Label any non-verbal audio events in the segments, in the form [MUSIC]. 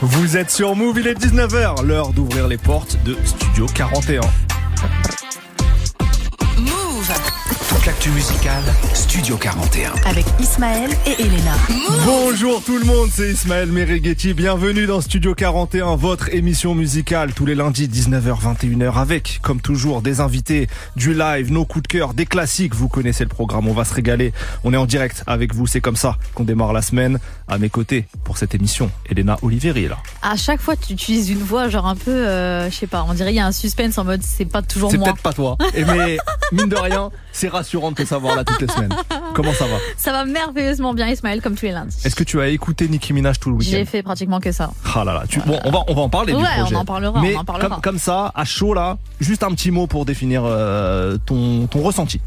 Vous êtes sur Move, il est 19h, l'heure d'ouvrir les portes de Studio 41. L'actu musicale, Studio 41. avec Ismaël et Elena. Bonjour tout le monde, c'est Ismaël Merighetti. Bienvenue dans Studio 41, votre émission musicale tous les lundis 19h 21h avec comme toujours des invités, du live, nos coups de cœur, des classiques. Vous connaissez le programme, on va se régaler. On est en direct avec vous, c'est comme ça qu'on démarre la semaine. À mes côtés pour cette émission, Elena Oliveri est là. À chaque fois, tu utilises une voix genre un peu, euh, je sais pas, on dirait il y a un suspense en mode c'est pas toujours C'est moi. peut-être pas toi, [LAUGHS] et mais mine de rien, c'est rassurant savoir là toutes les semaines. Comment ça va Ça va merveilleusement bien Ismaël comme tous les lundis. Est-ce que tu as écouté Nicki Minaj tout le week-end J'ai fait pratiquement que ça. Ah là là, tu... bon, on va on va en parler du Ouais, projet. on en parlera, Mais on en parlera. Comme, comme ça, à chaud là, juste un petit mot pour définir euh, ton ton ressenti.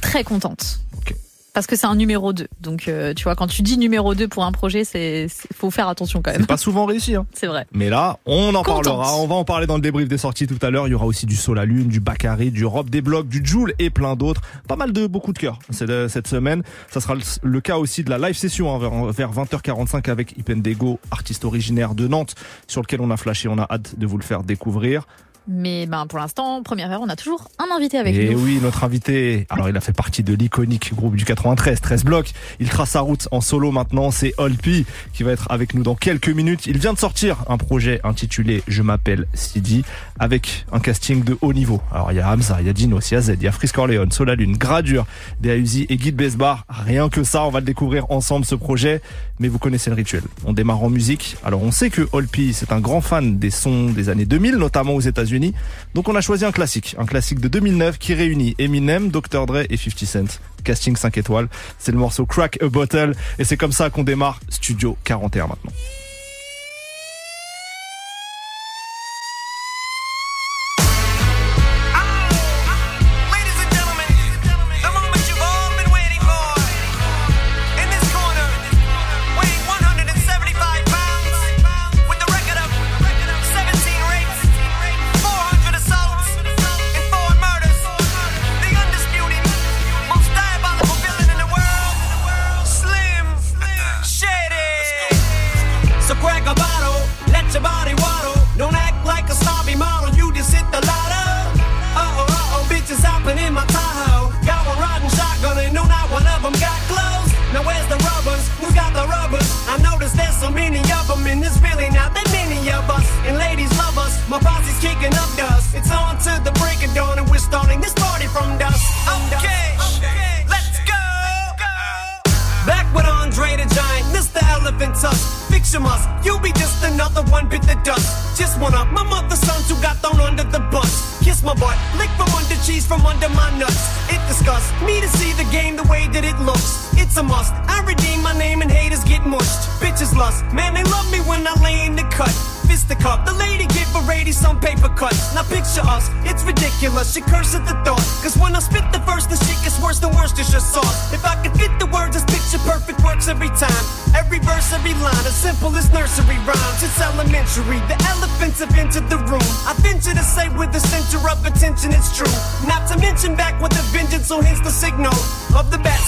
Très contente. Ok. Parce que c'est un numéro 2. Donc euh, tu vois, quand tu dis numéro 2 pour un projet, c'est faut faire attention quand même. C'est pas souvent réussi. Hein. C'est vrai. Mais là, on en Contente. parlera. On va en parler dans le débrief des sorties tout à l'heure. Il y aura aussi du Sol à Lune, du Bakary, du Rob des Blocs, du Joule et plein d'autres. Pas mal de beaucoup de cœur cette semaine. Ça sera le, le cas aussi de la live session hein, vers, vers 20h45 avec Ipendego, artiste originaire de Nantes, sur lequel on a flashé. On a hâte de vous le faire découvrir. Mais ben pour l'instant, première heure, on a toujours un invité avec Et nous. oui, notre invité, alors il a fait partie de l'iconique groupe du 93, 13 blocs. Il trace sa route en solo maintenant, c'est Olpi qui va être avec nous dans quelques minutes. Il vient de sortir un projet intitulé Je m'appelle Sidi avec un casting de haut niveau. Alors il y a Hamza, il y a Dinos, il y a Z, il y a Frisk Orleans, Solalune, Gradure, Uzi et Guide Besbar. Rien que ça, on va le découvrir ensemble ce projet. Mais vous connaissez le rituel. On démarre en musique. Alors on sait que Olpi, c'est un grand fan des sons des années 2000, notamment aux États-Unis. Donc on a choisi un classique, un classique de 2009 qui réunit Eminem, Dr Dre et 50 Cent. Casting 5 étoiles, c'est le morceau Crack a Bottle et c'est comme ça qu'on démarre Studio 41 maintenant.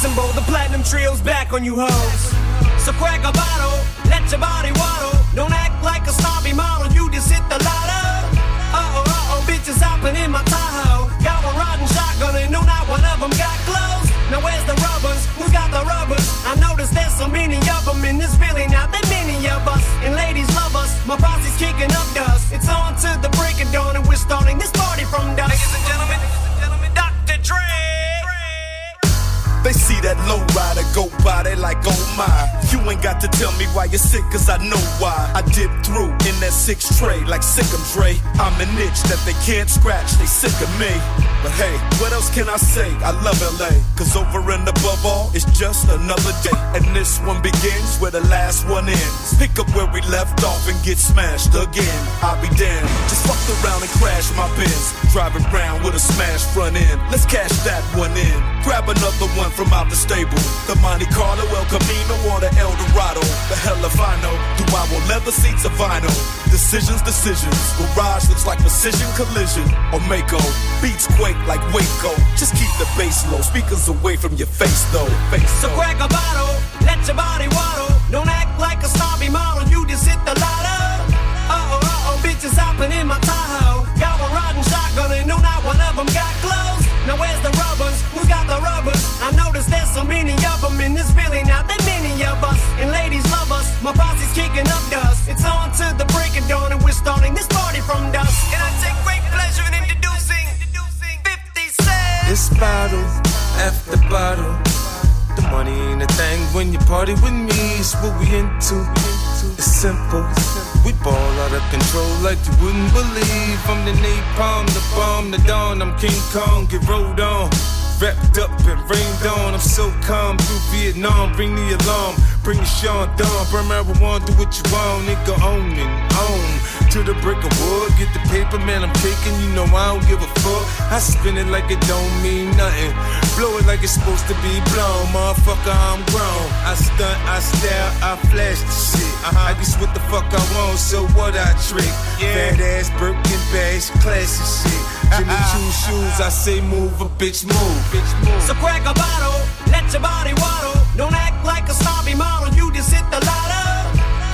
Symbol. The platinum trio's back on you hoes. So crack a bottle, let your body waddle. Don't act like a snobby model, you just hit the lotto. Uh oh, uh oh, bitches hopping in my Tahoe. Got one riding shotgun and no, not one of them got clothes. Now where's the rubbers? Who's got the rubbers? I noticed there's so many of them and there's really not that many of us. And ladies love us, my posse's kicking up dust. It's on to the break of dawn and we're starting this party from dusk. Ladies and gentlemen, Dr. Dre. That low rider go by, they like, oh my. You ain't got to tell me why you're sick, cause I know why. I dip through in that six tray like sick 'em Dre. I'm an itch that they can't scratch, they sick of me. But hey, what else can I say? I love LA, cause over and above all, it's just another day. And this one begins where the last one ends. Pick up where we left off and get smashed again. I'll be damned. Just fucked around and crashed my Benz. Driving round with a smashed front end. Let's cash that one in. Grab another one from out the the stable. The Monte Carlo, El Camino, or the El Dorado. The hell if I know. Do I want leather seats or vinyl? Decisions, decisions. Garage looks like precision collision. Or Mako. Beats quake like Waco. Just keep the bass low. Speakers away from your face though. Face so low. crack a bottle. Let your body waddle. Don't act like a snobby model. You just hit the ladder. Uh oh, uh oh. Bitches hopping in my Tahoe. Got one rotten shotgun and no, not one of them got clothes. Now where's the rubbers? Who's got the rubbers? I noticed that many of them in this village now that many of us, and ladies love us. My posse's kicking up dust. It's on to the break of dawn, and we're starting this party from dusk. And I take great pleasure in introducing 50 Cent. It's bottle after bottle. The money ain't a thing when you party with me. It's what we into. It's simple. We ball out of control like you wouldn't believe. I'm the napalm, the bomb, the dawn. I'm King Kong, get rolled on. Wrapped up and rained on. I'm so calm through Vietnam. Bring the alarm. Bring the Sean Dawn. Burn marijuana, do what you want. Nigga, own and own. To the brick of wood. Get the paper, man. I'm taking. You know I don't give a fuck. I spin it like it don't mean nothing. Blow it like it's supposed to be blown. Motherfucker, I'm grown. I stunt, I stare, I flash the shit. I guess what the fuck I want, so what I trick. Fat ass Birkin bags, classy shit. Jimmy Choo shoes, I say move, a bitch move. Bitch move. So crack a bottle, let your body waddle. Don't act like a snobby model, you just hit the lotto.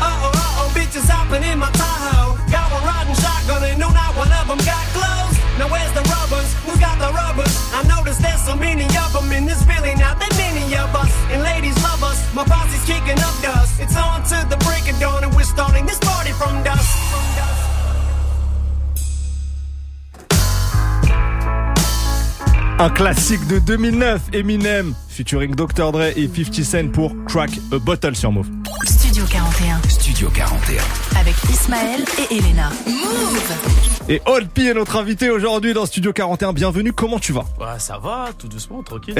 Uh oh, uh oh, bitches hopping in my Tahoe. Got one riding shotgun and no, not one of them got clothes. Now where's the rubbers? Who's got the rubbers? I noticed there's so many of them in this Philly, not that many of us. And ladies love us, my posse's kicking up dust. It's on to the break of dawn and we're starting this party from dusk. Un classique de 2009, Eminem, featuring Dr. Dre et 50 Cent pour Crack a Bottle sur Move. Studio 41 Studio 41. avec Ismaël et Elena. Move Et Old P est notre invité aujourd'hui dans Studio 41. Bienvenue, comment tu vas? Ouais, ça va, tout doucement, tranquille.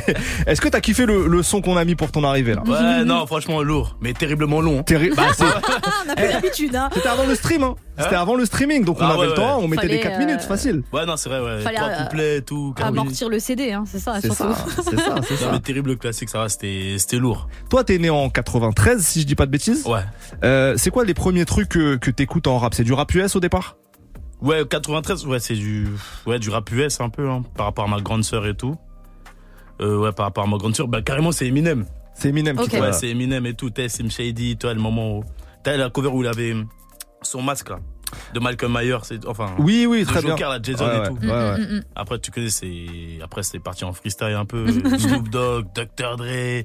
[LAUGHS] Est-ce que t'as kiffé le, le son qu'on a mis pour ton arrivée là? Ouais, non, franchement, lourd, mais terriblement long. hein. Terri- bah, c'est- [LAUGHS] Ah, on a plus l'habitude, hein. C'était avant le stream, hein. C'était Hein avant le streaming, donc on Ah avait ouais, le temps, ouais. on mettait des Fallait, 4 minutes, euh, facile. Ouais, non, c'est vrai, ouais. Fallait, Trois euh, couplets, tout, quatre minutes. Amortir le CD, hein, c'est ça, C'est surtout. ça, c'est ça, c'est Non, ça. mais terrible classique, ça va, c'était c'était lourd. Toi, t'es né en 93, si je dis pas de bêtises. Ouais. Euh, c'est quoi les premiers trucs que, que t'écoutes en rap? C'est du rap US au départ? Ouais, 93, ouais, c'est du, ouais, du rap US un peu, hein, par rapport à ma grande sœur et tout. Euh, ouais, par rapport à ma grande sœur, bah, carrément, c'est Eminem. C'est Eminem Ok. qui Ouais, c'est Eminem et tout. T'as Sim Shady, toi, le moment où. T'as la cover où il avait son masque, là. De Malcolm Myers, c'est, enfin. Oui, oui, très bien. Joker, là, Jason Ouais, et ouais, tout. ouais, ouais. Après, tu connais, c'est, après, c'est parti en freestyle un peu. [LAUGHS] Snoop Dogg, Dr. Dre,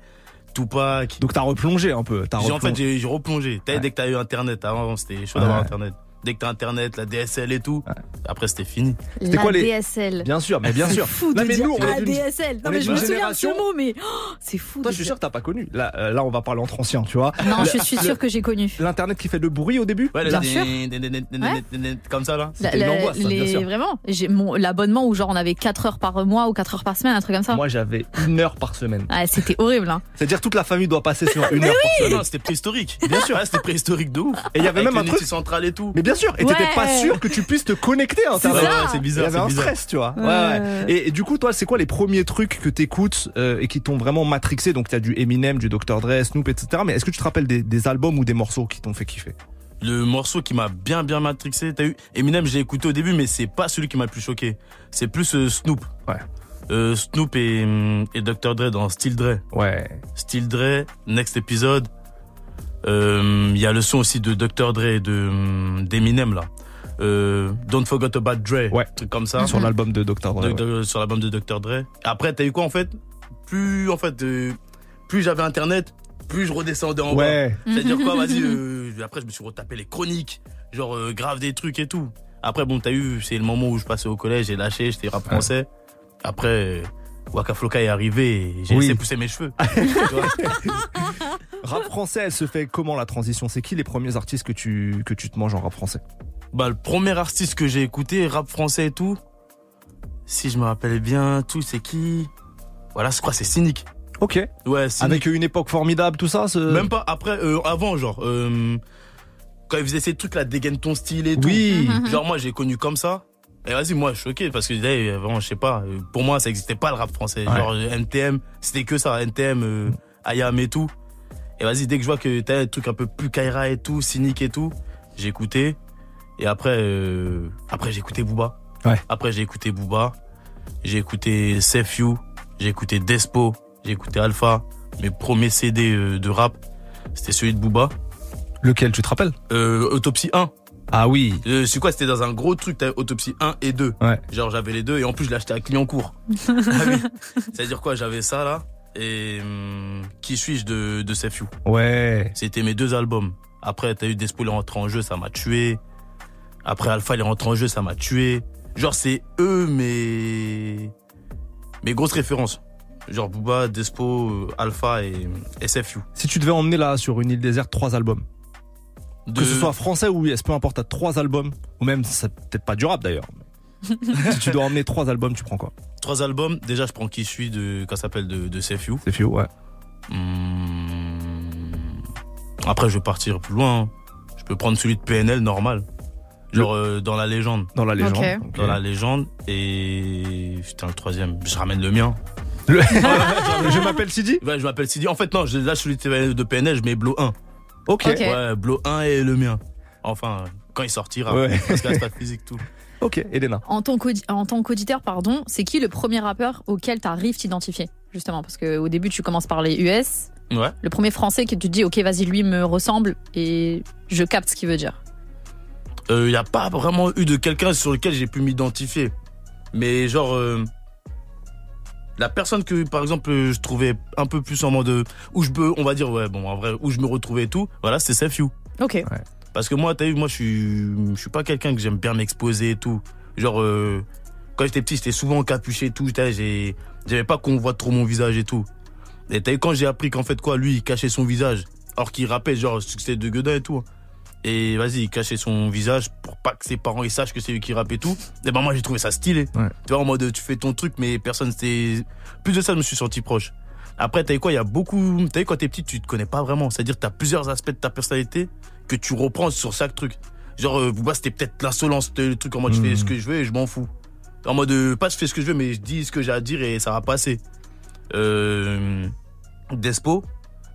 Tupac. Donc t'as replongé un peu. T'as en fait, replongé. j'ai replongé. Dès que t'as eu Internet, avant, c'était chaud d'avoir. Internet. Dès que t'as Internet, la DSL et tout, après, c'était fini. C'était La quoi les- DSL. Bien sûr, mais bien sûr. Fou Non, de mais dire nous, on ADSL. on Non mais je me souviens de ce mot, mais oh, c'est fou. Toi, de je suis dire- sûr que t'as pas connu. Là, euh, là, on va parler entre anciens, tu vois. Non, Le- je suis sûr que j'ai connu. L'internet qui fait de bruit au début. Ouais, Bien sûr. Comme ça, là. La- la- sûr. Vraiment, j'ai mon l'abonnement où genre on avait 4 heures par mois ou 4 heures par semaine, un truc comme ça. Moi, j'avais une heure par semaine. C'était horrible. Hein. C'est-à-dire toute la famille doit passer sur [LAUGHS] une heure par semaine. non, c'était préhistorique. Bien sûr. C'était préhistorique de ouf. Et il y avait même un truc. centrale et tout. Bien sûr, et t'étais pas sûr que tu puisses te connecter à C'est Internet. C'est Il y bizarre, avait c'est un bizarre. stress, tu vois. Ouais, Ouais. ouais. Et, et du coup, toi, c'est quoi les premiers trucs que t'écoutes euh, et qui t'ont vraiment matrixé? Donc, t'as du Eminem, du Dr. Dre, Snoop, etc. Mais est-ce que tu te rappelles des, des albums ou des morceaux qui t'ont fait kiffer? Le morceau qui m'a bien bien matrixé, t'as eu Eminem, j'ai écouté au début, mais c'est pas celui qui m'a le plus choqué. C'est plus euh, Snoop. Ouais. Euh, Snoop et, hum, et Dr. Dre dans Still Dre. Ouais. Still Dre, Next Episode. Euh, Il y a le son aussi de Dr. Dre et de hum, d'Eminem là. Euh, Don't Forget About Dre. Ouais. Truc comme ça. Sur l'album de Dr. Dre. De- ouais. sur l'album de Dr. Dre. Après, t'as eu quoi en fait? Plus en fait, euh, plus j'avais internet, plus je redescendais en bas. Ouais. C'est-à-dire quoi, [LAUGHS] vas-y, euh, après je me suis retapé les chroniques, genre euh, grave des trucs et tout. Après, bon, t'as eu, c'est le moment où je passais au collège, j'ai lâché, j'étais rap français. Après, euh, Waka Flocka est arrivé et j'ai Oui. laissé pousser mes cheveux. [LAUGHS] Rap français, elle se fait comment la transition? C'est qui les premiers artistes que tu, que tu te manges en rap français? Bah, le premier artiste que j'ai écouté, rap français et tout, si je me rappelle bien, tout, c'est qui? Voilà, je crois c'est Cynic. Ok. Ouais, Cynic. Avec une époque formidable, tout ça ce- Même pas après, euh, avant, genre, euh, quand ils faisaient ces trucs là, dégaine ton style et tout. Oui. Genre, moi, j'ai connu comme ça. Et vas-y, moi, je suis choqué parce que là, vraiment, je sais pas, euh, pour moi, ça existait pas le rap français. Ouais. Genre, euh, NTM, c'était que ça, NTM, euh, Ayam et tout. Et vas-y, dès que je vois que t'as des trucs un peu plus Kaira et tout, cynique et tout, j'ai écouté. Et après, euh, après, j'ai écouté Booba. Ouais. Après, j'ai écouté Booba. J'ai écouté Safe You. J'ai écouté Despo. J'ai écouté Alpha. Mes premiers CD euh, de rap, c'était celui de Booba. Lequel, tu te rappelles? Euh, Autopsie 1. Ah oui. Euh, c'est quoi C'était dans un gros truc, t'avais Autopsie 1 et 2. Ouais. Genre j'avais les deux et en plus je l'ai acheté à Clignancourt. [LAUGHS] ah oui. C'est-à-dire quoi J'avais ça là et hum, Qui suis-je de, de. Ouais. C'était mes deux albums. Après, t'as eu Despo, il est rentré en jeu, ça m'a tué. Après, Alpha, il est rentré en jeu, ça m'a tué. Genre, c'est eux mes, mes grosses références. Genre Booba, Despo, Alpha et SFU. Si tu devais emmener là sur une île déserte trois albums, De- que ce soit français ou US, peu importe, t'as trois albums, ou même c'est peut-être pas durable d'ailleurs. si [LAUGHS] tu dois emmener trois albums, tu prends quoi? Trois albums, déjà, je prends qui suis de, quand ça s'appelle de, de. C'est Fio, ouais. Hmm. Après, je vais partir plus loin. hein. Je peux prendre celui de PNL normal. Genre euh, dans la légende. Dans la légende. Dans la légende. Et putain, le troisième, je ramène le mien. Le- [LAUGHS] [LAUGHS] je m'appelle Sidi? Ouais, je m'appelle Sidi. En fait, non, je lâche celui de PNL, je mets Blow 1. Ok. Ouais, Blow 1 et le mien. Enfin, quand il sortira. Ouais. Parce qu'il y a stade physique, tout. [LAUGHS] Ok, Elena. En tant qu'audi- en tant qu'auditeur, pardon, c'est qui le premier rappeur auquel t'arrives t'identifier Justement, parce qu'au début, tu commences par les US. Ouais. Le premier français que tu te dis, ok, vas-y, lui me ressemble et je capte ce qu'il veut dire. Il n'y a pas vraiment eu de quelqu'un sur lequel j'ai pu m'identifier. Mais genre, euh, la personne que, par exemple, euh, je trouvais un peu plus en mode. Où je peux, on va dire, ouais, bon, en vrai, où je me retrouvais et tout, voilà, c'est Sef You. Ok. Parce que moi, t'as vu, moi, je suis, je suis pas quelqu'un que j'aime bien m'exposer et tout. Genre, euh, quand j'étais petit, j'étais souvent encapuché et tout. J'aimais pas qu'on voit trop mon visage et tout. Et t'as vu, quand j'ai appris qu'en fait, quoi, lui, il cachait son visage, alors qu'il rappelle, genre, succès de Guedin et tout. Et vas-y, il cachait son visage pour pas que ses parents ils sachent que c'est lui qui rappe et tout. Et ben moi, j'ai trouvé ça stylé. Ouais. Tu vois, en mode, tu fais ton truc, mais personne s'est. Plus de ça, je me suis senti proche. Après, t'as vu quoi, il y a beaucoup. T'as vu, quand t'es petit, tu te connais pas vraiment. C'est-à-dire, t'as plusieurs aspects de ta personnalité que tu reprends sur chaque truc. Genre, euh, Booba, c'était peut-être l'insolence, le truc en mode je fais ce que je veux et je m'en fous. En mode, euh, pas je fais ce que je veux, mais je dis ce que j'ai à dire et ça va passer. Euh, Despo,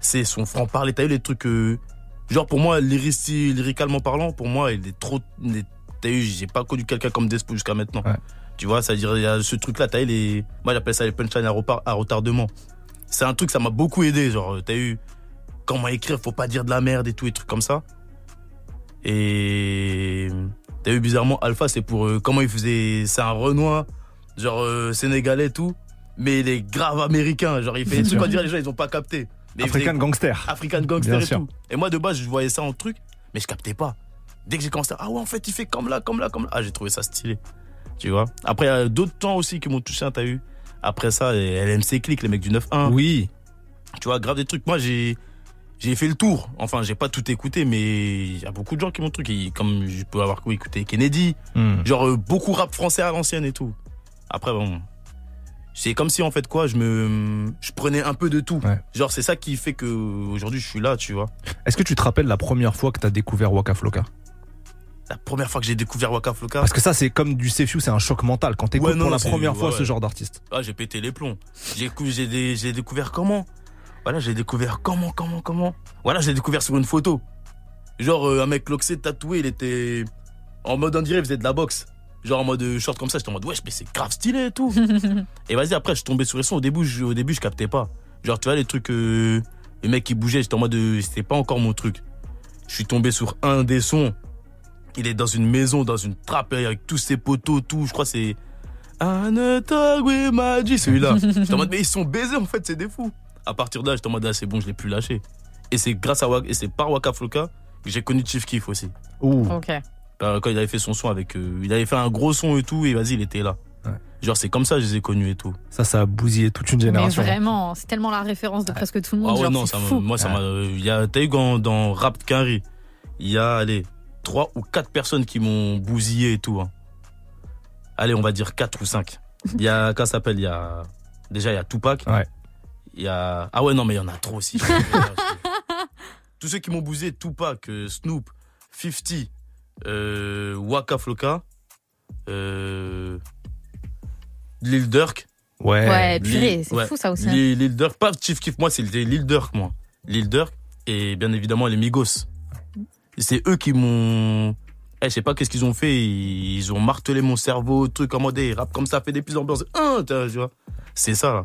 c'est son franc-parler. T'as eu les trucs. Genre, pour moi, lyricalement parlant, pour moi, il est trop. il est- T'as eu, j'ai pas connu quelqu'un comme Despo jusqu'à maintenant. Ouais. Tu vois, c'est-à-dire, il y a ce truc-là, t'as eu les. Moi, j'appelle ça les punchlines à, retardement. C'est un truc, ça m'a beaucoup aidé. Genre, t'as eu comment écrire, faut pas dire de la merde et tout, et trucs comme ça. Et t'as eu bizarrement Alpha, c'est pour euh, comment il faisait. C'est un Renoir, genre euh, sénégalais et tout, mais il est grave américain. Genre, il fait des trucs, on dirait les gens, ils ont pas capté. Il African Gangster. African Gangster Bien et sûr. tout. Et moi, de base, je voyais ça en truc, mais je captais pas. Dès que j'ai commencé à, ah ouais, en fait, il fait comme là, comme là, comme là. Ah, j'ai trouvé ça stylé. Tu vois? Après, il y a d'autres temps aussi qui m'ont touché, t'as eu. Après ça, LMC Click, les mecs du 9-1. Oui. Tu vois, grave des trucs. Moi, j'ai j'ai fait le tour. Enfin, j'ai pas tout écouté, mais il y a beaucoup de gens qui m'ont truc. Comme je peux avoir écouté Kennedy, Hmm. genre euh, beaucoup rap français à l'ancienne et tout. Après, bon, c'est comme si en fait quoi, je me, je prenais un peu de tout. Ouais. Genre, c'est ça qui fait que aujourd'hui je suis là, tu vois. Est-ce que tu te rappelles la première fois que t'as découvert Waka Flocka? La première fois que j'ai découvert Waka Flocka, Parce que ça, c'est comme du Sefiu, c'est un choc mental quand t'écoutes Ouais, pour la première fois ouais. ce genre d'artiste. ah, j'ai pété les plombs. J'ai découvert comment? Voilà, j'ai découvert comment, comment, comment? Voilà, j'ai découvert sur une photo. Genre, euh, un mec loxé tatoué, il était en mode, on dirait, il faisait de la boxe. Genre en mode euh, short comme ça, j'étais en mode, wesh, mais c'est grave stylé et tout. [LAUGHS] et vas-y, après, je suis tombé sur les sons. Au début, je, au début, je captais pas. Genre, tu vois, les trucs, euh, les mecs qui bougeaient, j'étais en mode, euh, c'était pas encore mon truc. Je suis tombé sur un des sons. Il est dans une maison, dans une trappe, avec tous ses poteaux, tout. Je crois que c'est. Anatogwe Maji, celui-là. [LAUGHS] J'étais en mode, mais ils sont baisés, en fait, c'est des fous. À partir de là, j'étais en mode, ah, c'est bon, je l'ai plus lâché. Et c'est grâce à Waka, et c'est par Waka Flocka que j'ai connu Chief Keef aussi. Ouh. Ok. Euh, Quand il avait fait son son avec. euh, il avait fait un gros son et tout, et vas-y, il était là. Ouais. Genre, c'est comme ça que je les ai connus et tout. Ça, ça a bousillé toute une Mais génération. vraiment, c'est tellement la référence de presque tout le monde. Ah ouais, genre, non, c'est ça m'a- fou. moi, ça m'a. euh, il y a- T'as eu dans, dans Rap Quinry, il y a, allez, trois ou quatre personnes qui m'ont bousillé et tout. hein. Allez, on va dire quatre ou cinq. Il y a, [LAUGHS] comment ça s'appelle Il y a. Déjà, il y a Tupac. Ouais. Il y a. Ah ouais, non, mais il y en a trop aussi. [LAUGHS] Tous ceux qui m'ont bousillé, Tupac, euh, Snoop, 50, euh, Waka Flocka, euh, Lil Durk. Ouais. Ouais, purée, c'est ouais. fou ça aussi. hein. Lil, Durk, pas Chief Keef, moi c'était Lil Durk, moi. Lil Durk et bien évidemment les Migos. C'est eux qui m'ont. Eh, je sais pas qu'est-ce qu'ils ont fait, ils ont martelé mon cerveau, truc en mode, rap comme ça, fait des plus ambiances. Hein, tu vois. C'est ça. là.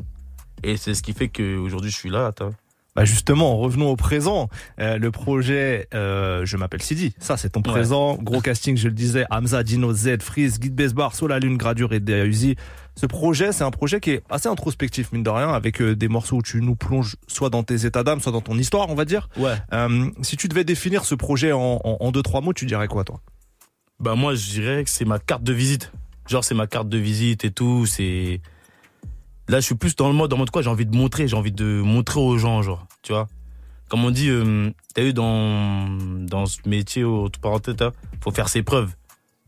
Et c'est ce qui fait qu'aujourd'hui je suis là, t'as. Bah justement, revenons au présent. Euh, le projet euh, Je m'appelle Sidi, ça c'est ton Ouais. présent. Gros casting, je le disais, Hamza, Dino, Z, Freeze, Guide Besbar, Sola Lune, Gradure et Uzi. Ce projet, c'est un projet qui est assez introspectif, mine de rien, avec euh, des morceaux où tu nous plonges soit dans tes états d'âme, soit dans ton histoire, on va dire. Ouais. Euh, si tu devais définir ce projet en, en, en deux, trois mots, tu dirais quoi, toi? Bah moi je dirais que c'est ma carte de visite. Genre c'est ma carte de visite et tout. C'est là je suis plus dans le mode en mode quoi j'ai envie de montrer, j'ai envie de montrer aux gens genre tu vois. Comme on dit, euh, t'as vu dans dans ce métier entre parenthèses, hein, faut faire ses preuves.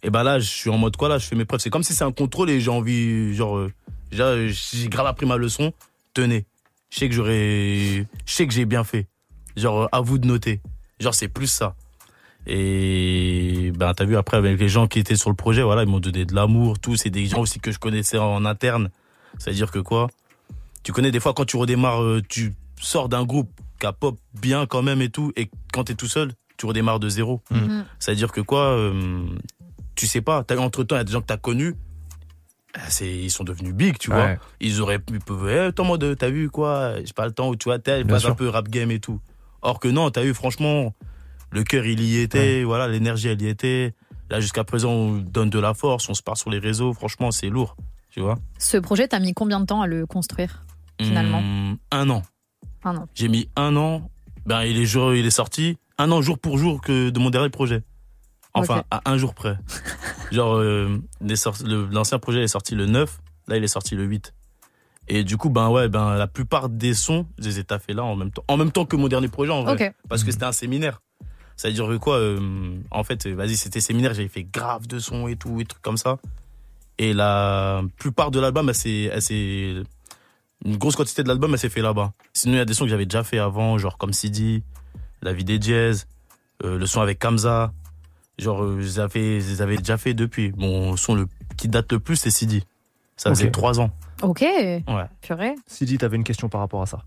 Et bah là je suis en mode quoi là je fais mes preuves. C'est comme si c'est un contrôle et j'ai envie genre euh, euh, j'ai grave appris ma leçon. Tenez, je sais que j'aurais, je sais que j'ai bien fait. Genre à vous de noter. Genre c'est plus ça. Et ben t'as vu après avec les gens qui étaient sur le projet, voilà, ils m'ont donné de l'amour, tout. C'est des gens aussi que je connaissais en interne. C'est-à-dire que quoi? Tu connais des fois quand tu redémarres, euh, tu sors d'un groupe qui a pop bien quand même et tout, et quand t'es tout seul, tu redémarres de zéro. Mhm. C'est-à-dire que quoi euh, Tu sais pas. Entre temps, il y a des gens que t'as connus. euh, C'est, ils sont devenus big, tu vois. Ouais. Ils auraient pu, eh, attends, moi, de- t'as vu quoi J'ai pas le temps, ou tu vois, t'as, passe un sûr. peu rap game et tout. Or que non, t'as vu, franchement, le cœur, il y était, voilà, l'énergie, elle y était. Là, jusqu'à présent, on donne de la force, on se part sur les réseaux, franchement, c'est lourd, tu vois. Ce projet, t'as mis combien de temps à le construire Finalement. Hum, Un an. Un an. J'ai mis un an, ben, il est, jour- il est sorti, un an jour pour jour que de mon dernier projet. Enfin, à un jour près. [LAUGHS] Genre, euh, l'ancien projet est sorti le 9, là, il est sorti le 8. Et du coup, ben ouais, ben la plupart des sons, je les ai taffés là en même temps. En même temps que mon dernier projet, en vrai. Parce que c'était un séminaire. Ça veut dire que quoi euh, En fait, vas-y, c'était séminaire, j'avais fait grave de sons et tout, et trucs comme ça. Et la plupart de l'album, elle s'est- une grosse quantité de l'album, elle s'est fait là-bas. Sinon, il y a des sons que j'avais déjà fait avant, genre comme CD, La vie des jazz, euh, le son avec Kamza. Genre, euh, je les avais, déjà fait depuis. Mon son le, qui date le plus, c'est CD. Ça faisait Ok. trois ans. Ok, Ouais. purée. Sidi, t'avais une question par rapport à ça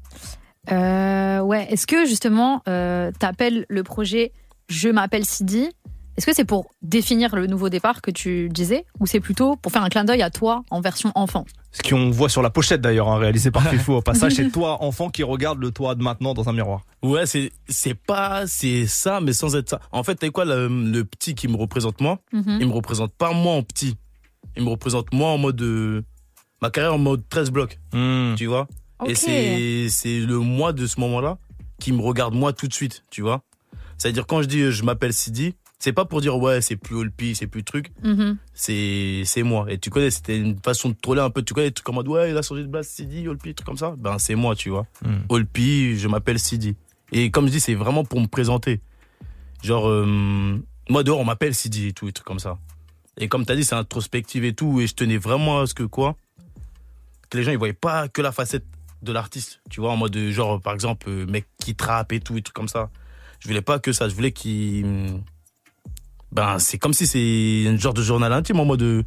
Euh, ouais, est-ce que justement, euh, t'appelles le projet Je m'appelle Sidi Est-ce que c'est pour définir le nouveau départ que tu disais Ou c'est plutôt pour faire un clin d'œil à toi en version enfant? Ce qu'on voit sur la pochette d'ailleurs, hein, réalisé par [LAUGHS] Fifou au passage, c'est toi, enfant, qui regarde le toi de maintenant dans un miroir. Ouais, c'est, c'est pas, c'est ça, mais sans être ça. En fait, t'as quoi, le, le petit qui me représente moi? Mhm. Il me représente pas moi en petit. Il me représente moi en mode, euh, ma carrière en mode 13 blocs, tu vois? Et c'est, c'est le moi de ce moment-là qui me regarde moi tout de suite, tu vois? C'est-à-dire quand je dis euh, je m'appelle Sidi, c'est pas pour dire ouais, c'est plus Olpi, c'est plus truc. Mhm. C'est, c'est moi. Et tu connais, c'était une façon de troller un peu. Tu connais, des trucs en mode ouais, il a changé de blase, Sidi, Olpi, truc comme ça. Ben, c'est moi, tu vois. Mm. Olpi, je m'appelle Sidi. Et comme je dis, c'est vraiment pour me présenter. Genre, euh, moi dehors, on m'appelle Sidi et tout, et trucs comme ça. Et comme t'as dit, c'est introspective et tout. Et je tenais vraiment à ce que quoi Que les gens, ils voyaient pas que la facette de l'artiste. Tu vois, en mode, genre, par exemple, euh, mec qui trappe et tout, et trucs comme ça. Je voulais pas que ça. Je voulais qu'il. Ben, c'est comme si c'est un genre de journal intime en mode. euh,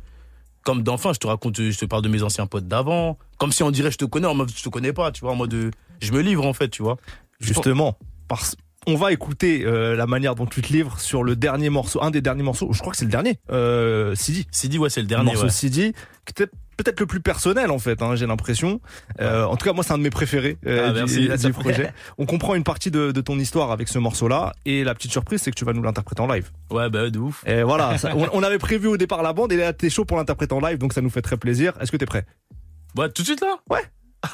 Comme d'enfant, je te raconte, je te parle de mes anciens potes d'avant. Comme si on dirait je te connais, en mode je te connais pas, tu vois, en mode euh, je me livre en fait, tu vois. Justement, parce on va écouter euh, la manière dont tu te livres sur le dernier morceau, un des derniers morceaux, je crois que c'est le dernier, euh, Sidi. Sidi, ouais, c'est le Le dernier. morceau ouais. Sidi, qui était peut-être le plus personnel en fait, hein, j'ai l'impression. Euh, en tout cas, moi, c'est un de mes préférés euh, Ah, du, merci. du projet. [LAUGHS] On comprend une partie de, de ton histoire avec ce morceau-là, et la petite surprise, c'est que tu vas nous l'interpréter en live. Ouais, bah de ouf. Et voilà, ça- [LAUGHS] on, on avait prévu au départ la bande, et là, t'es chaud pour l'interpréter en live, donc ça nous fait très plaisir. Est-ce que t'es prêt? Ouais, tout de suite là? Ouais.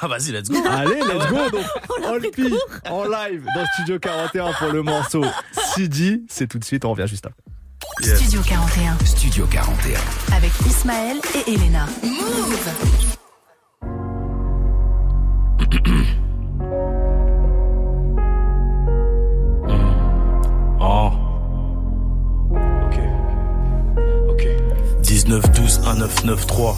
Ah, vas-y, let's go. Allez, let's [LAUGHS] go donc Olpi en live dans Studio 41 pour le morceau Sidi. C'est tout de suite, on revient juste après. Studio 41 Studio 41. avec Ismaël et Elena. Move [COUGHS] Oh. Ok. Ok. 19, 12, 1, 9, 9, 3.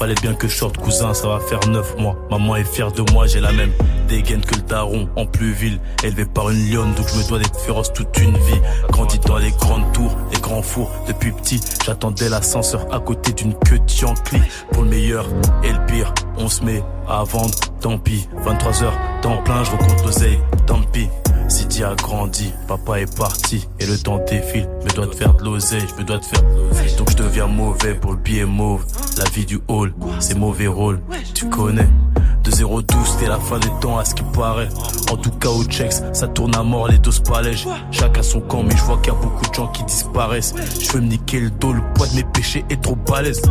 Fallait bien que sorte, cousin, ça va faire 9 mois. Maman est fière de moi, j'ai la même dégaine que le daron, en plus ville. Élevé par une lionne, donc je me dois d'être féroce toute une vie. Grandi dans les grandes tours, les grands fours. Depuis petit, j'attendais l'ascenseur à côté d'une queue de. Pour le meilleur et le pire, on se met à vendre, tant pis. 23 heures, temps plein, je recompte l'oseille, tant pis. Sidi a grandi, papa est parti et le temps défile. Je me dois de faire de l'oseille, je me dois de faire de l'oseille. Donc je deviens mauvais pour le billet mauve. La vie du hall, c'est mauvais rôle, tu connais. De 012, c'était la fin des temps à ce qui paraît. En tout cas, au checks, ça tourne à mort les doses palèges. Chacun son camp, mais je vois qu'il y a beaucoup de gens qui disparaissent. Je veux me niquer le dos, le poids de mes péchés est trop balèze.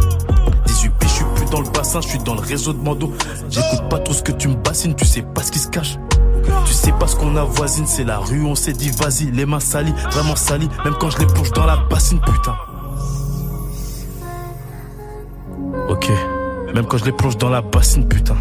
18 pieds, je suis plus dans le bassin, je suis dans le réseau de Mando. J'écoute pas trop ce que tu me bassines, tu sais pas ce qui se cache. Tu sais pas ce qu'on avoisine, c'est la rue, on s'est dit vas-y, les mains salies, vraiment salies, même quand je les plonge dans la bassine, putain. Ok, même quand je les plonge dans la bassine, putain.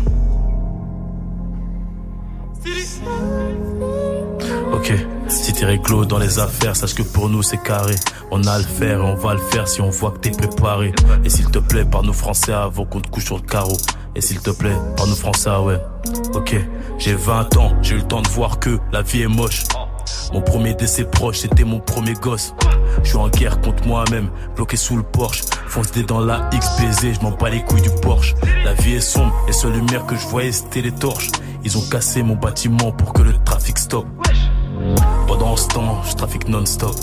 Ok, si t'es réglo dans les affaires, sache que pour nous c'est carré. On a le faire et on va le faire si on voit que t'es préparé. Et s'il te plaît, parle-nous français avant qu'on te couche sur le carreau. Et s'il te plaît, parle-nous français, ah ouais. Ok, j'ai 20 ans, j'ai eu le temps de voir que la vie est moche. Mon premier décès proche, c'était mon premier gosse. Je suis en guerre contre moi-même, bloqué sous le Porsche. Fonce des dans la XBZ, je m'en bats les couilles du Porsche. La vie est sombre, et seule lumière que je voyais c'était les torches. Ils ont cassé mon bâtiment pour que le trafic stoppe. Pendant ce temps, je trafique non-stop.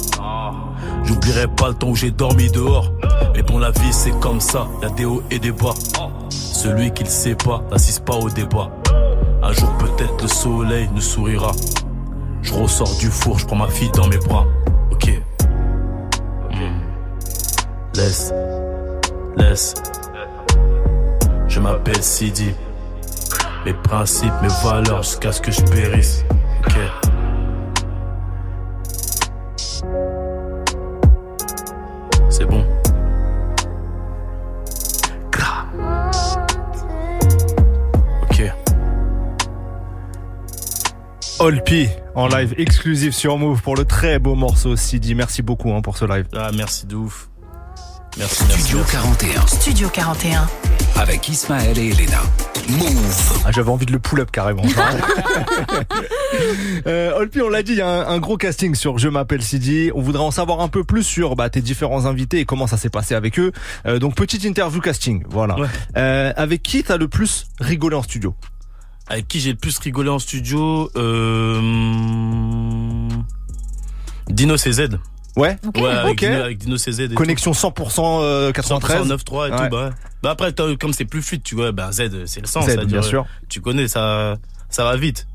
J'oublierai pas le temps où j'ai dormi dehors. Mais bon, la vie c'est comme ça, y'a des hauts et des bas. Celui qui le sait pas, n'assiste pas au débat. Un jour peut-être le soleil nous sourira. Je ressors du four, je prends ma fille dans mes bras. Ok. Hmm. Laisse, laisse. Je m'appelle Sidi. Mes principes, mes valeurs, jusqu'à ce que je périsse. Ok. C'est bon. Olpi en live exclusif sur Move pour le très beau morceau Sidi. Merci beaucoup hein, pour ce live. Ah, merci de ouf. Merci, merci. Studio merci. 41 Studio 41. avec Ismaël et Elena. Move. Ah, J'avais envie de le pull-up carrément. [LAUGHS] euh, Olpi, on l'a dit, il y a un, un gros casting sur Je m'appelle Sidi. On voudrait en savoir un peu plus sur bah, tes différents invités et comment ça s'est passé avec eux. Euh, donc petite interview casting, voilà. Ouais. Euh, avec qui t'as le plus rigolé en studio? Avec qui j'ai le plus rigolé en studio euh... Dino CZ. Ouais. Ok. Ouais, avec, ok. Dino, avec Dino CZ. et tout. Connexion 100% euh, 93. 100% 9-3 et Ouais. tout, bah ouais. Bah après, comme c'est plus fluide, tu vois, bah Z, c'est le sens. Z, c'est-à-dire, bien sûr. Tu connais, ça, ça va vite.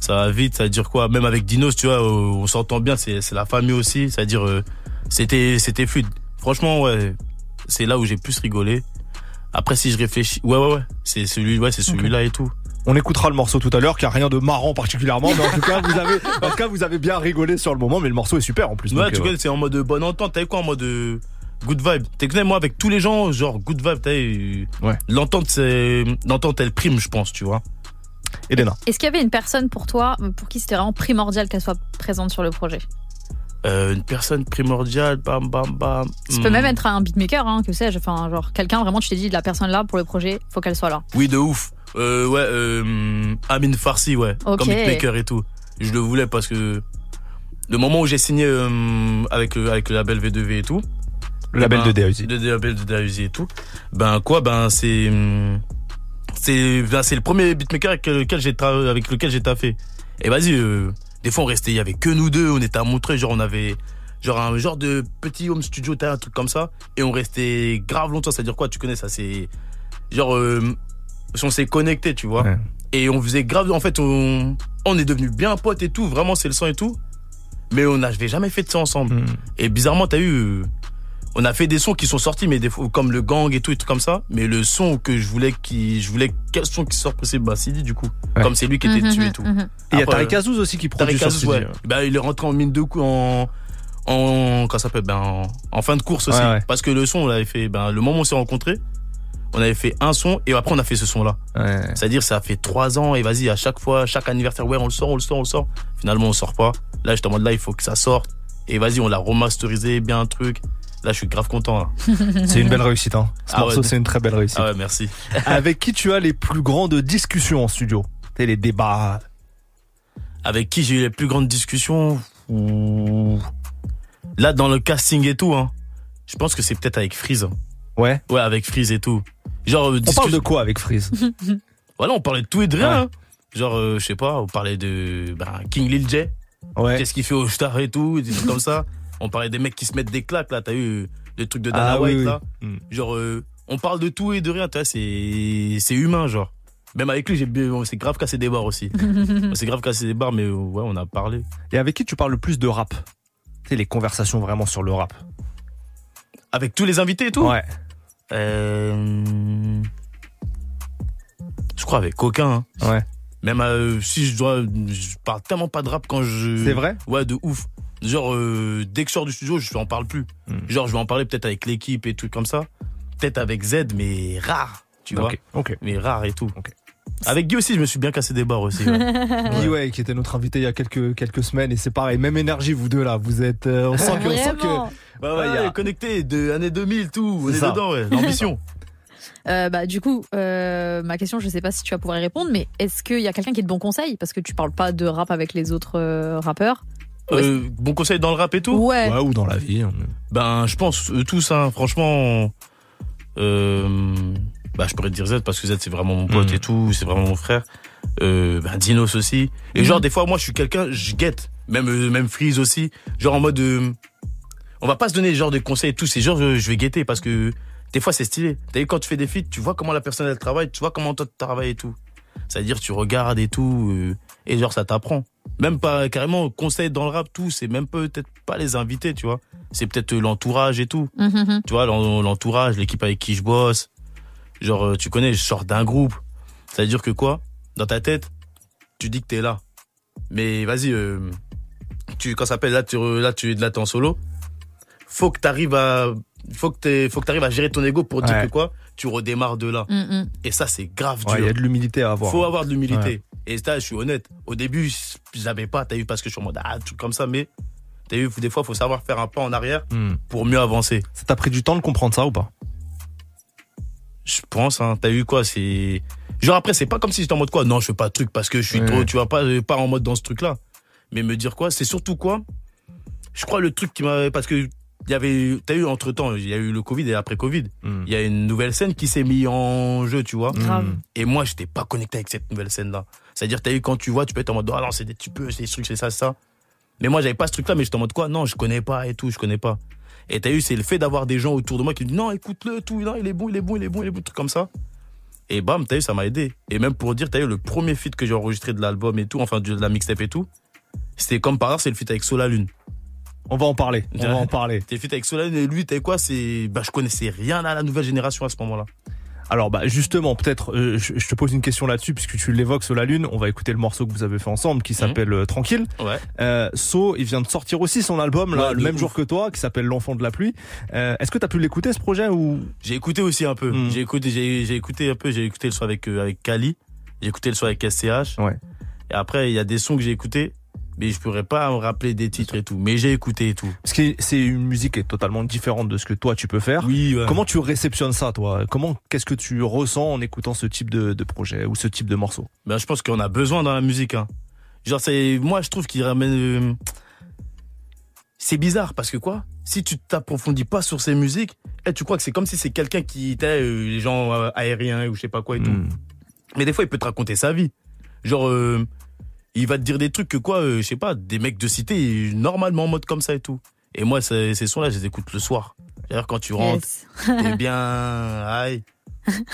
Ça va vite, ça veut dire quoi? Même avec Dinos, tu vois, euh, on s'entend bien, c'est c'est la famille aussi, c'est-à-dire, euh, c'était c'était fluide. Franchement, ouais, c'est là où j'ai plus rigolé. Après, si je réfléchis, ouais, ouais, ouais, c'est celui, ouais, c'est celui-là et tout. On écoutera le morceau tout à l'heure, qui a rien de marrant particulièrement, mais en tout cas, vous avez, [LAUGHS] en tout cas, vous avez bien rigolé sur le moment, mais le morceau est super en plus. Ouais, donc, tu euh, connais, c'est en mode bonne entente. T'as quoi en mode euh, good vibe? T'es connais, moi, avec tous les gens, genre good vibe, t'as euh, Ouais. L'entente, c'est, l'entente, elle prime, je pense, tu vois. Elena. Est-ce qu'il y avait une personne pour toi, pour qui c'était vraiment primordial qu'elle soit présente sur le projet? Euh, une personne primordiale, bam, bam, bam. Ça peut Hmm. même être un beatmaker, hein, que sais-je. Enfin, genre quelqu'un vraiment, tu t'es dit, la personne là pour le projet, faut qu'elle soit là. Oui, de ouf. Euh, ouais, euh, Amin Farsi, ouais. Ok. Comme beatmaker et tout. Je le voulais parce que le moment où j'ai signé euh, avec, le, avec le label V2V et tout. Le label ben, de DAUSI. Le label de DAUSI et tout. Ben quoi, ben c'est. hum, C'est ben, c'est le premier beatmaker avec lequel j'ai avec lequel j'ai taffé. Et vas-y, euh, des fois on restait, il y avait que nous deux, on était à Montreuil, genre on avait genre un genre de petit home studio, t'as un truc comme ça, et on restait grave longtemps. C'est à dire quoi, tu connais ça, c'est genre euh, on s'est connecté, tu vois. Ouais. Et on faisait grave, en fait, on, on est devenus bien potes et tout, vraiment c'est le sang et tout. Mais on n'avait jamais fait de ça ensemble. Hmm. Et bizarrement, t'as eu, on a fait des sons qui sont sortis, mais des fois, comme le gang et tout, et tout comme ça. Mais le son que je voulais, qui, je voulais quel son qui sort possible, bah Sidi du coup. Ouais. Comme c'est lui qui était Mhm, dessus et tout. mhm. Et il y a Tariq Azouz aussi qui produit Tariq Azouz, ouais. Bah, il est rentré en mine de coup, en, en, comment ça s'appelle, ben, en, en fin de course aussi. Ouais, ouais. Parce que le son, on l'avait fait, ben, le moment où on s'est rencontrés, on avait fait un son et après on a fait ce son-là. Ouais. C'est-à-dire, ça fait trois ans et vas-y, à chaque fois, chaque anniversaire, ouais, on le sort, on le sort, on le sort. Finalement, on sort pas. Là, j'étais en mode là, il faut que ça sorte. Et vas-y, on l'a remasterisé, bien un truc. Là, je suis grave content, là. [LAUGHS] C'est une belle réussite, hein. Ce Ah ouais. morceau, c'est une très belle réussite. Ah ouais, merci. [LAUGHS] Avec qui tu as les plus grandes discussions en studio? Les débats. Avec qui j'ai eu les plus grandes discussions? Là, dans le casting et tout, hein. Je pense que c'est peut-être avec Freeze. hein. Ouais. Ouais, avec Freeze et tout. Genre, euh, On parle de quoi avec Freeze? Voilà, on parlait de tout et de rien. Ouais. hein. Genre, euh, je sais pas, on parlait de ben, King Lil J. Ouais. Qu'est-ce qu'il fait au star et tout, des trucs comme ça. [LAUGHS] On parlait des mecs qui se mettent des claques, là. T'as eu le truc de Dana Ah White, oui. là. Hmm. Genre, euh, on parle de tout et de rien, tu vois, c'est, humain, genre. Même avec lui, j'ai on s'est grave cassé des barres aussi. [LAUGHS] on s'est grave cassé des barres, mais euh, ouais, on a parlé. Et avec qui tu parles le plus de rap? Tu sais, les conversations vraiment sur le rap. Avec tous les invités et tout? Ouais. Euh, Je crois avec aucun. hein. Ouais. Même euh, si je dois. Je parle tellement pas de rap quand je. C'est vrai? Ouais, de ouf. Genre, euh, dès que je sors du studio, je en parle plus. Hmm. Genre, je vais en parler peut-être avec l'équipe et trucs comme ça. Peut-être avec Z, mais rare. Tu vois Ok. Ok. Mais rare et tout. Ok. Avec Guy aussi, je me suis bien cassé des barres aussi. ouais. [LAUGHS] Guy, ouais, qui était notre invité il y a quelques, quelques semaines, et c'est pareil, même énergie, vous deux là, vous êtes. euh, on sent que. On sent que Vraiment. ouais, ouais, il y a- connecté de années 2000, tout. On C'est est ça. dedans, ouais. L'ambition. [LAUGHS] Euh, bah, du coup, euh, ma question, je sais pas si tu vas pouvoir y répondre, mais est-ce qu'il y a quelqu'un qui est de bon conseil? Parce que tu parles pas de rap avec les autres euh, rappeurs. Euh, bon conseil dans le rap et tout? Ouais. Ouais, ou dans la vie. hein. Ben, je pense eux tous, hein, franchement. Euh, bah, je pourrais te dire Z parce que Z c'est vraiment mon pote Mhm. et tout, c'est vraiment mon frère. Euh, ben, Dinos aussi. Et Mhm. genre des fois, moi, je suis quelqu'un, je guette. Même euh, même Freeze aussi. Genre en mode, euh, on va pas se donner genre de conseils et tout. C'est genre, euh, je vais guetter parce que des fois c'est stylé. T'as vu quand tu fais des feats, tu vois comment la personne elle travaille, tu vois comment toi tu travailles et tout. C'est-à-dire tu regardes et tout euh, et genre ça t'apprend. Même pas carrément conseil dans le rap tout, c'est même peut-être pas les invités, tu vois. C'est peut-être l'entourage et tout Mhm, mhm. tu vois, l'en- l'entourage, l'équipe avec qui je bosse. Genre, euh, tu connais, je sors d'un groupe. Ça veut dire que quoi? Dans ta tête, tu dis que t'es là. Mais vas-y, euh, tu, quand ça s'appelle là, tu, re- là, tu es là, t'es en solo. Faut que t'arrives à, faut que faut que t'arrives à gérer ton ego pour dire que quoi? Tu redémarres de là. Mm, mm. Et ça, c'est grave Ouais, il y dur. a de l'humilité à avoir. Faut avoir de l'humilité. Et ça, je suis honnête. Au début, j'avais pas, t'as vu, parce que je suis en mode, ah, tout comme ça, mais, t'as vu, des fois, faut savoir faire un pas en arrière Hmm. pour mieux avancer. Ça t'a pris du temps de comprendre ça ou pas? Je pense, hein. T'as eu quoi? C'est. Genre après, c'est pas comme si j'étais en mode quoi? Non, je fais pas de truc parce que je suis Ouais. trop. Tu vois, pas, pas en mode dans ce truc-là. Mais me dire quoi? C'est surtout quoi? Je crois le truc qui m'a. Parce que. Il y avait, t'as eu entre temps, il y a eu le Covid et après Covid, Hmm. il y a une nouvelle scène qui s'est mise en jeu, tu vois. Hmm. Et moi, j'étais pas connecté avec cette nouvelle scène-là. C'est-à-dire, t'as eu quand tu vois, tu peux être en mode, ah non, c'est des, tu peux, c'est des trucs, c'est ça, c'est ça. Mais moi, j'avais pas ce truc-là, mais j'étais en mode quoi? Non, je connais pas et tout, je connais pas. Et t'as eu, c'est le fait d'avoir des gens autour de moi qui me disent, non, écoute-le, tout, non, il est bon, il est bon, il est bon, il est bon, truc comme ça. Et bam, t'as eu, ça m'a aidé. Et même pour dire, t'as eu le premier feat que j'ai enregistré de l'album et tout, enfin, de la mixtape et tout. C'était comme par hasard, c'est le feat avec Sola Lune. On va en parler. On va en parler. T'es feat avec Sola Lune et lui, t'as quoi? C'est, bah, je connaissais rien à la nouvelle génération à ce moment-là. Alors bah justement, peut-être, euh, je, je te pose une question là-dessus puisque tu l'évoques sur la lune. On va écouter le morceau que vous avez fait ensemble qui s'appelle euh, Tranquille. Ouais. Euh, So, il vient de sortir aussi son album là Ouais, le même ouf. jour que toi, qui s'appelle L'enfant de la pluie. Euh, Est-ce que t'as pu l'écouter ce projet ou? J'ai écouté aussi un peu. Mm. J'ai écouté, j'ai, j'ai écouté un peu. J'ai écouté le son avec euh, avec Kali. J'ai écouté le son avec SCH. Ouais. Et après, il y a des sons que j'ai écoutés, mais je pourrais pas me rappeler des titres et tout. Mais j'ai écouté et tout. parce que c'est une musique qui est totalement différente de ce que toi tu peux faire. Oui. ouais. Comment tu réceptionnes ça, toi? Comment, qu'est-ce que tu ressens en écoutant ce type de, de projet ou ce type de morceau? Ben, je pense qu'on a besoin dans la musique. Hein. Genre, c'est moi, je trouve qu'il ramène. euh, C'est bizarre parce que quoi? Si tu t'approfondis pas sur ces musiques, eh, tu crois que c'est comme si c'est quelqu'un qui était euh, les gens euh, aériens ou je sais pas quoi et tout. Hmm. Mais des fois, il peut te raconter sa vie. Genre, euh, il va te dire des trucs que quoi, euh, je sais pas, des mecs de cité, normalement en mode comme ça et tout. Et moi, ces, ces sons-là, je les écoute le soir. D'ailleurs, quand tu rentres, Yes. t'es [LAUGHS] bien, aïe.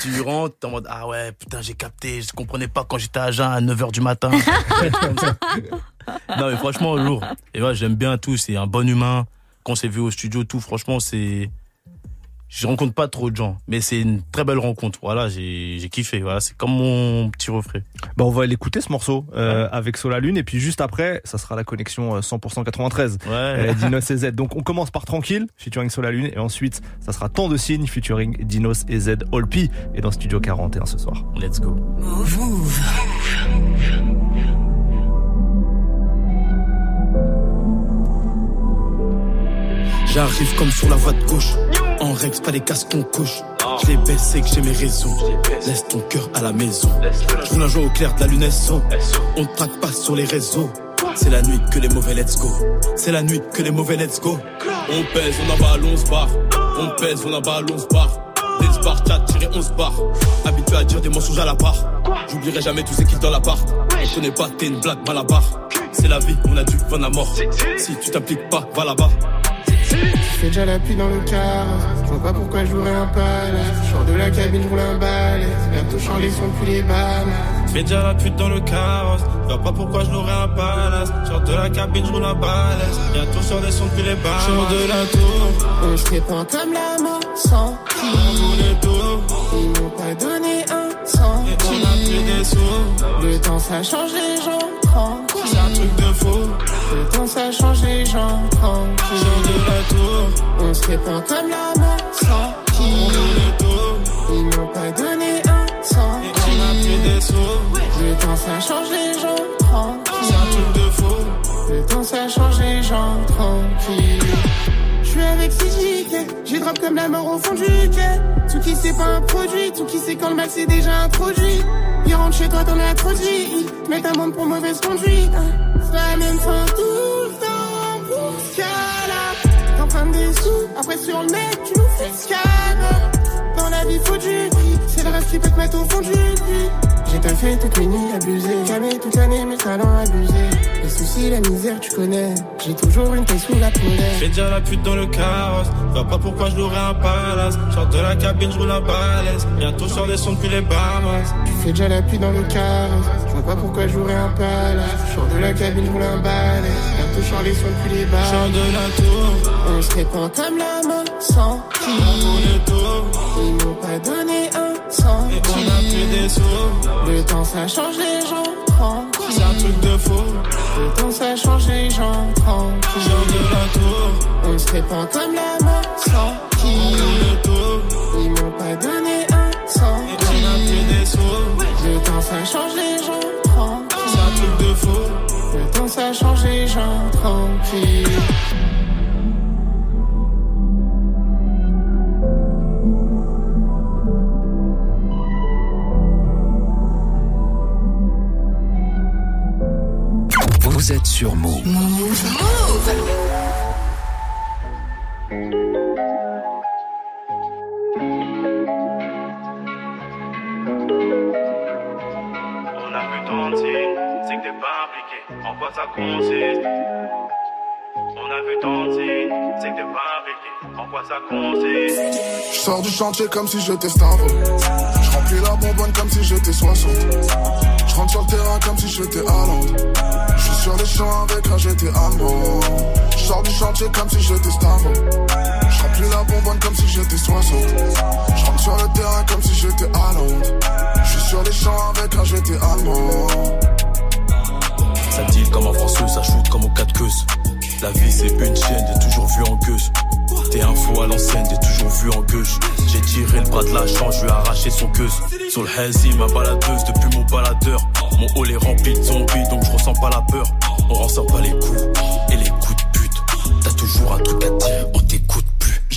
Tu rentres, t'es en mode, ah ouais, putain, j'ai capté, je comprenais pas quand j'étais à Jeun à 9h du matin. [LAUGHS] Non, mais franchement, lourd. Et ouais, j'aime bien tout, c'est un bon humain. Quand on s'est vu au studio, tout, franchement, c'est. Je rencontre pas trop de gens, mais c'est une très belle rencontre. Voilà, j'ai kiffé. Voilà, c'est comme mon petit refrain. Bah on va l'écouter ce morceau euh, avec Sola Lune et puis juste après, ça sera la connexion euh, 100% 93. Ouais. Euh, Dinos et Z. Donc on commence par Tranquille, featuring Sola Lune, et ensuite ça sera Tant de signes, featuring Dinos et Z Olpi, et dans Studio 41 ce soir. Let's go. Move. J'arrive comme sur la voie de gauche. En Rex, pas les casques qu'on couche. Je les que j'ai mes raisons. Laisse ton cœur à la maison. Je un jour au clair de la lune SO. On te traque pas sur les réseaux. C'est la nuit que les mauvais let's go. C'est la nuit que les mauvais let's go. On pèse, on emballe, on se barre. On pèse, on emballe, on se barre. Des bars, chat, tiré, on se barre. Habitué à dire des mensonges à la part. J'oublierai jamais tous ces kills dans l'appart. Je connais pas, t'es une blague mal à barre. C'est la vie, on a du vent à mort. Si tu t'appliques pas, va là-bas. Fais déjà la pluie dans le car. Je vois pas pourquoi jouerais un palace. Sors de la cabine, je roule un balai. Bientôt chant les sons plus les balles. Fais déjà la pute dans le carrosse. Je vois pas pourquoi je un palace. Sors de la cabine, je roule un balèze. Bientôt sur des sons depuis les barres. Sors de la tour. On se répand comme la mort sans. Ils m'ont pas donné un centime. Plus. Le temps ça change les gens tranquille. C'est un truc de fou. Le temps ça change les gens Sors tranquille. de la tour. On se répand comme la mort sans On est tout. Ils m'ont pas donné un Et centime. on a plus des sous. Le temps ça change les gens tranquille. C'est un truc de fou. Le temps ça change les gens tranquille. Suis avec CJK, j'ai drop comme la mort au fond du quai. Tout qui c'est pas un produit, tout qui c'est quand le mal c'est déjà introduit. Il rentre chez toi, as trop dit. Mets ta montre pour mauvaise conduite. C'est la même fin tout le temps pour. T'empruntes des sous, après sur le net, tu nous fais. Dans la vie, prix. C'est le reste qui peut te mettre au fond du puits. J'ai ta fait toute mes nuits abusées. Jamais toute l'année, mes talents abusés. Les soucis, la misère, tu connais. J'ai toujours une tête sous la poulet. Fais déjà la pute dans le carrosse. Je vois pas pourquoi je louerais un palace. Sors de la cabine, je roule un balèze. Bientôt sur des sons depuis les Bahamas. Tu fais déjà la pluie dans le carrosse. Je vois pas pourquoi je jouerais un palace. Je sors de la cabine, je roule un balai. Bientôt chant les sons depuis les Sors bars. de la tour. On se répand comme la mort sans tout. Ils m'ont pas donné un Et centime. on a plus des sous. Le temps ça change les gens tranquille. C'est un truc de fou. Le temps ça change les gens tranquille. Sors de la tour. On se répand comme la mort sans tout. Ils m'ont pas donné un Et centime. on a plus des sous. Le temps ça change les gens tranquille. C'est un truc de fou. Temps ça change les gens tranquille. Vous êtes sur Move. On a vu ton c'est que t'es pas impliqué. En quoi ça consiste On a vu ton signe, c'est que t'es pas. En quoi ça consiste Je sors du chantier comme si j'étais Stavro. Je remplis la bonbonne comme si j'étais 60. Je rentre sur le terrain comme si j'étais Hollande. Je suis sur les champs avec un GT allemand. Je sors du chantier comme si j'étais Stavro. Je remplis la bonbonne comme si j'étais 60. Je rentre sur le terrain comme si j'étais Hollande. Je suis sur les champs avec un GT allemand. Ça deal comme un français, ça shoot comme au 4 queues. La vie c'est une chaîne, t'es toujours vu en gueuse. T'es un fou à l'ancienne, t'es toujours vu en gueuche. J'ai tiré le bras de la chance, je lui ai arraché son queuse. Sur le hazy, ma baladeuse, depuis mon baladeur. Mon hall est rempli de zombies, donc je ressens pas la peur. On ressent pas les coups et les coups de pute. T'as toujours un truc à dire, on t'écoute.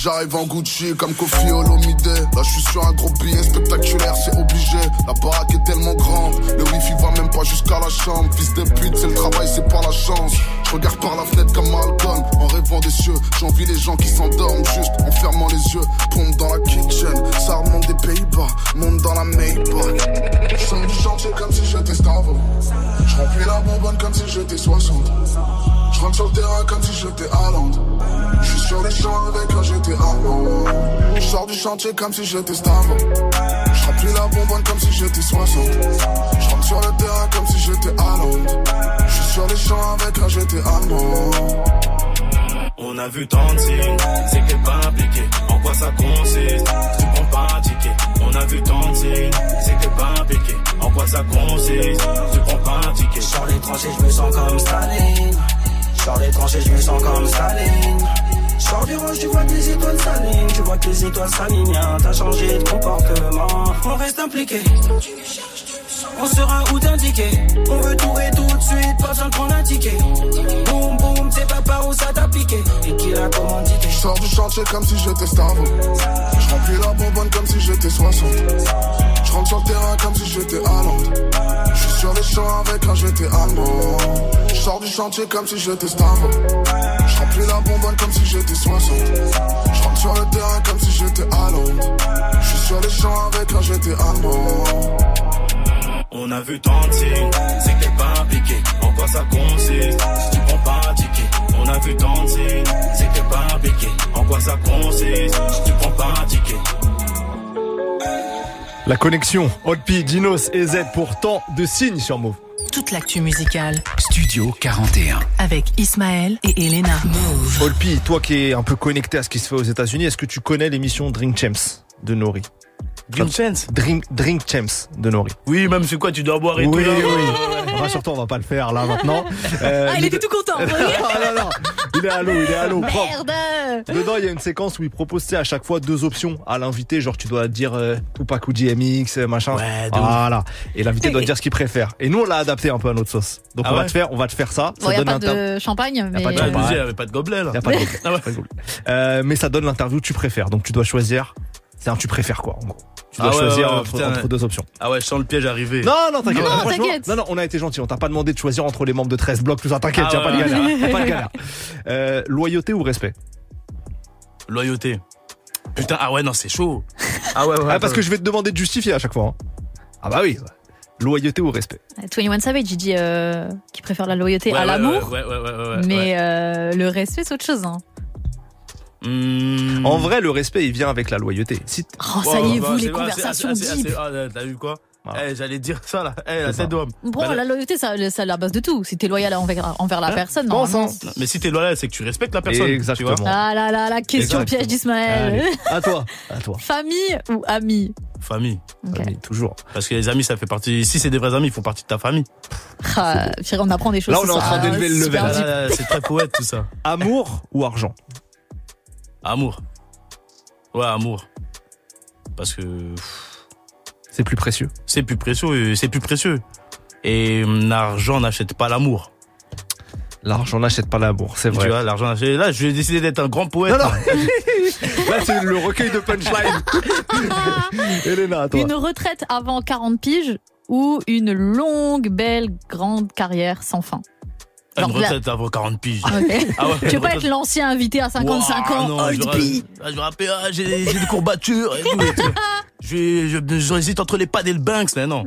J'arrive en Gucci comme Kofi Olomide. Là, je suis sur un gros billet spectaculaire, c'est obligé. La baraque est tellement grande, le wifi va même pas jusqu'à la chambre. Fils de pute, c'est le travail, c'est pas la chance. Je regarde par la fenêtre comme Malcolm, en rêvant des cieux. J'envie les gens qui s'endorment juste en fermant les yeux. Pompe dans la kitchen, ça remonte des Pays-Bas, monte dans la Maybach. Je du chantier comme si j'étais Stavo. Je la bonbonne comme si j'étais 60. Je rentre sur le terrain comme si j'étais Haaland. Je suis sur les champs avec un GT Je sors du chantier comme si j'étais Stavo. Je remplis la bonbonne comme si j'étais 60. Je rentre sur le terrain comme si j'étais Haaland. Je suis sur les champs avec un GT allemand. On a vu tant de signes, c'est que t'es pas impliqué. En quoi ça consiste? Tu prends pas un ticket. On a vu tant de signes, c'est que t'es pas impliqué. En quoi ça consiste? Tu prends pas un ticket. Sur les tranchées, je me sens comme Staline. Sur les tranchées, je me sens comme Staline. Sors du rouge, tu vois que les étoiles s'alignent. Tu vois que les étoiles s'alignent. T'as changé de comportement. On reste impliqué. On sera où t'indiquer? On veut tout et tout de suite. Pas besoin de prendre un ticket. Boum boum, c'est pas par où ça t'a piqué. Et qui l'a commandité. Je sors du chantier comme si j'étais Stavo. Je remplis la bonbonne comme si j'étais 60. Je rentre sur le terrain comme si j'étais Haaland. Je suis sur les champs avec un GT allemand. Je sors du chantier comme si j'étais Stavo. Je remplis la bonbonne comme si j'étais 60. Je rentre sur le terrain comme si j'étais Haaland. Je suis sur les champs avec un GT allemand. On a vu tant de signes, c'est que t'es pas impliqué. En quoi ça consiste? Si tu prends pas un ticket. On a vu tant de signes, c'est que t'es pas impliqué. En quoi ça consiste? Si tu prends pas un ticket. La connexion, Olpi, Dinos et Z pour tant de signes sur Move. Toute l'actu musicale. Studio 41. Avec Ismaël et Elena. Move. Olpi, toi qui es un peu connecté à ce qui se fait aux États-Unis, est-ce que tu connais l'émission Drink Champs de Nori? Dream Chance Drink, Drink Champs de Nori. Oui, même c'est quoi, tu dois boire et Oui, tout là. oui. Rassure-toi, on va pas le faire là maintenant. [LAUGHS] Euh, Ah, il était tout content. [LAUGHS] non, non, non. Il est à l'eau, il est à l'eau. propre. Merde. Dedans, il y a une séquence où il propose à chaque fois deux options à l'invité. Genre, tu dois dire euh, Tupac ou DMX, euh, machin. Ouais, voilà. Et l'invité doit [LAUGHS] dire ce qu'il préfère. Et nous, on l'a adapté un peu à notre sauce. Donc, Ah on va te faire, on va te faire ça. Bon, ça y a donne pas de champagne, mais. pas de champagne. il y avait pas de gobelet là. Y a pas de gobelet. Ah ouais. Euh, mais ça donne l'interview que tu préfères. Donc, tu dois choisir. C'est un tu préfères quoi, en gros. Tu dois Ah ouais, choisir ouais, ouais, entre, putain. entre deux options. Ah ouais, je sens le piège arriver. Non, non, t'inquiète. Non, t'inquiète. Non, non, on a été gentil. On t'a pas demandé de choisir entre les membres de 13 blocs, tout ça. T'inquiète, Ah y a pas de galère. [LAUGHS] pas de galère. Euh, loyauté ou respect? Loyauté. Putain, ah ouais, non, c'est chaud. Ah ouais, ouais. Ah, parce que je vais te demander de justifier à chaque fois. hein. Ah bah oui. Loyauté ou respect? 21 Savage, il dit euh, qu'il préfère la loyauté Ouais, à ouais, l'amour. Ouais, ouais, ouais, ouais, ouais, mais ouais. euh, le respect, c'est autre chose. Hein. Hmm. En vrai, le respect, il vient avec la loyauté. Si t- Oh, ça y est, bah, vous, c'est- les bah, conversations deep. Ah, t'as vu quoi Voilà. Eh, J'allais dire ça là. Eh, la tête d'homme. Bon, Bah, la loyauté, ça- c'est la base de tout. Si t'es loyal envers, envers la Hein personne, Bon sens. Mais si t'es loyal, c'est que tu respectes la personne. Exactement. Tu vois Ah là là, la question Exactement. piège d'Ismaël. [LAUGHS] À toi, à toi. Famille ou amis Famille. Ok. Famille, toujours. Parce que les amis, ça fait partie. Si c'est des vrais amis, ils font partie de ta famille. Ah, on apprend des choses. Là, on est en train d'élever le level. Ah, C'est très poète tout ça. Amour ou argent Amour. Ouais, amour. Parce que C'est plus précieux. c'est plus précieux. euh, C'est plus précieux. Et hum, l'argent n'achète pas l'amour. L'argent n'achète pas l'amour, c'est Tu vrai. vois, l'argent n'achète. Là, je vais décider d'être un grand poète. Non, non. [LAUGHS] Là, c'est le recueil de punchline. [LAUGHS] Elena, à toi. Une retraite avant 40 piges ou une longue, belle, grande carrière sans fin? Une là- retraite avant 40 piges. Ah ouais, Tu veux pas être l'ancien invité à 55 Ouah, ans, non, old je ah, je me rappelle, ah, j'ai j'ai des courbatures et tout. et. [LAUGHS] Je, je, j'hésite entre les pads et le Banks, mais non.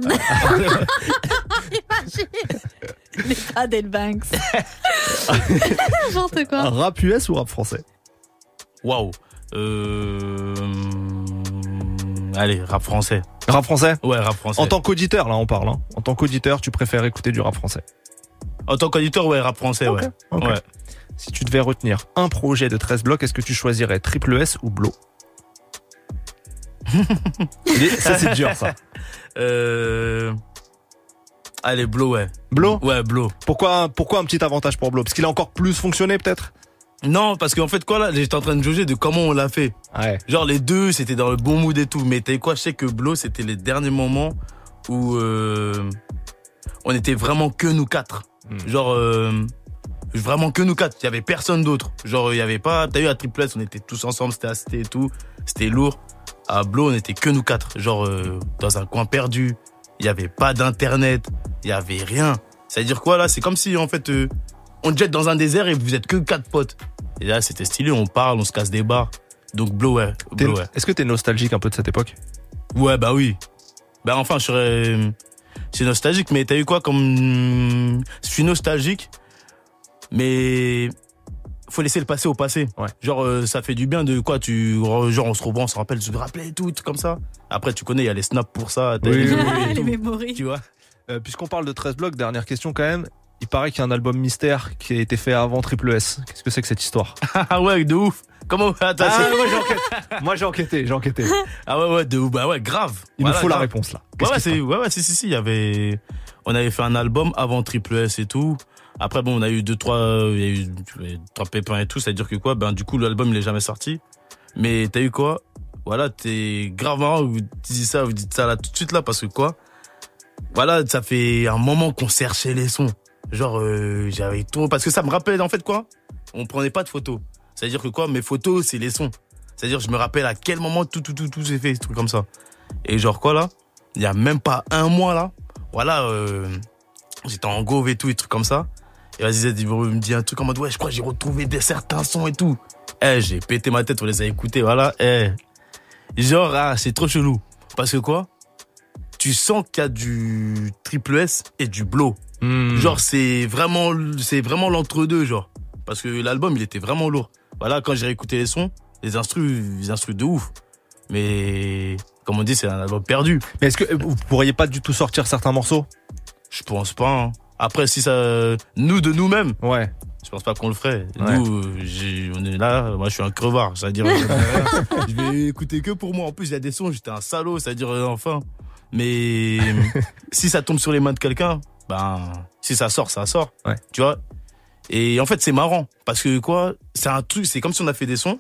Les Adel Banks. [LAUGHS] N'importe quoi. Rap US ou rap français Waouh. Euh... Allez, rap français. Rap français Ouais, rap français. En tant qu'auditeur, là, on parle. hein. En tant qu'auditeur, tu préfères écouter du rap français. En tant qu'auditeur, ouais, rap français, ouais. Ouais. Si tu devais retenir un projet de 13 blocs, est-ce que tu choisirais Triple S ou [LAUGHS] est- Ça, c'est dur, ça. Euh... Allez, Blow, ouais. Blow Ouais, Blow. pourquoi, pourquoi un petit avantage pour Blow Parce qu'il a encore plus fonctionné, peut-être? Non, parce qu'en fait, quoi, là, j'étais en train de juger de comment on l'a fait. Ouais. Genre, les deux, c'était dans le bon mood et tout. Mais t'as quoi, je sais que Blow, c'était les derniers moments où euh, on était vraiment que nous quatre. Hmm. Genre, euh, vraiment que nous quatre. Il y avait personne d'autre. Genre, il y avait pas. T'as eu à Triple S, on était tous ensemble, c'était assez et tout. C'était lourd. À Blow, on était que nous quatre. Genre, euh, dans un coin perdu. Il y avait pas d'internet. Il y avait rien. C'est-à-dire quoi, là C'est comme si, en fait, euh, on te jette dans un désert et vous êtes que quatre potes. Et là, c'était stylé. On parle, on se casse des barres. Donc, Blow, ouais. Ouais. Est-ce que t'es nostalgique un peu de cette époque? Ouais, bah oui. Bah enfin, je serais. C'est nostalgique, mais t'as eu quoi comme. Je suis nostalgique, mais. Faut laisser le passé au passé. Ouais. Genre, euh, ça fait du bien de quoi tu. Genre, on se revoit, on se rappelle, se rappeler et tout, tout comme ça. Après, tu connais, il y a les snaps pour ça. Oui, les oui, [LAUGHS] Les mémories. Tu vois Euh, Puisqu'on parle de 13 blocs, dernière question quand même. Il paraît qu'il y a un album mystère qui a été fait avant Triple S. Qu'est-ce que c'est que cette histoire? [LAUGHS] Ah ouais, de ouf. Comment. Attends, Ah, moi j'ai enquêté. Moi j'ai enquêté, j'ai enquêté. [LAUGHS] ah ouais, ouais, de ouf. Bah ouais, grave. Il Voilà, nous faut la réponse là. Ouais, ouais, c'est, ouais, ouais, si, si, si, il y avait, on avait fait un album avant Triple S et tout. Après, bon, on a eu deux, trois, il y a eu euh, trois pépins et tout. Ça veut dire que quoi, ben, du coup, l'album, il est jamais sorti. Mais t'as eu quoi? Voilà, t'es grave marrant, vous dites ça, vous dites ça là tout de suite là, parce que quoi? Voilà, ça fait un moment qu'on cherchait les sons. Genre, euh, j'avais trop, parce que ça me rappelle, en fait, quoi? On prenait pas de photos. Ça veut dire que quoi? Mes photos, c'est les sons. C'est-à-dire, je me rappelle à quel moment tout, tout, tout, tout s'est fait, des trucs comme ça. Et genre quoi là? Il y a même pas un mois là. Voilà, euh, j'étais en gove et tout, et trucs comme ça. Et vas-y, il me dit un truc en mode ouais, je crois j'ai retrouvé certains sons et tout. Eh, j'ai pété ma tête, on les a écoutés, voilà. Eh, genre ah, c'est trop chelou. Parce que quoi? Tu sens qu'il y a du triple S et du blow. Hmm. Genre c'est vraiment c'est vraiment l'entre-deux genre parce que l'album il était vraiment lourd. Voilà, quand j'ai réécouté les sons, les instrus les instrus de ouf. Mais comme on dit, c'est un album perdu. Mais est-ce que vous pourriez pas du tout sortir certains morceaux? Je pense pas. hein. Après, si ça, nous de nous-mêmes, Ouais. je pense pas qu'on le ferait. Ouais. Nous, on est là. Moi, je suis un crevard. C'est-à-dire, je [LAUGHS] je vais écouter que pour moi. En plus, il y a des sons. J'étais un salaud. C'est-à-dire, euh, enfin. Mais [LAUGHS] si ça tombe sur les mains de quelqu'un, ben, si ça sort, ça sort. Ouais. Tu vois? Et en fait, c'est marrant parce que quoi, c'est un truc. C'est comme si on a fait des sons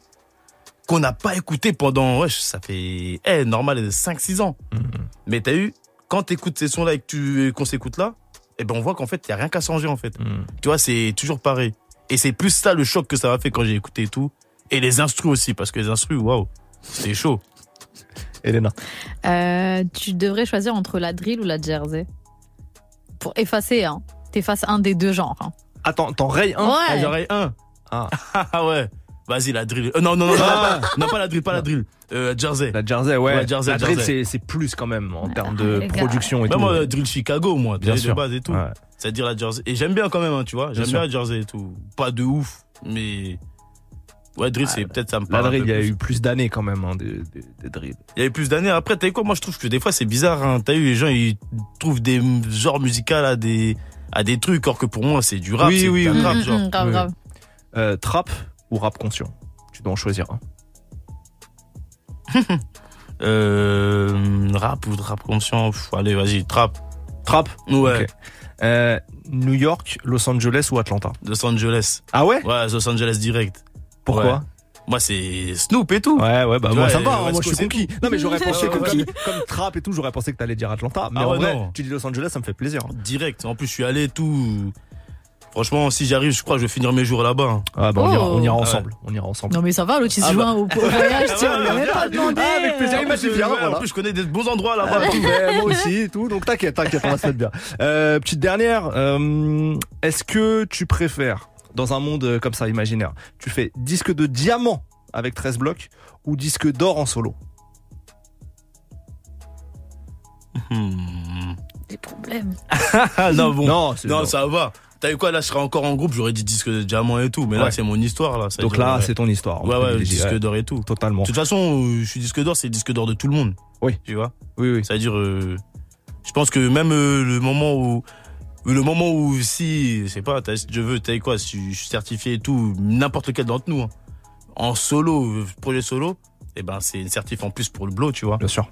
qu'on n'a pas écouté pendant. Ouais, ça fait, eh, normal, 5-6 ans. Mhm. Mais t'as eu, quand t'écoutes ces sons-là et que tu, qu'on s'écoute là, eh ben, on voit qu'en fait, y a rien qu'à changer, en fait. Mhm. Tu vois, c'est toujours pareil. Et c'est plus ça le choc que ça m'a fait quand j'ai écouté et tout. Et les instrus aussi, parce que les instrus, waouh, c'est chaud. Elena. Euh, tu devrais choisir entre la drill ou la jersey. Pour effacer, hein. T'effaces un des deux genres. hein. Attends, t'en rayes un? Ouais. Ah, j'aurais un. Ah. [LAUGHS] Ah ouais. Vas-y, la drill. Euh, non, non, non, non, Ah. pas, non, pas la drill, pas la drill. Euh, Jersey. La Jersey, ouais. Ouais, Jersey, la drill, Jersey. c'est c'est plus quand même en termes de les gars. production et Même tout. moi, drill Chicago, moi, Bien de, sûr. de base et tout. Ouais. C'est-à-dire la Jersey. Et j'aime bien quand même, hein, tu vois. J'aime sûr. bien la Jersey et tout. Pas de ouf, mais. Ouais, drill, c'est peut-être ça me parle. drill, il y a eu plus d'années quand même hein, des, des, des drills. Il y avait plus d'années. Après, t'as vu quoi? Moi, je trouve que des fois, c'est bizarre. Hein. T'as eu les gens, ils trouvent des genres musicaux à des à des trucs, or que pour moi, c'est du rap. Oui, c'est oui, de la oui. rap, Mm, genre. mm, grave, Oui. grave. Euh, trap ou rap conscient? Tu dois en choisir un. [LAUGHS] Euh, rap ou rap conscient? Pff, Allez, vas-y, trap. Trap? Ouais. Euh, New York, Los Angeles ou Atlanta? Los Angeles. Ah ouais? Ouais, Los Angeles direct. Pourquoi Ouais. Moi, c'est Snoop et tout. Ouais, ouais, bah Tu moi vois, ça va, et hein, moi je suis conquis. Non mais j'aurais pensé [LAUGHS] comme, ouais. comme trap et tout, j'aurais pensé que t'allais dire Atlanta. Mais Ah en ouais, vrai, non. tu dis Los Angeles, ça me fait plaisir. Direct. En plus, je suis allé tout. Franchement, si j'arrive, je crois que je vais finir mes jours là-bas. hein. Ah bah on ira, Oh. on ira Ouais. ensemble. On ira ensemble. Non mais ça va, l'autre il se Ah joint au, au voyage, tu lui avait ouais, pas demandé. Ah, avec plaisir, dit bien, ouais, voilà. En plus, je connais des bons endroits là-bas. Ah, ouais, moi aussi et tout. Donc t'inquiète, t'inquiète, on va se mettre bien. Euh, petite dernière. euh, Est-ce que tu préfères, dans un monde euh, comme ça imaginaire, tu fais disque de diamant avec 13 blocs ou disque d'or en solo Hmm. Des problèmes. Ah non, bon. Non, c'est ça va. T'as vu quoi, là, je serais encore en groupe, j'aurais dit disque de diamant et tout. Mais là, c'est mon histoire, là. Ça Donc dire, là, ouais. c'est ton histoire. Ouais, ouais, disque ouais, d'or et tout. Totalement. De toute façon, euh, je suis disque d'or, c'est disque d'or de tout le monde. Oui. Tu vois Oui, oui. C'est-à-dire, euh, je pense que même euh, le moment où. Le moment où, si, je sais pas, je veux, t'as quoi, si je suis certifié et tout, n'importe lequel d'entre nous, hein, en solo, projet solo, eh ben, c'est une certif en plus pour le blow, tu vois. Bien sûr.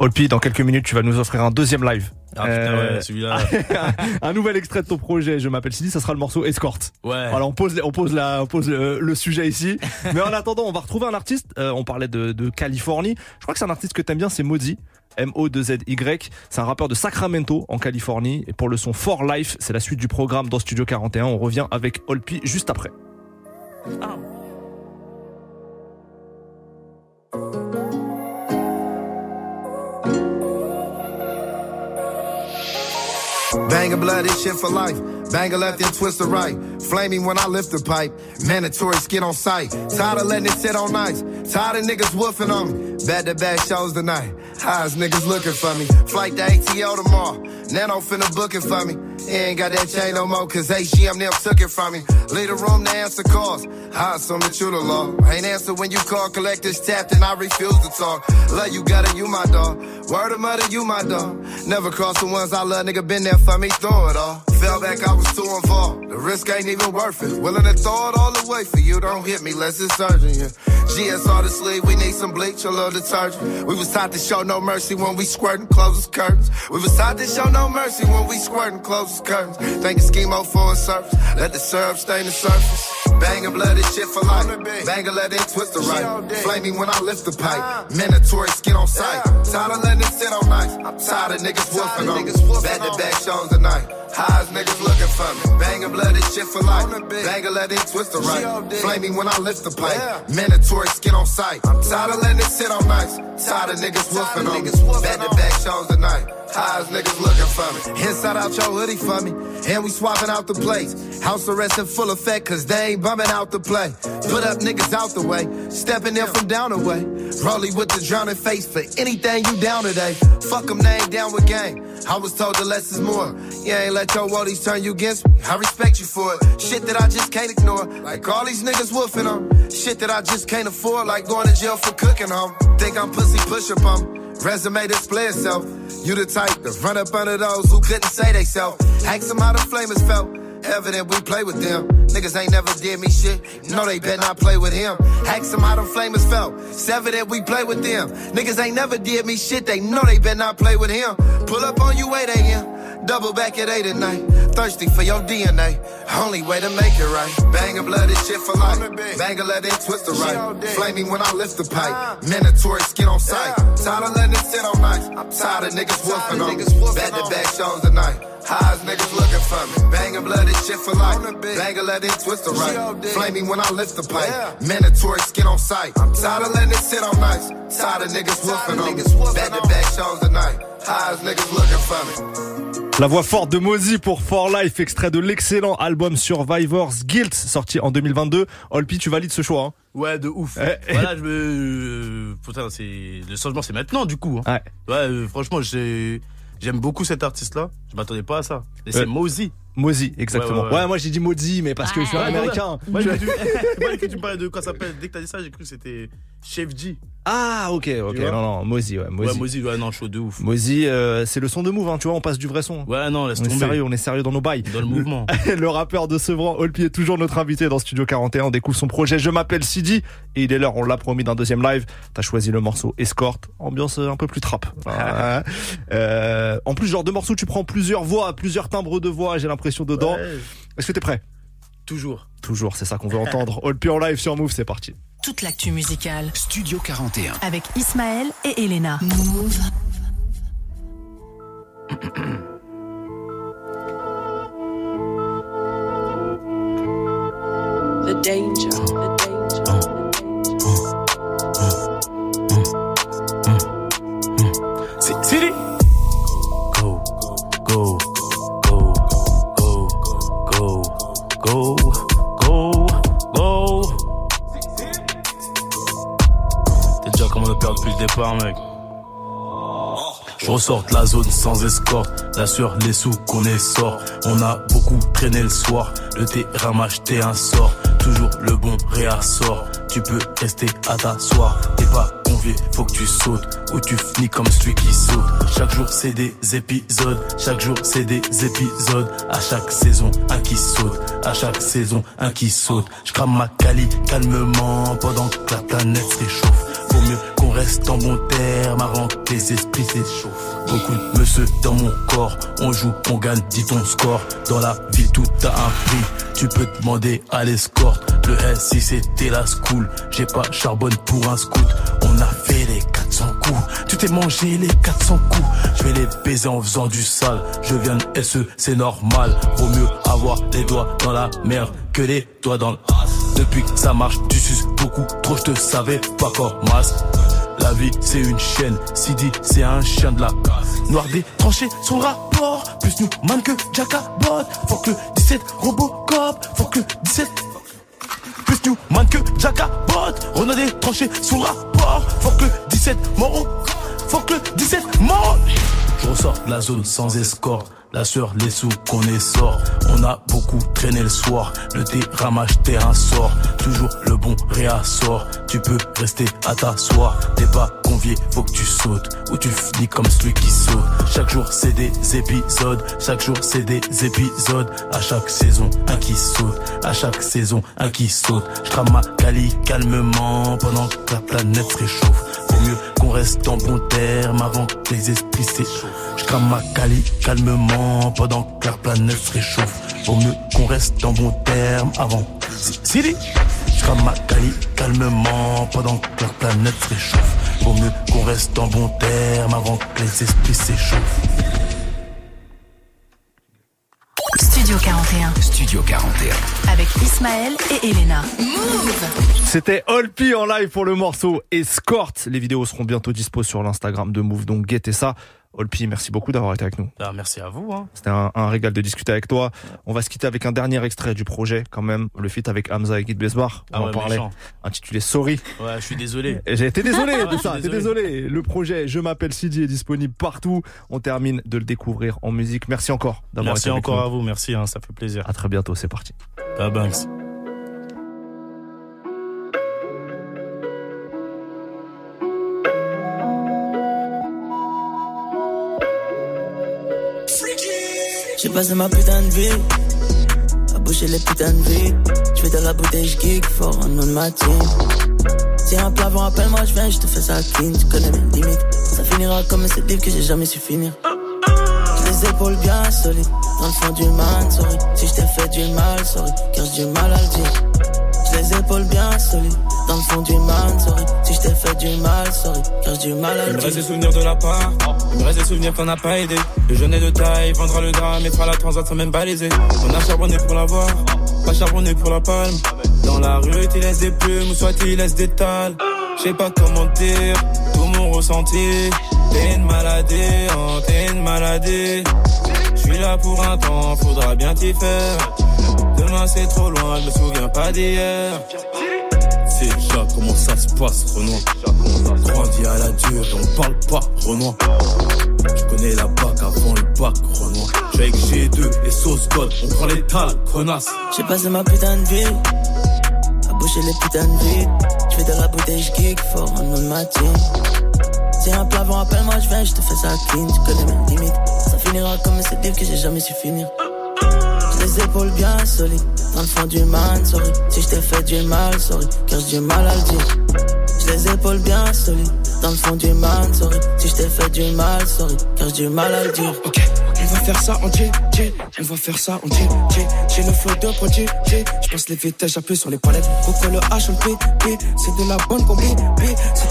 Olpi, dans quelques minutes, tu vas nous offrir un deuxième live. Ah putain, Euh, ouais, celui-là. [LAUGHS] un nouvel extrait de ton projet, je m'appelle Sidi, ça sera le morceau Escort. Ouais. Voilà, on pose, on pose, la, on pose le, le sujet ici. [LAUGHS] Mais en attendant, on va retrouver un artiste. Euh, on parlait de, de Californie. Je crois que c'est un artiste que t'aimes bien, c'est Modi. M-O-2-Z-Y. C'est un rappeur de Sacramento, en Californie. Et pour le son For Life, c'est la suite du programme dans Studio 41. On revient avec Olpi juste après. Bang a blood, this shit for life. Bang a left and twist the right. Flaming when I lift the pipe. Mandatory skid on sight. Tired of letting it sit on nights. Tired of niggas woofing on me. Back to back shows tonight. Highs niggas looking for me. Flight to ATL tomorrow. Nano finna book it for me. He ain't got that chain no more, cause HGM them took it from me. Leave the room to answer calls. I assume that you the law. Ain't answer when you call, collectors tapped and I refuse to talk. Love you, gotta you my dog. Word of mother, you my dog. Never cross the ones I love, nigga been there for me through it all. Fell back, I was too involved. The risk ain't even worth it. Willing to throw it all away for you, don't hit me, less it's urgent, yeah. GSR to sleep, we need some bleach, a little detergent. We was taught to show no mercy when we squirtin', close curtains. We was taught to show no mercy when we squirtin', close curtains. Thank you, schemo for a surface. Let the syrup stain the surface. Bang and blood, this shit for life. Bang and let it twist the right. Flaming when I lift the pipe. Mandatory skin on sight. Tired of letting it sit on nights. I'm tired of niggas whooping on me. Back to back shows tonight. Highs niggas looking for me. Bang and blood, shit for life. Bang and let it twist the right. Flaming when I lift the pipe. Mandatory skin on sight. I'm tired of letting it sit on nights. Tired of niggas whooping on me. Back to back shows tonight. Highs niggas looking for me. Inside out your hoodie for me. And we swapping out the plates. House arrest in full effect, cause they ain't bumming out the play. Put up niggas out the way. Stepping in from down the way. Rolly with the drowning face for anything you down today. Fuck them, they ain't down with gang. I was told the less is more. You ain't let your wallies turn you against me. I respect you for it. Shit that I just can't ignore. Like all these niggas woofing on. Shit that I just can't afford. Like going to jail for cooking on. Think I'm pussy push up on. Resume display itself. You the type to run up under those who couldn't say they self. Ask them how the flamers felt. Evident we play with them. Niggas ain't never did me shit. No, they better not play with him. Ask them how them flamers felt. It's evident we play with them. Niggas ain't never did me shit. They know they better not play with him. Pull up on you 8 a.m. Double back at 8 at night. Thirsty for your DNA. Only way to make it right. Bang a bloody shit for life. Bang a let it twist the right. Flaming when I lift the pipe. Mandatory skin on sight. Tired of letting it sit on night. I'm tired of niggas whooping on me. Back to back shows tonight. Highs niggas looking for me. Bang a bloody shit for life. Bang a let it twist the right. Flaming when I lift the pipe. Mandatory skin on sight. I'm tired of letting it sit on nights. Tired of niggas whooping on me. Back to back shows tonight. Highs niggas looking for me. La voix forte de Mozy pour For Life, extrait de l'excellent album Survivor's Guilt, sorti en 2022. Olpi, tu valides ce choix hein Ouais, de ouf. Eh, [LAUGHS] voilà, je me. euh, Putain, c'est. Le changement, c'est maintenant, du coup. hein. Ouais. Ouais, euh, franchement, j'ai. J'aime beaucoup cet artiste-là. Je m'attendais pas à ça. Et c'est Ouais. Mozy. Mozy, exactement. Ouais, Ouais, ouais, ouais. moi j'ai dit Mozy, mais parce que je suis un américain. Moi, [LAUGHS] moi, que tu me parlais de quoi ça s'appelle. Dès que t'as dit ça, j'ai cru que c'était Chef G. Ah, ok, ok, non, non, Mozy, ouais, Ouais, Mozy. Mozy, ouais, non, chaud de ouf. Mozy, euh, c'est le son de Move, hein, tu vois, on passe du vrai son. Ouais, non, laisse On est sérieux, on est sérieux dans nos bails. Dans le mouvement. [LAUGHS] le rappeur de Sevran, Olpi, est toujours notre invité dans Studio 41. On découvre son projet Je m'appelle Sidi. Et il est l'heure, on l'a promis, d'un deuxième live. T'as choisi le morceau Escort. Ambiance un peu plus trap. [LAUGHS] Ah. Euh, en plus, genre de morceau, tu prends plusieurs voix, plusieurs timbres de voix, j'ai l'impression dedans. Ouais. Est-ce que t'es prêt? Toujours. Toujours, c'est ça qu'on veut entendre. Olpi en live sur Move, c'est parti. Toute l'actu musicale Studio 41. avec Ismaël et Elena. Move. The danger. The danger. C'est Je ressors de la zone sans escorte, l'assure les sous qu'on est sort. On a beaucoup traîné le soir, le terrain m'a acheté un sort. Toujours le bon réassort, tu peux rester à t'asseoir. T'es pas convié, faut que tu sautes, ou tu finis comme celui qui saute. Chaque jour c'est des épisodes, chaque jour c'est des épisodes. À chaque saison, un qui saute, à chaque saison, un qui saute. Je crame ma cali calmement pendant que la planète se réchauffe. Vaut mieux reste en bon terme avant que les esprits s'échauffent. Beaucoup de monsieur dans mon corps. On joue, on gagne, dit ton score. Dans la ville, tout a un prix. Tu peux demander à l'escorte. Le S, si c'était la school. J'ai pas charbonne pour un scout. On a fait les 400 coups. Tu t'es mangé les 400 coups. Je vais les baiser en faisant du sale. Je viens de SE, c'est normal. Vaut mieux avoir les doigts dans la merde que les doigts dans le depuis que ça marche, tu suces beaucoup trop, je te savais pas comme masque. La vie, c'est une chaîne, Sidi, c'est un chien de la Noir des tranchées, son rapport, plus nous man que Jacabot. Faut que le 17 Robocop, faut que le 17 plus nous man que Jacabot. Renaud des tranchées, son rapport, faut que le 17 mort. Faut que le 17 mort. Je ressors la zone sans escorte. La sœur, les sous qu'on est sort. On a beaucoup traîné le soir. Le m'a acheté un sort. Toujours le bon réassort. Tu peux rester à t'asseoir. T'es pas convié, faut que tu sautes. Ou tu finis comme celui qui saute. Chaque jour c'est des épisodes. Chaque jour c'est des épisodes. À chaque saison, un qui saute. À chaque saison, un qui saute. Je crame ma cali calmement pendant que la planète réchauffe. Vaut mieux qu'on reste en bon terme avant que les esprits s'échauffent. Je crame ma cali calmement pendant que la planète se réchauffe. Vaut mieux qu'on reste en bon terme avant. Si- Sidi, je crame ma cali calmement pendant que la planète se réchauffe. Vaut mieux qu'on reste en bon terme avant que les esprits s'échauffent. Studio 41 Studio 41. avec Ismaël et Elena. Move. C'était Olpi en live pour le morceau Escort. Les vidéos seront bientôt dispo sur l'Instagram de Move, donc guettez ça. Olpi, merci beaucoup d'avoir été avec nous. Ah, merci à vous. Hein. C'était un, un régal de discuter avec toi. On va se quitter avec un dernier extrait du projet, quand même, le feat avec Hamza et Guy Besbar. On Ah en ouais, parlait. méchant. Intitulé Sorry. Ouais, je suis désolé. [LAUGHS] J'ai été désolé Ouais, de ça, t'es désolé. Le projet Je m'appelle Sidi est disponible partout. On termine de le découvrir en musique. Merci encore d'avoir été Merci avec encore nous. à vous, merci, hein, ça fait plaisir. À très bientôt, c'est parti. Ah, Banks. J'ai passé ma putain de vie à boucher les putains de vie. Je vais dans la bouteille, je geek fort en nom de ma team. Si un plat, rappelle-moi, je viens, je te fais ça clean. Tu connais mes limites. Ça finira comme ce livre que j'ai jamais su finir. J'ai les épaules bien solides, dans le fond du man, sorry. Si je t'ai fait du mal, sorry, car j'ai du mal à le dire. Les épaules bien solides, dans le fond du man, sorry. Si je t'ai fait du mal, sorry, car j'ai du mal à Il me reste des souvenirs de la part. Il me reste des souvenirs qu'on n'a pas aidé. Le jeune est de taille, vendra le drame et fera la transat sans même baliser. On a charbonné pour l'avoir, pas charbonné pour la palme. Dans la rue, tu laisses des plumes ou soit tu laisses des tales. Je sais pas comment dire, tout mon ressenti. T'es une maladie, oh, t'es une maladie. Je suis là pour un temps, faudra bien t'y faire. C'est trop loin, je me souviens pas d'hier. C'est déjà comment ça se passe, Renoir? Grandi à la dure, on parle pas, Renoir. Je connais la bac avant le bac, Renoir. Suis avec G2 et sauce God, on prend les tales, connasse. J'ai passé ma putain de vie à boucher les putains de vides. Je vais dans la bouteille, je geek fort en nom de ma team. Si un plat, rappelle-moi, je viens, je te fais ça clean. Tu connais mes limites. Ça finira comme ce livre que j'ai jamais su finir. Les épaules bien solides, dans le fond du man, sorry. Si je t'ai fait du mal, sorry, car j'ai du mal à le dire. J'ai les épaules bien solides, dans le fond du man, sorry. Si je t'ai fait du mal, sorry, car j'ai du mal à le dire. Ok, on va faire ça en J, J, on va faire ça en J, J. J'ai le flow de produit, J. Je passe les vitesses, j'appuie sur les palettes. Coco le H, on le P. C'est de la bonne combi, B.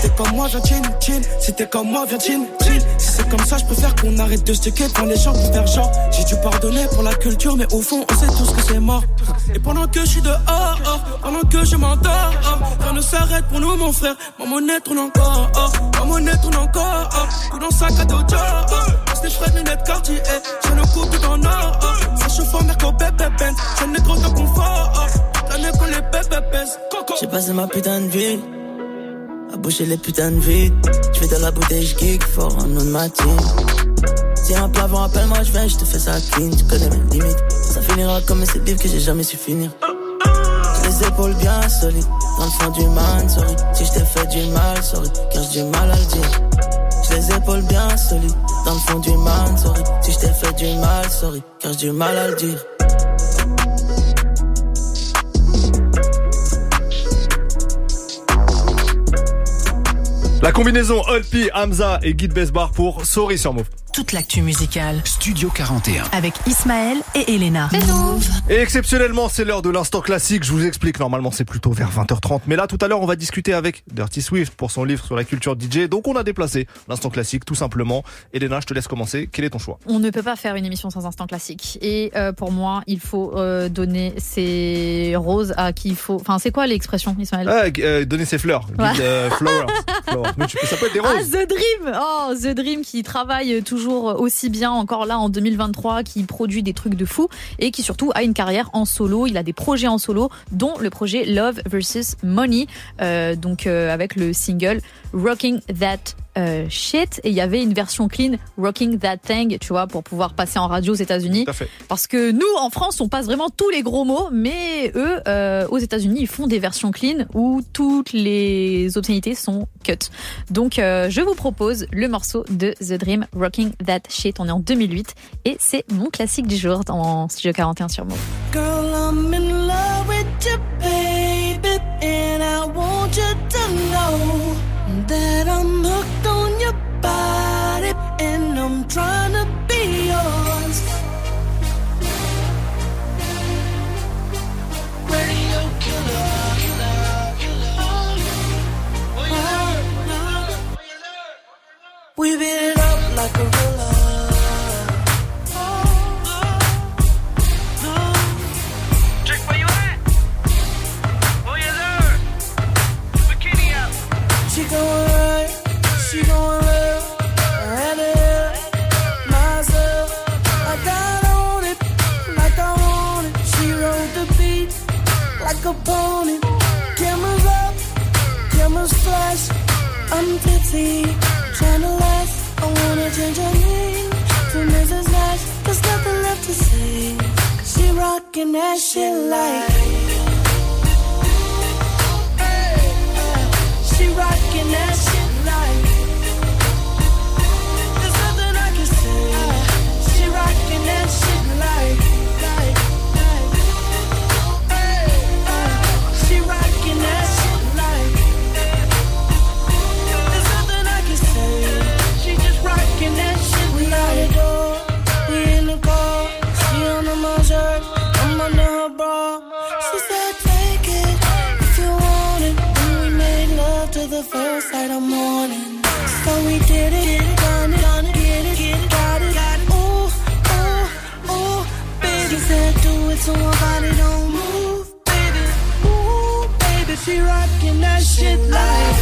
T'es comme moi, viens chin. Si t'es comme moi, viens chin, chin. Si c'est comme ça, je préfère qu'on arrête de sticker quand les gens vont faire genre. J'ai dû pardonner pour la culture, mais au fond, on sait tous que c'est mort. Et pendant que je suis dehors, pendant que je m'endors, oh, rien ne s'arrête pour nous, mon frère. Ma monnaie tourne encore, oh, ma monnaie tourne encore, oh. Dans sac à dos. Passe les frais lunettes quartier. J'ai le coup tout en or. Ça chauffe en merco, bébé, ben. J'ai le gros de confort. L'année qu'on les bébés pèsent. J'ai passé ma putain de vie à boucher les putains de vides. Je vais dans la bouteille, je geek fort en nom de ma team. Si un plat, rappelle-moi, je viens, je te fais ça clean. Tu connais mes limites. Ça finira comme ce livre que j'ai jamais su finir. J'ai les épaules bien solides, dans le fond du man, sorry. Si je t'ai fait du mal, sorry, car j'ai du mal à le dire. Les épaules bien solides, dans le fond du man, sorry. Si je t'ai fait du mal, sorry, car j'ai du mal à le dire. La combinaison Olpi, Hamza et Guy Besbar pour Sorry sur Move. Toute l'actu musicale Studio 41. avec Ismaël et Elena. Et exceptionnellement, c'est l'heure de l'instant classique. Je vous explique, normalement c'est plutôt vers 20h30. Mais là, tout à l'heure, on va discuter avec Dirty Swift pour son livre sur la culture DJ. Donc on a déplacé l'instant classique, tout simplement. Elena, je te laisse commencer. Quel est ton choix? On ne peut pas faire une émission sans instant classique. Et euh, pour moi, il faut euh, donner ses roses à qui il faut. Enfin, c'est quoi l'expression, Ismaël? Ah, euh, Donner ses fleurs. Ouais. Euh, flowers. [LAUGHS] Flowers. Mais tu peux- ça peut être des Ah, roses. The Dream Oh, The Dream qui travaille toujours aussi bien encore là en 2023, qui produit des trucs de fou et qui surtout a une carrière en solo. Il a des projets en solo, dont le projet Love versus Money, euh, donc euh, avec le single Rocking That euh, Shit. Et il y avait une version clean, Rocking That Thing, tu vois, pour pouvoir passer en radio aux États-Unis. Tout à fait. Parce que nous, en France, on passe vraiment tous les gros mots, mais eux, euh, aux États-Unis, ils font des versions clean où toutes les obscénités sont cut. Donc, euh, je vous propose le morceau de The Dream, Rocking That Shit. On est en 2008 et c'est mon classique du jour en Studio 41 sur Move. Girl, I'm in love with you, baby. And I want you to know that I'm hooked on your body. And I'm trying to be yours. Radio killer. We beat it up like a roller. opponent. Cameras up, cameras flash. I'm dizzy, trying to last. I wanna change her name to Mrs. Nash. There's nothing left to say. She rocking that shit like. She rockin' that shit she rockin' that shit like,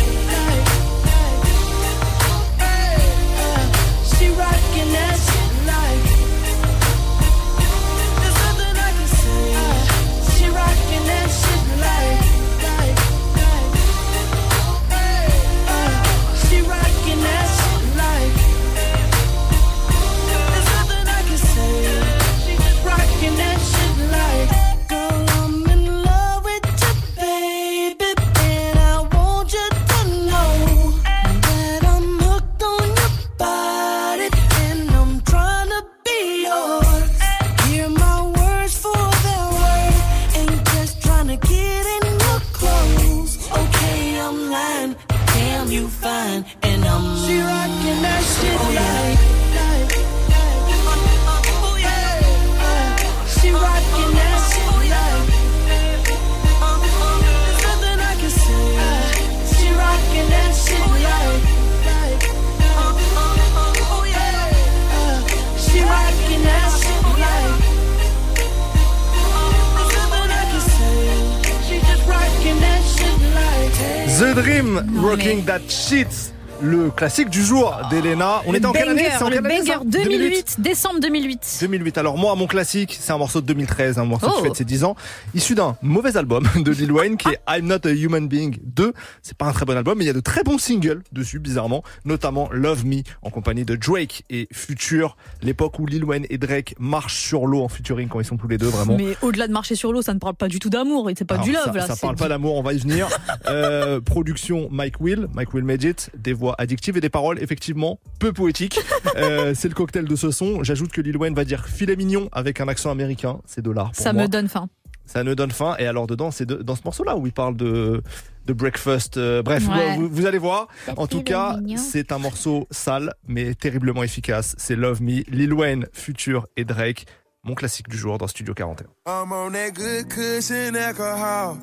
That Shit. Le classique du jour d'Elena. On Le était en quelle année en le quelle année, ça banger 2008, décembre 2008. 2008. Alors moi, mon classique, c'est un morceau de 2013, un morceau Oh. qui fête ses 10 ans, issu d'un mauvais album de Lil [LAUGHS] Wayne qui est I'm Not a Human Being 2. C'est pas un très bon album, mais il y a de très bons singles dessus, bizarrement, notamment Love Me en compagnie de Drake et Future, l'époque où Lil Wayne et Drake marchent sur l'eau en featuring quand ils sont tous les deux vraiment. Mais au-delà de marcher sur l'eau, ça ne parle pas du tout d'amour et c'est pas Alors, du love ça, là. ça parle pas d'amour, on va y venir. [LAUGHS] Euh, production Mike Will, Mike Will made it, voix addictives et des paroles effectivement peu poétiques. [LAUGHS] Euh, c'est le cocktail de ce son. J'ajoute que Lil Wayne va dire filet mignon avec un accent américain, c'est de l'art Ça moi. me donne faim. Ça me donne faim. Et alors dedans, c'est de- dans ce morceau-là où il parle de de breakfast. euh, bref, Ouais. vous, vous allez voir. En tout cas, mignon. c'est un morceau sale mais terriblement efficace. C'est Love Me, Lil Wayne, Future et Drake. Mon classique du jour dans Studio 41. I'm on that good cushion alcohol.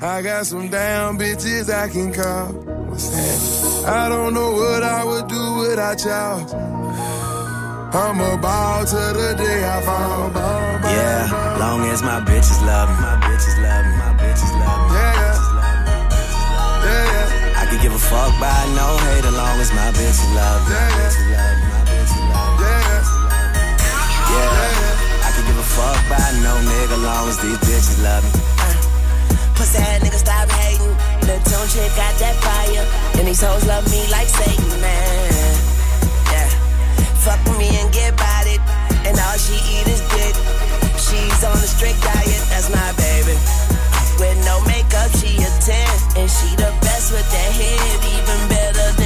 I got some damn bitches I can call. What's that? I don't know what I would do without y'all. I'm a ball to the day I fall. Ball, ball, Yeah, long as my bitches love me. My bitches love me. My bitches love me. Yeah, yeah, yeah. I could give a fuck by no hate as long as my bitches love me. My bitches fuck by no nigga long as these bitches love me. Uh, pussy ass nigga stop hating. Lil' tune chick got that fire. And these hoes love me like Satan, man. Yeah. Fuck with me and get about it. And all she eat is dick. She's on a strict diet, that's my baby. With no makeup, she a 10. And she the best with that head, even better than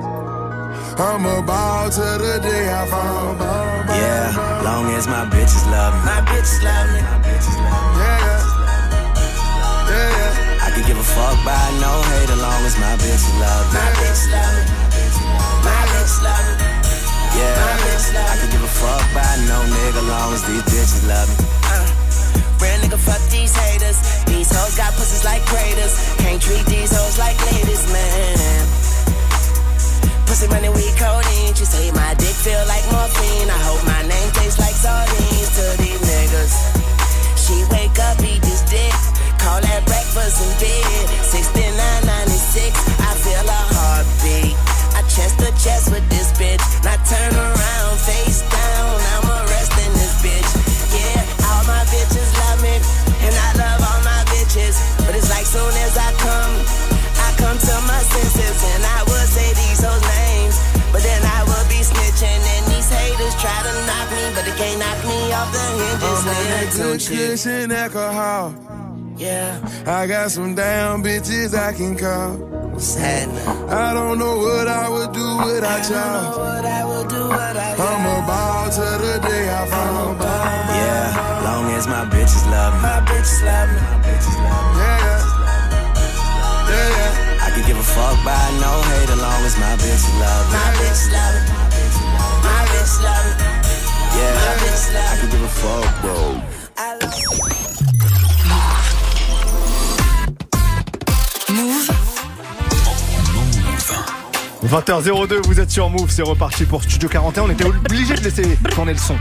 I'm a ball to the day I fall. Ball, ball, Yeah, long as my bitches love me. My bitches love me. My bitches love me. Yeah, yeah. I can give a fuck by no hate long as my bitches love me. My bitches love me. My bitches love me. Yeah, I can give a fuck by no nigga long as these bitches love me. Uh, real nigga, fuck these haters. These hoes got pussies like craters. Can't treat these hoes like ladies, man. Pussy money, we codeine. She say my dick feel like morphine. I hope my name tastes like I got some damn bitches I can call. What's happening? I don't know what I would do without y'all. What I will do, what I I'm a ball till the day I fall. Yeah, long as my bitches love me. My bitches love me. My bitches love me. Yeah, yeah. Yeah. I could give a fuck by no hate as long as my bitches love me. My bitches love me. My bitches love me. Yeah, my bitches love me. I can give a fuck, bro. 21h02, vous êtes sur Move, c'est reparti pour Studio 41. On était obligé de laisser tourner le son.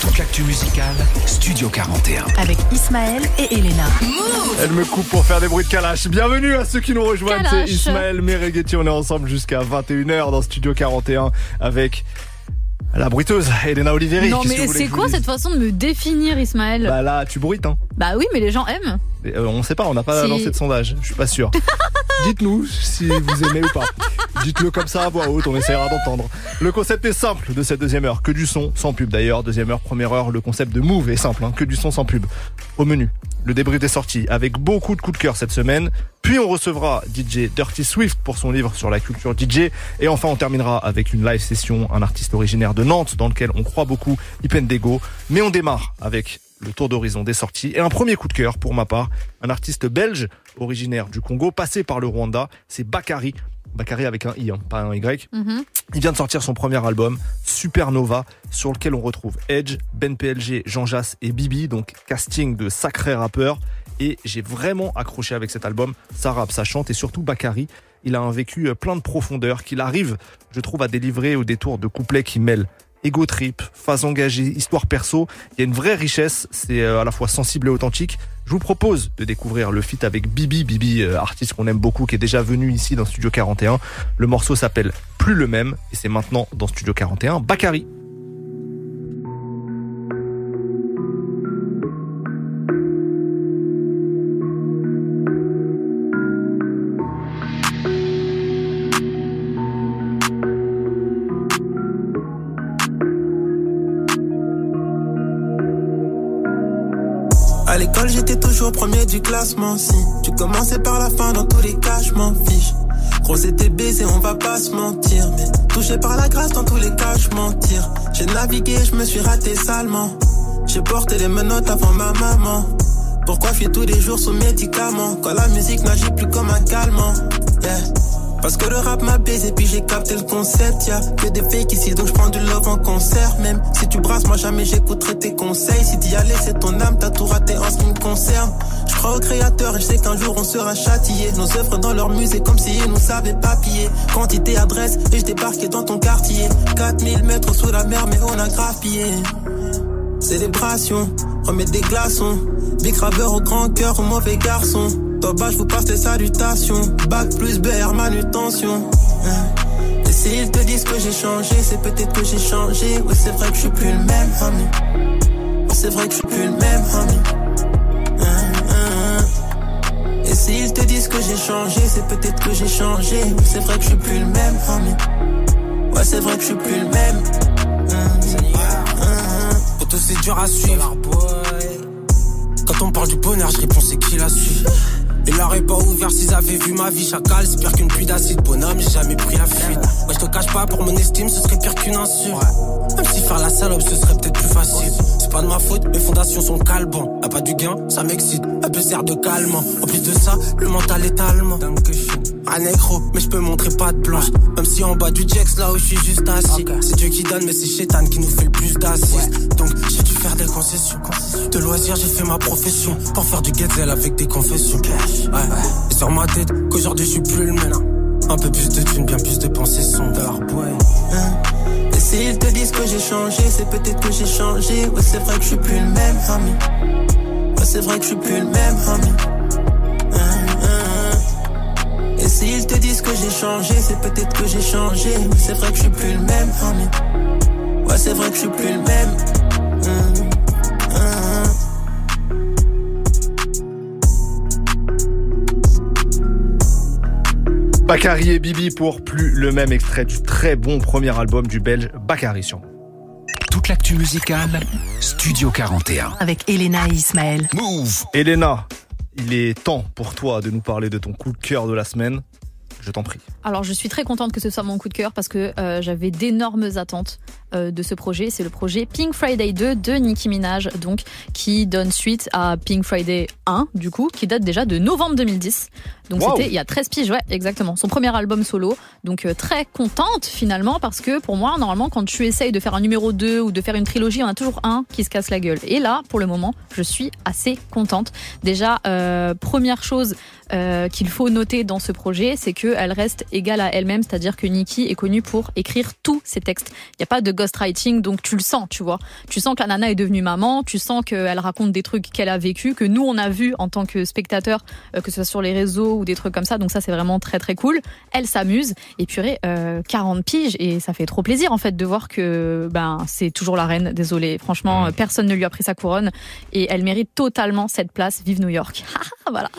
Toute l'actu musicale, Studio 41. Avec Ismaël et Elena. Elle me coupe pour faire des bruits de calache. Bienvenue à ceux qui nous rejoignent, c'est. Ismaël Mereghetti. On est ensemble jusqu'à 21h dans Studio 41 avec la bruiteuse Elena Oliveri. Non, mais c'est quoi cette façon de me définir, Ismaël? Bah là, tu bruites, hein. Bah oui, mais les gens aiment. Euh, on sait pas, on n'a pas Si. lancé de sondage. Je suis pas sûr. [LAUGHS] Dites-nous si vous aimez ou pas. Dites-le comme ça à voix haute, on essaiera d'entendre. Le concept est simple de cette deuxième heure. Que du son, sans pub d'ailleurs. Deuxième heure, première heure, le concept de Move est simple. hein. Que du son, sans pub. Au menu, le débrief des sorties avec beaucoup de coups de cœur cette semaine. Puis on recevra DJ Dirty Swift pour son livre sur la culture DJ. Et enfin, on terminera avec une live session, un artiste originaire de Nantes dans lequel on croit beaucoup, Ipendego. Mais on démarre avec le tour d'horizon des sorties et un premier coup de cœur pour ma part, un artiste belge originaire du Congo, passé par le Rwanda, c'est Bakary. Bakary avec un i, hein, pas un y. Mhm. Il vient de sortir son premier album, Supernova, sur lequel on retrouve Edge, Ben PLG, Jean Jass et Bibi, donc casting de sacrés rappeurs. Et j'ai vraiment accroché avec cet album. Ça rappe, ça chante et surtout Bakary, il a un vécu euh, plein de profondeur qu'il arrive, je trouve, à délivrer au détour de couplets qui mêlent ego trip, phase engagée, histoire perso. Il y a une vraie richesse, c'est euh, à la fois sensible et authentique. Je vous propose de découvrir le feat avec Bibi, Bibi, euh, artiste qu'on aime beaucoup, qui est déjà venu ici dans Studio 41. Le morceau s'appelle Plus le même et c'est maintenant dans Studio 41. Bakary. Du classement. Si tu commençais par la fin, dans tous les cas, je m'en fiche. Gros, c'était baisé, on va pas se mentir. Mais touché par la grâce, dans tous les cas, je mentir. J'ai navigué, je me suis raté salement. J'ai porté les menottes avant ma maman. Pourquoi fuir tous les jours sous médicaments? Quand la musique n'agit plus comme un calmant. Yeah. Parce que le rap m'a baisé, puis j'ai capté le concept. Y'a que des fakes ici, donc je prends du love en concert. Même si tu brasses, moi jamais j'écouterai tes conseils. Si d'y aller, c'est ton âme, t'as tout raté en ce qui me concerne. Je crois au créateur et je sais qu'un jour on sera châtié. Nos œuvres dans leur musée, comme si ils nous savaient papier. Quantité, adresse, et je débarquais dans ton quartier. 4000 mètres sous la mer, mais on a grappillé. Célébration, remettre des glaçons. Big graveur au grand cœur, au mauvais garçon. Bas, je vous passe les salutations. Bac plus BR, manutention. Hein. Et s'ils te disent que j'ai changé, c'est peut-être que j'ai changé. Ouais, c'est vrai que je suis plus le même, homie. Ouais, c'est vrai que je suis plus le même, homie. Hein, hein. Et s'ils te disent que j'ai changé, c'est peut-être que j'ai changé. Ouais, c'est vrai que je suis plus le même, homie. Ouais, c'est vrai que je suis plus le même. Pour c'est dur à suivre. Quand on parle du bonheur, je réponds c'est qui la suit? Il l'aurait pas ouvert s'ils avaient vu ma vie chacal. C'est pire qu'une pluie d'acide, bonhomme, j'ai jamais pris la fuite. Ouais, je te cache pas, pour mon estime, ce serait pire qu'une insulte. Même si faire la salope, ce serait peut-être plus facile. C'est pas de ma faute, mes fondations sont calbon. Y'a pas du gain, ça m'excite, un peu sert de calmant. En plus de ça, le mental est allemand. Un négro, mais je peux montrer pas de blanche. Même si en bas du Jex, là où je suis juste assis. C'est Dieu qui donne, mais c'est Chétan qui nous fait le plus d'assises. Donc j'ai dû faire des concessions. De loisirs, j'ai fait ma profession. Pour faire du ghetzel avec des confessions. Ouais. Et sur ma tête, qu'aujourd'hui je suis plus le même. Un peu plus de thunes, bien plus de pensées sombres. Hein. Et s'ils te disent que j'ai changé, c'est peut-être que j'ai changé. Ouais, c'est vrai que je suis plus le même, homie. Ouais, c'est vrai que je suis plus le même, homie. S'ils te disent que j'ai changé, c'est peut-être que j'ai changé. C'est vrai que je suis plus le même, homie. Ouais, c'est vrai que je suis plus le même. Hein, hein, hein. Bakary et Bibi pour plus le même extrait du très bon premier album du belge Bakary sur Toute l'actu musicale, Studio 41. Avec Elena et Ismaël. Move Elena, il est temps pour toi de nous parler de ton coup de cœur de la semaine. Je t'en prie. Alors je suis très contente que ce soit mon coup de cœur parce que euh, j'avais d'énormes attentes euh, de ce projet. C'est le projet Pink Friday 2 de Nicki Minaj, donc qui donne suite à Pink Friday 1, du coup, qui date déjà de novembre 2010. Donc Wow. c'était il y a 13 piges, ouais, exactement. Son premier album solo. Donc euh, très contente finalement parce que pour moi, normalement, quand tu essayes de faire un numéro 2 ou de faire une trilogie, en a toujours un qui se casse la gueule. Et là, pour le moment, je suis assez contente. Déjà, première chose euh, qu'il faut noter dans ce projet, c'est qu'elle reste égale à elle-même, c'est-à-dire que Nicki est connue pour écrire tous ses textes. Il n'y a pas de ghostwriting, donc tu le sens, tu vois. Tu sens que la nana est devenue maman, tu sens qu'elle raconte des trucs qu'elle a vécu, que nous on a vu en tant que spectateurs, euh, que ce soit sur les réseaux ou des trucs comme ça. Donc ça c'est vraiment très très cool. Elle s'amuse et purée, euh, 40 piges et ça fait trop plaisir en fait de voir que ben c'est toujours la reine. Désolée, franchement, personne ne lui a pris sa couronne et elle mérite totalement cette place. Vive New York. [LAUGHS] voilà.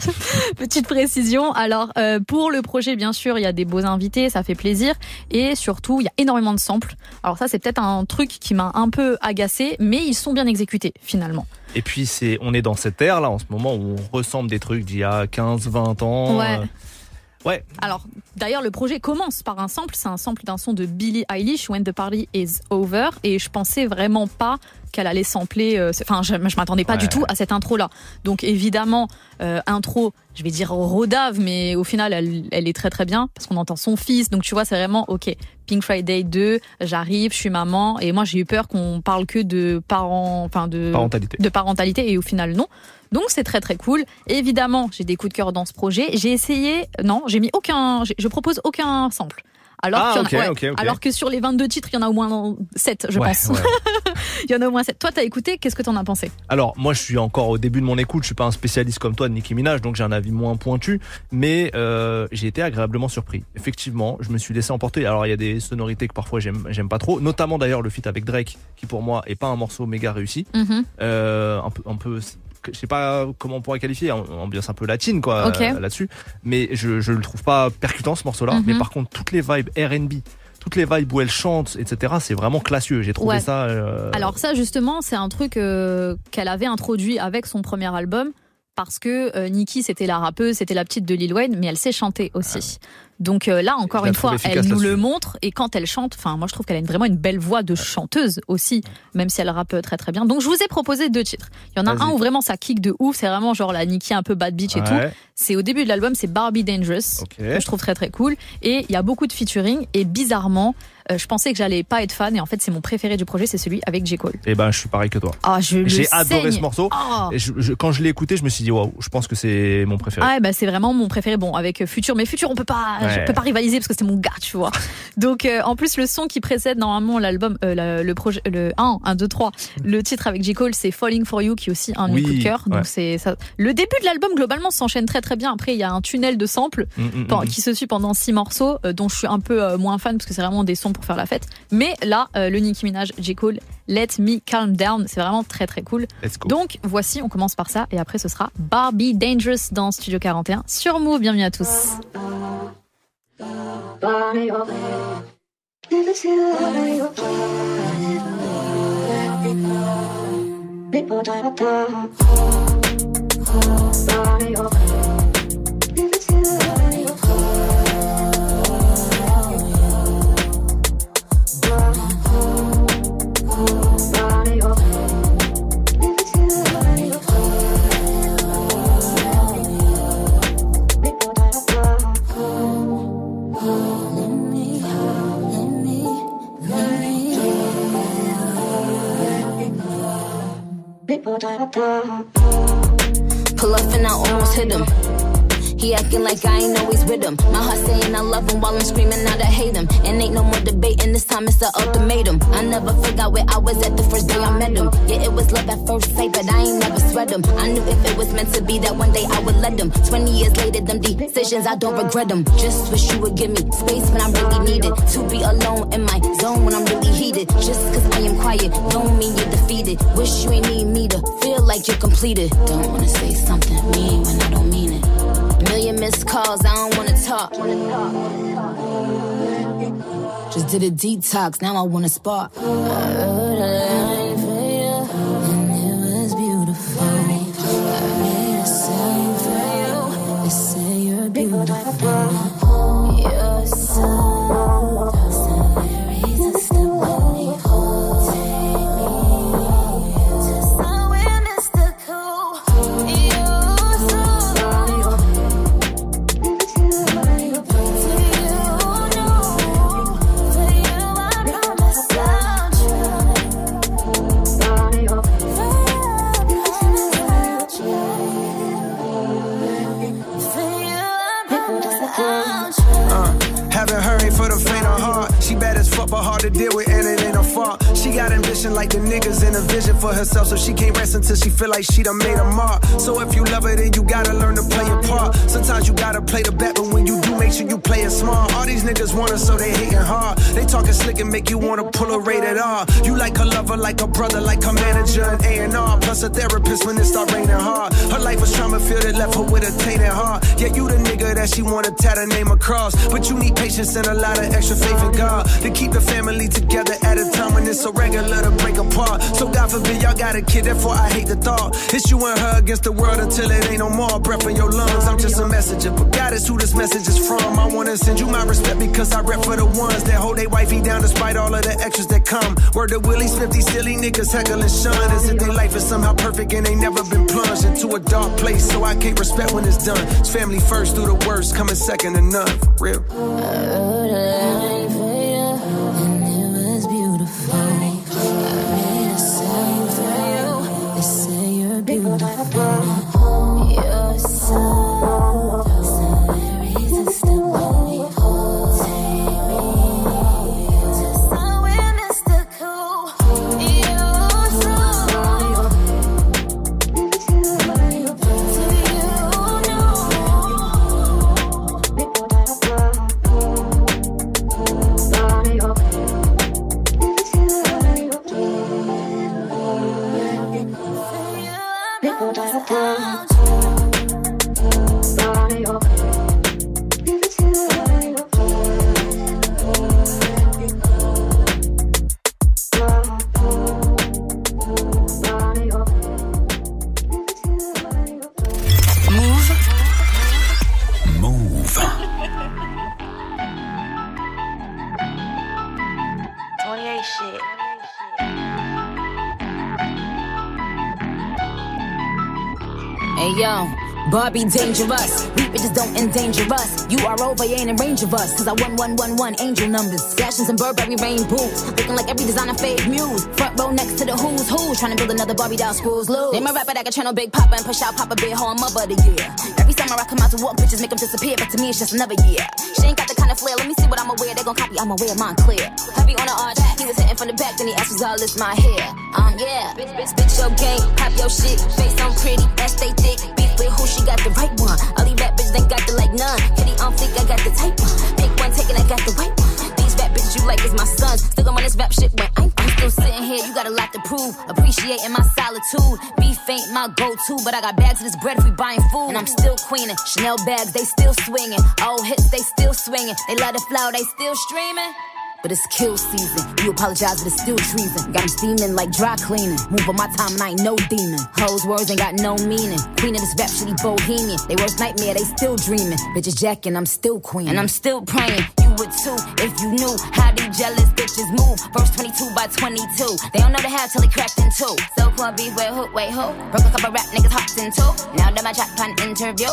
Petite [LAUGHS] précision. Alors euh, pour le projet, bien sûr, il y a des beaux invités, ça fait plaisir et surtout il y a énormément de samples. Alors ça c'est peut-être un truc qui m'a un peu agacé, mais ils sont bien exécutés finalement. Et puis c'est, on est dans cette ère là en ce moment où on ressemble des trucs d'il y a 15, 20 ans. Ouais. Ouais. Alors, d'ailleurs, le projet commence par un sample. C'est un sample d'un son de Billie Eilish, When the Party is Over. Et je pensais vraiment pas qu'elle allait sampler. euh, Enfin, je, je m'attendais pas Ouais. du tout à cette intro-là. Donc, évidemment, euh, intro, je vais dire rodave, mais au final, elle, elle est très très bien parce qu'on entend son fils. Donc, tu vois, c'est vraiment ok. Pink Friday 2, j'arrive, je suis maman. Et moi, j'ai eu peur qu'on parle que de parents, enfin de Parentalité. de parentalité. Et au final, non. Donc c'est très très cool. Évidemment, j'ai des coups de cœur dans ce projet. J'ai essayé, non, j'ai mis aucun, je propose aucun sample. Alors, Ah, qu'il y en a- ouais. alors que sur les 22 titres, il y en a au moins 7, je Ouais, pense. ouais. [LAUGHS] il y en a au moins 7. Toi, t'as écouté, qu'est-ce que t'en as pensé? Alors moi je suis encore au début de mon écoute, je suis pas un spécialiste comme toi de Nicki Minaj, donc j'ai un avis moins pointu, mais euh, j'ai été agréablement surpris. Effectivement, je me suis laissé emporter. Alors il y a des sonorités que parfois j'aime pas trop, notamment d'ailleurs le feat avec Drake, qui pour moi est pas un morceau méga réussi, euh, un peu un peu je sais pas comment on pourrait qualifier, am- ambiance un peu latine quoi là-dessus, mais je je le trouve pas percutant ce morceau-là. Mhm. Mais par contre toutes les vibes R&B, toutes les vibes où elle chante, etc. C'est vraiment classieux. J'ai trouvé Ouais. ça. euh, Alors ça, justement, c'est un truc euh, qu'elle avait introduit avec son premier album. Parce que euh, Nicki, c'était la rappeuse, c'était la petite de Lil Wayne, mais elle sait chanter aussi. Donc euh, là, encore une fois, elle nous le montre. Et quand elle chante, enfin, moi je trouve qu'elle a une- vraiment une belle voix de chanteuse aussi, même si elle rappe très très bien. Donc je vous ai proposé deux titres. Il y en a un où vraiment ça kick de ouf, c'est vraiment genre la Nicki un peu bad bitch et Ouais. tout. C'est au début de l'album, c'est Barbie Dangerous, que je trouve très très cool. Et il y a beaucoup de featuring. Et bizarrement, euh, je pensais que j'allais pas être fan. Et en fait, c'est mon préféré du projet, c'est celui avec J. Cole. Et ben, je suis pareil que toi. Ah, je J'ai adoré ce morceau. Oh. Et je- je- quand je l'ai écouté, je me suis dit, waouh, je pense que c'est mon préféré. Ah, bah, c'est vraiment mon préféré. Bon, avec Futur, mais Futur, on peut pas, Ouais. je peux pas rivaliser parce que c'est mon gars, tu vois. [LAUGHS] Donc, euh, en plus, le son qui précède normalement l'album, euh, la- le projet, le 1, 1, 2, 3, le titre avec J. Cole, c'est Falling for You, qui est aussi un Oui, coups de cœur. Donc, ouais. c'est ça. Le début de l'album, globalement, s'enchaîne très très bien. Après, il y a un tunnel de samples Mm, mm, mm. qui se suit pendant six morceaux, euh, dont je suis un peu euh, moins fan parce que c'est vraiment des sons pour faire la fête. Mais là, euh, le Nicki Minaj, J. Cole, Let Me Calm Down, c'est vraiment très très cool. Donc voici, on commence par ça et après ce sera Barbie Dangerous dans Studio 41 sur Move. Bienvenue à tous. Pull up and I almost hit him. He acting like I ain't always with him. My heart saying I love him while I'm screaming out I hate him. And ain't no more debating, this time it's the ultimatum. I never forgot where I was at the first day I met him. Yeah, it was love at first sight, but I ain't never sweat him. I knew if it was meant to be that one day I would let him. 20 years later, them decisions, I don't regret them. Just wish you would give me space when I really need it. To be alone in my zone when I'm really heated. Just cause I am quiet, don't mean you're defeated. Wish you ain't need me to feel like you're completed. Don't wanna say something mean when I don't mean it. Million missed calls, I don't wanna talk. Just did a detox, now I wanna spark. I a made a for you, they say you're beautiful. But hard to deal with, and it ain't her fault. She got ambition like the niggas in a vision for herself, so she can't rest until she feel like she done made a mark. So if you love her, then you gotta learn to play your part. Sometimes you gotta play the bet, but when you you play it smart. All these niggas want her, so they hating hard. They talking slick and make you wanna pull a rated R. You like her lover, like a brother, like her manager and A&R. Plus a therapist when it start raining hard. Her life was trauma filled, it left her with a tainted heart. Yeah, you the nigga that she wanna tat her name across. But you need patience and a lot of extra faith in God to keep the family together at a time when it's so regular to break apart. So God forbid y'all got a kid, therefore I hate the thought. It's you and her against the world until it ain't no more breath in your lungs. I'm just a messenger, but God is who this message is from. I wanna send you my respect because I rep for the ones that hold they wifey down despite all of the extras that come. Word to Willie Smith, these silly niggas heckling Sean as if their life is somehow perfect and they never been plunged into a dark place. So I can't respect when it's done. It's family first through the worst, coming second to none. For real. I wrote a line for you, and it was beautiful. I made a sign for you, they say you're beautiful. Barbie dangerous. We bitches don't endanger us. You are over, you ain't in range of us. Cause I won one one one angel numbers. Flashing some Burberry rain boots. Looking like every designer fake muse. Front row next to the who's who. Trying to build another Barbie doll screws loose. Name a rapper that can channel Big Papa and push out Papa Big Home Mother of the year. Every summer I come out to walk, bitches make them disappear. But to me, it's just another year. She ain't got the kind of flair. Let me see what I'ma wear. They gon' copy, I'ma wear mine clear. Heavy on the arch. He was hitting from the back, then he asked was all this my hair. Um, yeah. Bitch, bitch, bitch, your game. Pop your shit. Face on pretty. Ass stay thick. With who she got the right one. All these rap bitches ain't got the like none. Kitty on fleek, I got the type one. Pick one, taking, I got the right one. These rap bitches you like is my sons. Still run this rap shit I'm, I'm still sitting here. You got a lot to prove. Appreciating my solitude. Beef ain't my go-to, but I got bags of this bread if we buying food. And I'm still queening. Chanel bags, they still swinging. Old hits, they still swinging. They love the flow, they still streaming. But it's kill season. You apologize, but it's still treason. Got 'em steaming like dry cleaning. Move on my time and I ain't no demon. Hoes words ain't got no meaning. Queen of this rap shitty bohemian. They worst nightmare, they still dreaming. Bitches jacking, I'm still queen. And I'm still praying. You would too if you knew how these jealous bitches move. Verse 22 by 22. They don't know the how till they cracked in two. So called beef, wait, who, wait, who? Broke a couple rap niggas hopped in two. Now that my chat pan interview.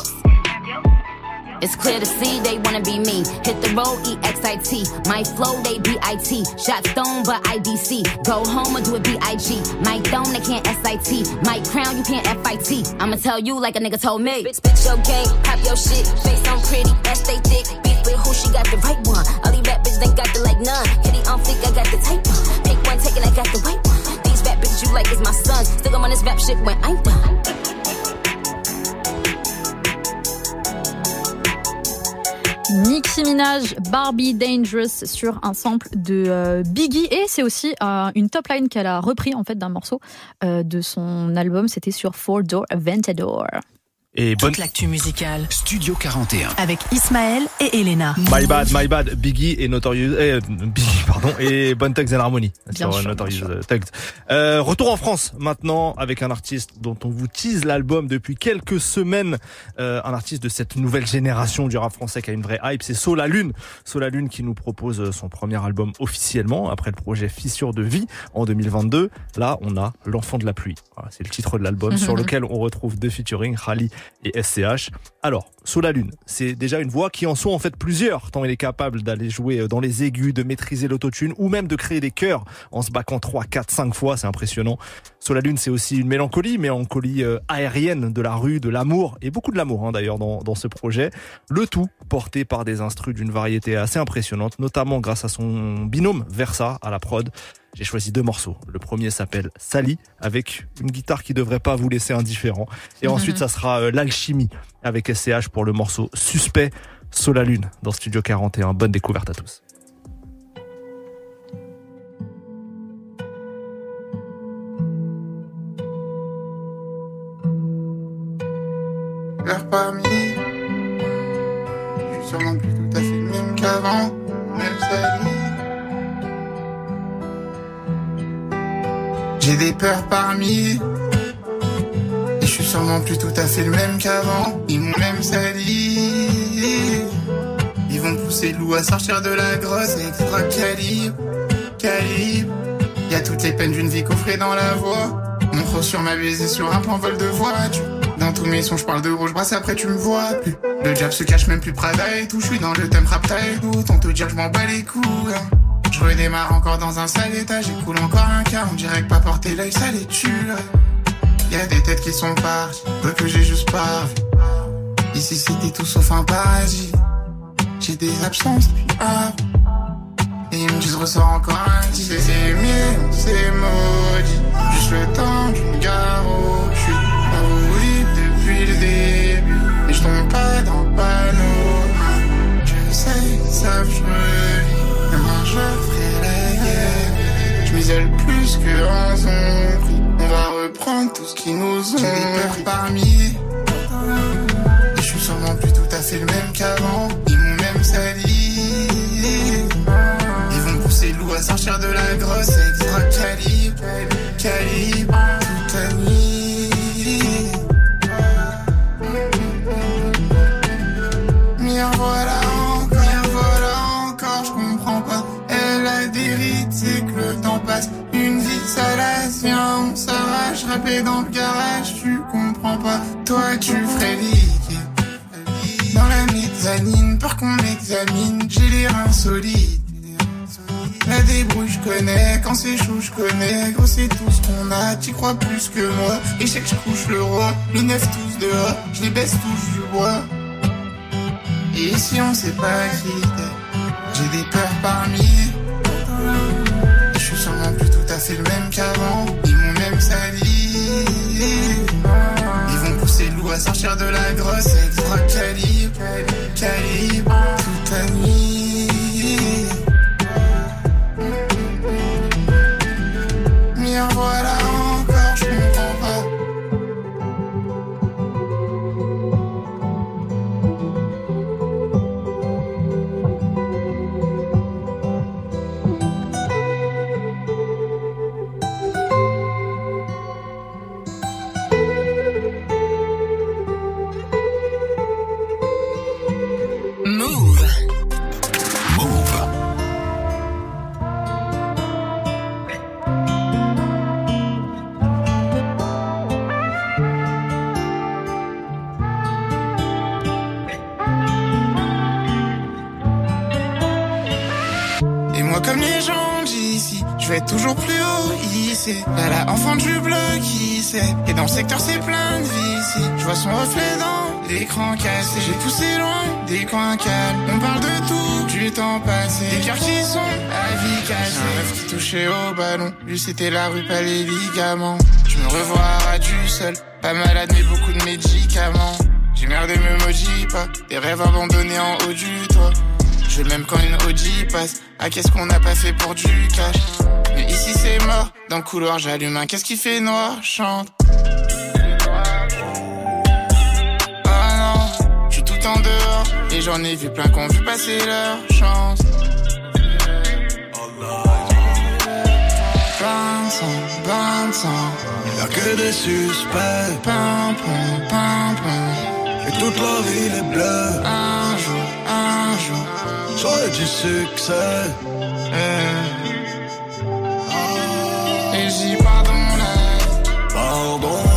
It's clear to see they wanna be me. Hit the road, EXIT. My flow, they BIT. Shot stone, but IDC. Go home or do it BIG. My throne, they can't SIT. My crown, you can't FIT. I'ma tell you like a nigga told me. Bitch, bitch, your game, pop your shit. Face on pretty, ass they thick. Beef with who, she got the right one. All these rap bitches ain't got the like none. Kitty on flick, I got the type one. Pick one, take it, I got the right one. These rap bitches you like is my sons. Still I'm on this rap shit when I'm done. Barbie Dangerous sur un sample de euh, Biggie et c'est aussi euh, une top line qu'elle a repris en fait d'un morceau euh, de son album. C'était sur Four Door Aventador. Et bonne Toute l'actu musicale Studio 41. avec Ismaël et Elena. My bad, my bad, Biggie et Notorious, eh, Biggie, pardon, et Bonne Thugs and Harmony. Bien sur sûr, Notorious bien sûr. euh, Thugs. Euh, retour en France maintenant avec un artiste dont on vous tease l'album depuis quelques semaines. Euh, un artiste de cette nouvelle génération du rap français qui a une vraie hype, c'est Sola Lune. Sola Lune qui nous propose euh, son premier album officiellement après le projet Fissure de vie en 2022. Là, on a L'enfant de la pluie. Voilà, c'est le titre de l'album [LAUGHS] sur lequel on retrouve deux featuring, Rally et SCH. Alors, Sola Lune, c'est déjà une voix qui en sont en fait plusieurs, tant il est capable d'aller jouer dans les aigus, de maîtriser l'autotune ou même de créer des chœurs en se baquant 3, 4, 5 fois, c'est impressionnant. Sola Lune, c'est aussi une mélancolie, mélancolie euh, aérienne de la rue, de l'amour, et beaucoup de l'amour hein, d'ailleurs dans, dans ce projet. Le tout porté par des instrus d'une variété assez impressionnante, notamment grâce à son binôme Versa à la prod. J'ai choisi deux morceaux. Le premier s'appelle Sally, avec une guitare qui devrait pas vous laisser indifférent. Et Mhm. ensuite, ça sera euh, l'alchimie avec SCH pour le morceau Suspect, Sola Lune dans Studio 41. Bonne découverte à tous. L'air parmi. Je suis sûrement plus tout à fait le même qu'avant. Même sali. J'ai des peurs parmi. Et je suis sûrement plus tout à fait le même qu'avant. Ils m'ont même sali. Ils vont pousser le loup à sortir de la grosse extra calibre. Calibre. Y a toutes les peines d'une vie coffrée dans la voix. Mon croc sur ma baisée sur un plan vol de voiture. Dans tous mes sons, je parle de rouge brasse, après tu me vois plus. Le diable se cache même plus Prada et tout. Je suis dans le thème rap tout. On te dire que je m'en bats les couilles. hein. Je redémarre encore dans un sale état. J'écoule encore un quart. On dirait que pas porter l'œil, ça les tuerait. Y a des têtes qui sont parties. Peu que j'ai juste pas vu. Ici c'était tout sauf un paradis. J'ai des absences depuis. Et ils me disent ressort encore un petit C'est mieux, c'est maudit Juste le temps d'une gare où Je suis favori depuis le début Mais je tombe pas dans le panneau Je sais, ils savent, je Demain je ferai la guerre Je m'isole plus que en zombie On va reprendre tout ce qui nous ont peurs parmi Et je suis sûrement plus tout à fait le même qu'avant. Ils m'ont même sali. Ils vont pousser le loup à sortir de la grosse. Extra calibre, s'arrache, rapper dans le garage, tu comprends pas. Toi, tu ferais liquide. Dans la mezzanine, peur qu'on m'examine, j'ai les reins solides. La débrouille, je connais, quand c'est chaud, je connais. Gros, c'est tout ce qu'on a, t'y crois plus que moi. Et je je couche le roi, le neuf tous dehors, je les baisse tous du bois. Et si on sait pas qui t'es, j'ai des peurs parmi. Sortir de la grosse temps passé. Des cœurs qui sont à vie cassée. Un rêve qui touchait au ballon. Lui, c'était la rue, pas les ligaments. Je me revois à du seul. Pas malade, mais beaucoup de médicaments. J'ai merdé, me maudis pas. Des rêves abandonnés en haut du toit. Je même quand une OG passe. Ah, qu'est-ce qu'on a pas fait pour du cash? Mais ici c'est mort. Dans le couloir, j'allume un. Qu'est-ce qui fait noir? Chante. Ah non, je suis tout en dehors. Et j'en ai vu plein qui ont vu passer leur chance. De sang. Y'a que des suspects. Pam, pam. Et toute la ville est bleue. Un jour, un jour. J'aurais du succès. Et j'y pardonne. Pardon.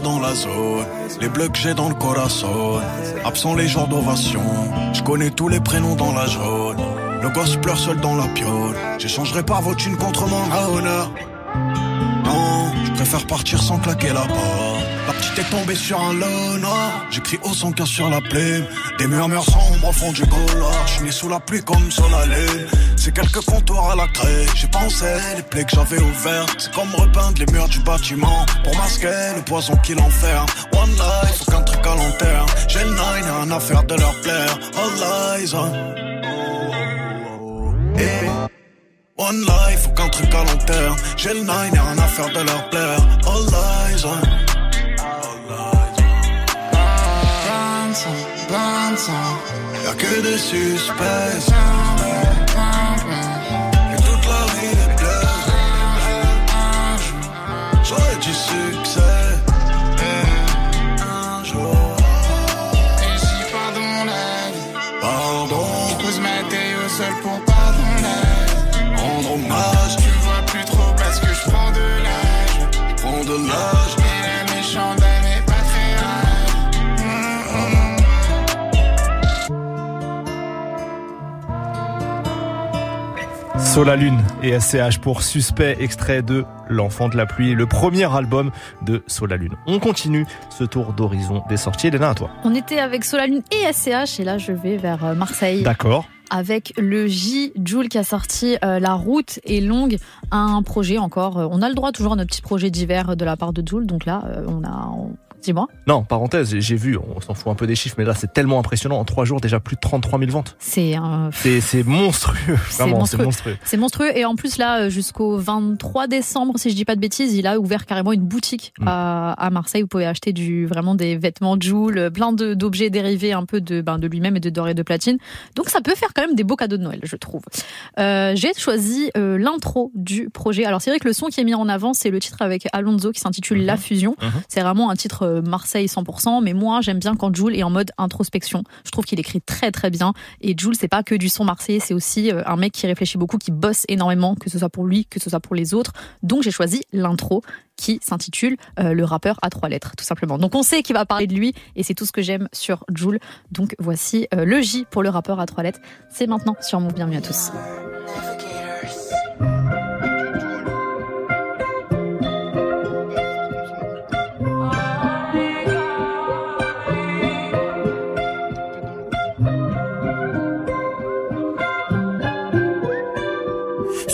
Dans la zone. Les bleus que j'ai dans le corazon. Absent les jours d'ovation. Je connais tous les prénoms dans la jaune. Le gosse pleure seul dans la piole. J'échangerai pas vos thunes contre mon honneur. Non, je préfère partir sans claquer la porte. La petite est tombée sur un lono. J'écris sans qu'un sur la plume. Des murmures sombres au fond du couloir. Je suis né sous la pluie comme sur la lune. C'est quelques comptoirs à la craie. J'ai pensé les plaies que j'avais ouvertes. C'est comme repeindre les murs du bâtiment. Pour masquer le poison qui l'enferme. One life, aucun truc à long. J'ai le nine, y'a un affaire de leur plaire. All lies. Eh. One life, aucun truc à long. J'ai le nine, un affaire de leur plaire. All lies. Sang, plein de sang. Y'a que des suspects. Sola Lune et SCH pour Suspect, extrait de L'Enfant de la Pluie, le premier album de Sola Lune. On continue ce tour d'horizon des sorties. Elena, à toi. On était avec Solalune et SCH et là je vais vers euh, Marseille. D'accord. Avec le J, Joule qui a sorti euh, La route est longue, un projet encore. Euh, On a le droit toujours à notre petit projet d'hiver de la part de Joule, donc là euh, on a. Dis-moi. Non, parenthèse, j'ai vu, on s'en fout un peu des chiffres, mais là c'est tellement impressionnant. En trois jours, déjà plus de 33 000 ventes. C'est un. C'est monstrueux, C'est vraiment, c'est monstrueux. C'est monstrueux et en plus là euh, jusqu'au 23 décembre si je dis pas de bêtises il a ouvert carrément une boutique Mm. à, à Marseille vous pouvez acheter du vraiment des vêtements Joule plein de- d'objets dérivés un peu de ben, de lui-même et de doré de platine donc ça peut faire quand même des beaux cadeaux de Noël je trouve euh, j'ai choisi euh, l'intro du projet alors c'est vrai que le son qui est mis en avant c'est le titre avec Alonso qui s'intitule La Fusion Mhm. c'est vraiment un titre euh, Marseille 100%, mais moi j'aime bien quand Jules est en mode introspection. Je trouve qu'il écrit très très bien. Et Jules, c'est pas que du son marseillais, c'est aussi euh, un mec qui réfléchit beaucoup, qui bosse énormément, que ce soit pour lui, que ce soit pour les autres. Donc j'ai choisi l'intro qui s'intitule euh, Le rappeur à trois lettres, tout simplement. Donc on sait qu'il va parler de lui, et c'est tout ce que j'aime sur Jules. Donc voici le J pour le rappeur à trois lettres. C'est maintenant sur Move. Bienvenue à tous.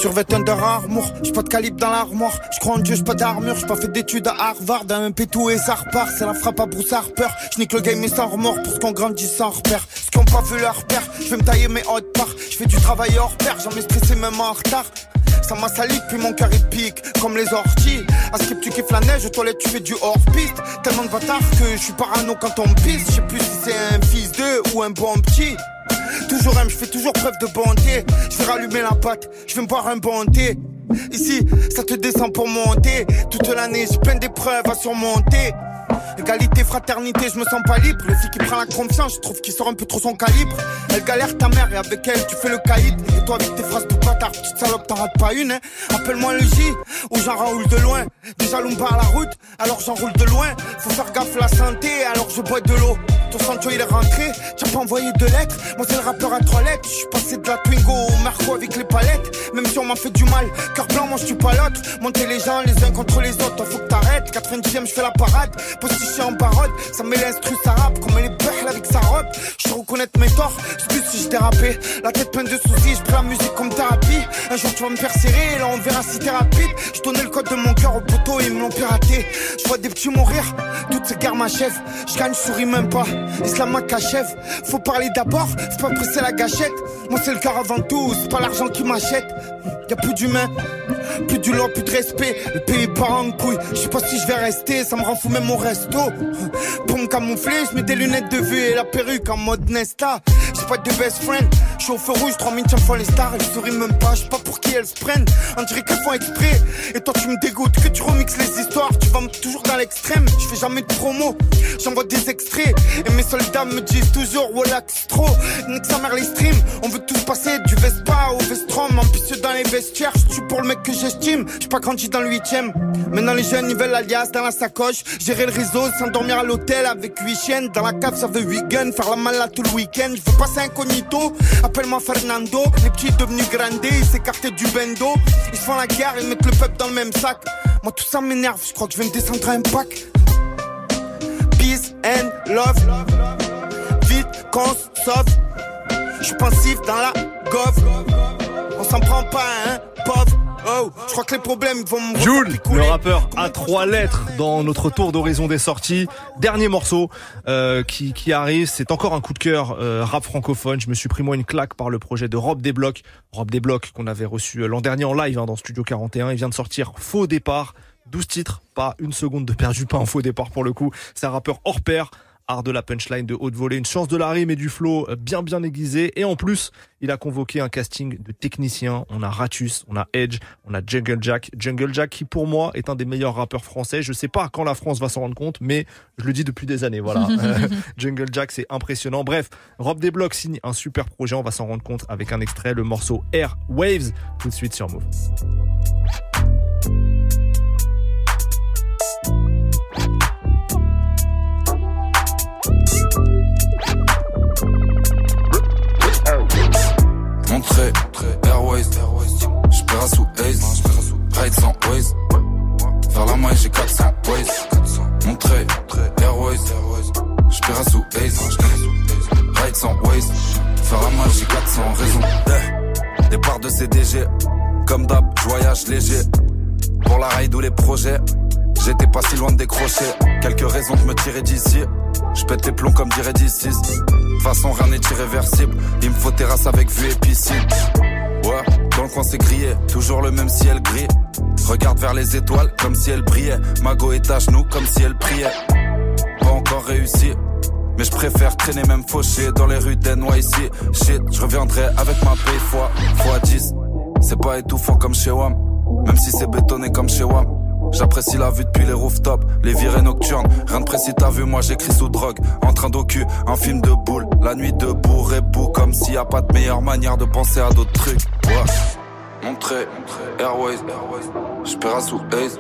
Survêt Under Armour, j'ai pas de calibre dans l'armoire. Je en Dieu, j'ai pas d'armure, j'ai pas fait d'études à Harvard. Un MP et ça repart, c'est la frappe à Bruce Harper. Je nique le game mais sans remords pour ce qu'on grandit sans repère. Ce qui ont pas vu leur père, je vais me tailler mes hautes parts. Je fais du travail hors pair, jamais stressé même en retard. Ça m'a sali puis mon cœur il pique comme les orties. À skip tu kiffes la neige, aux tu fais du hors piste. Tellement de bâtards que je suis parano quand on pisse. Je sais plus si c'est un fils de ou un bon petit. Toujours M, je fais toujours preuve de bonté. Je vais rallumer la pâte, je vais me boire un bon thé. Ici, ça te descend pour monter. Toute l'année, j'ai plein d'épreuves à surmonter. Égalité, fraternité, je me sens pas libre. Les filles qui prennent la confiance, je trouve qu'ils sortent un peu trop son calibre. Elle galère ta mère et avec elle, tu fais le caïd. Et toi, avec tes phrases de bâtard, petite salope, t'en rates pas une, hein. Appelle-moi le J, ou j'en roule de loin. Déjà, l'on part la route, alors j'enroule de loin. Faut faire gaffe la santé, alors je bois de l'eau. Ton Sancho, il est rentré, t'as pas envoyé de lettres. Moi, c'est le rappeur à trois lettres. Je suis passé de la Twingo au Marco avec les palettes. Même si on m'a fait du mal, cœur blanc, moi, je suis pas l'autre. Monter les gens les uns contre les autres, faut que t'arrêtes. 90ème, je fais la parade. Position en parole, ça met l'instru, ça rappe. Comme elle est avec sa robe. Je reconnaître mes torts, excuse si je dérapé. La tête pleine de soucis, je prends la musique comme thérapie. Un jour, tu vas me faire serrer, là, on verra si t'es rapide. Je donnais le code de mon cœur au poteau, ils me l'ont piraté. Je vois des petits mourir, toutes ces guerres m'achèvent. Je gagne, souris même pas. Islam qu'achève. Faut parler d'abord, faut pas presser la gâchette. Moi, c'est le cœur avant tout, c'est pas l'argent qui m'achète. Y'a plus d'humain, plus du lore, plus de respect. Le pays part en couille. Je sais pas si je vais rester, ça me rend fou même au resto. Pour me camoufler, je mets des lunettes de vue et la perruque en mode Nesta. J'ai pas de best friend, je suis au feu rouge, 3 minutes fois les stars. Elles sourient même pas, je sais pas pour qui elles se prennent. On dirait qu'elles font exprès. Et toi, tu me dégoûtes, que tu remixes les histoires. Tu vas toujours dans l'extrême, je fais jamais de promo. J'envoie des extraits et mes soldats me disent toujours relax trop. Nique sa mère les streams, on veut tous passer du Vespa au Vestrom. Ambitieux dans les vestiaires, je pour le mec que j'estime. J'ai pas grandi dans le huitième. Maintenant les jeunes ils veulent l'alias dans la sacoche. Gérer le réseau, s'endormir à l'hôtel avec huit chiennes. Dans la cave ça veut 8 guns, faire la malade tout le week-end. Je veux passer incognito, appelle-moi Fernando. Les petits devenus grandés, ils s'écartent du bendo. Ils font la guerre, ils mettent le peuple dans le même sac. Moi tout ça m'énerve, je crois que je vais me descendre à un pack. Peace and love. Vite qu'on sauve. Je pensif dans la gove. On s'en prend pas un pauvre. Oh, je crois que les problèmes vont me Jules, le rappeur à trois lettres dans notre tour d'horizon des sorties. Dernier morceau euh, qui, qui arrive, c'est encore un coup de cœur euh, rap francophone. Je me suis pris moi une claque par le projet de Rob Desblocs. Rob Desblocs qu'on avait reçu euh, l'an dernier en live hein, dans Studio 41. Il vient de sortir Faux Départ. 12 titres, pas une seconde de perdu, pas un faux départ pour le coup. C'est un rappeur hors pair art de la punchline de haute volée, une chance de la rime et du flow bien bien aiguisé. Et en plus, il a convoqué un casting de techniciens. On a Ratus, on a Edge, on a Jungle Jack. Jungle Jack qui pour moi est un des meilleurs rappeurs français. Je sais pas quand la France va s'en rendre compte, mais je le dis depuis des années. Voilà, Euh, [LAUGHS] [LAUGHS] Jungle Jack c'est impressionnant. Bref, Rob Desblocs signe un super projet. On va s'en rendre compte avec un extrait, le morceau Air Waves, tout de suite sur Move. J'paiera sous Ace, ride sans Waze, vers la maille j'ai 400 Waze, Montré, Airways, j'paiera sous Ace, ride sans Waze, vers la maille j'ai 400 raisons. Eh, Départ de CDG, comme d'hab, voyage léger, pour la ride ou les projets. J'étais pas si loin de décrocher. Quelques raisons de me tirer d'ici. Je pète les plombs comme dirait D6. De toute façon, rien n'est irréversible. Il me faut terrasse avec vue et piscine. Ouais, dans le coin c'est grillé. Toujours le même ciel gris. Regarde vers les étoiles comme si elles brillaient. Mago est à genoux comme si elle priait. Pas encore réussi. Mais je préfère traîner même fauché dans les rues d'NYC. Shit, je reviendrai avec ma paye fois, fois 10. C'est pas étouffant comme chez WAM. Même si c'est bétonné comme chez WAM. J'apprécie la vue depuis les rooftops, les virées nocturnes. Rien de précis, t'as vu, moi j'écris sous drogue. En train d'occu, un film de boule. La nuit debout, rebou, comme s'il y a pas de meilleure manière de penser à d'autres trucs. Ouais. Montré, Airways, j'paiera sous Ace.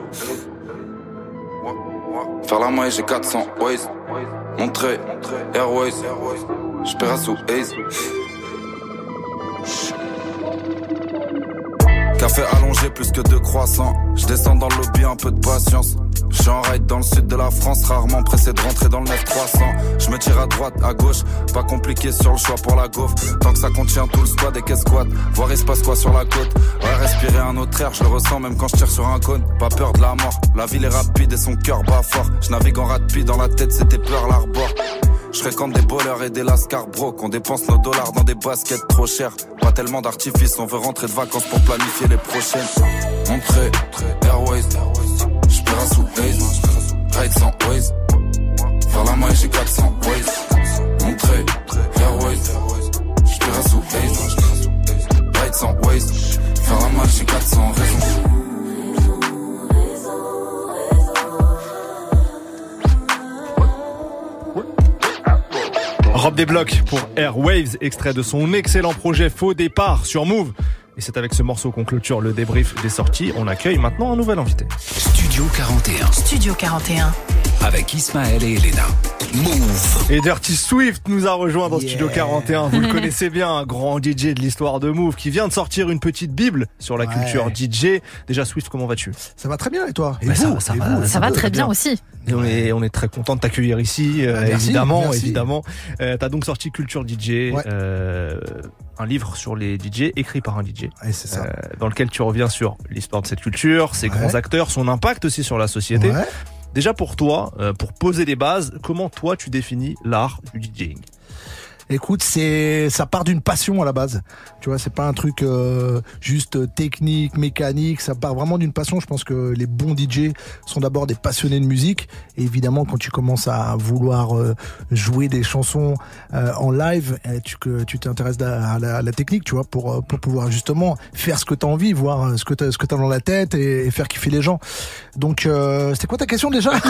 Faire la maille, j'ai 400 Ways. Montré, Airways, j'paiera sous Ace. Café allongé plus que deux croissants. Je descends dans le lobby, un peu de patience. Je suis en ride dans le sud de la France, rarement pressé de rentrer dans le 9300. Je me tire à droite, à gauche, pas compliqué sur le choix pour la gaufre. Tant que ça contient tout le squad et qu'est voir il se quoi sur la côte. Ouais, respirer un autre air, je le ressens même quand je tire sur un cône. Pas peur de la mort, la ville est rapide et son cœur bat fort. Je navigue en rapide dans la tête, c'était peur l'arbor. Je fréquente des voleurs et des lascars bro qu'on dépense nos dollars dans des baskets trop chères. Pas tellement d'artifices, on veut rentrer de vacances pour planifier les prochaines. Montré, Airways, j'paiera sous Ace, ride sans Waze. Faire la maille, j'ai 400 Waze. Montré, Airways, j'paiera sous Ace, ride sans Waze. Faire la maille, j'ai 400 raisons. Drop des blocs pour Airwaves, extrait de son excellent projet Faux Départ sur Move. Et c'est avec ce morceau qu'on clôture le débrief des sorties. On accueille maintenant un nouvel invité. Studio 41. Studio 41. Avec Ismaël et Elena. Move. Et Dirty Swift nous a rejoint dans Studio 41. Vous le [LAUGHS] connaissez bien, un grand DJ de l'histoire de Move qui vient de sortir une petite bible sur la Ouais. culture DJ. Déjà Swift, comment vas-tu? Ça va très bien et toi? Et Bah, ça vous? va, ça Et va, vous? Ça va très bien aussi. Et on est, on est très content de t'accueillir ici, euh, Ah, merci, évidemment, merci. évidemment. Euh, T'as donc sorti Culture DJ, Ouais. euh, un livre sur les DJ écrit par un DJ, Ouais, c'est ça. euh, dans lequel tu reviens sur l'histoire de cette culture, ses Ouais. grands acteurs, son impact aussi sur la société. Déjà pour toi, euh, pour poser les bases, comment toi tu définis l'art du DJing? Écoute, c'est ça part d'une passion à la base. Tu vois, c'est pas un truc euh, juste technique, mécanique. Ça part vraiment d'une passion. Je pense que les bons DJ sont d'abord des passionnés de musique. Et évidemment, quand tu commences à vouloir euh, jouer des chansons euh, en live, eh, tu que tu t'intéresses à, à la, à la technique, tu vois, pour euh, pour pouvoir justement faire ce que tu as envie, voir euh, ce que t'as ce que t'as dans la tête et, et faire kiffer les gens. Donc, euh, c'était quoi ta question déjà? [LAUGHS]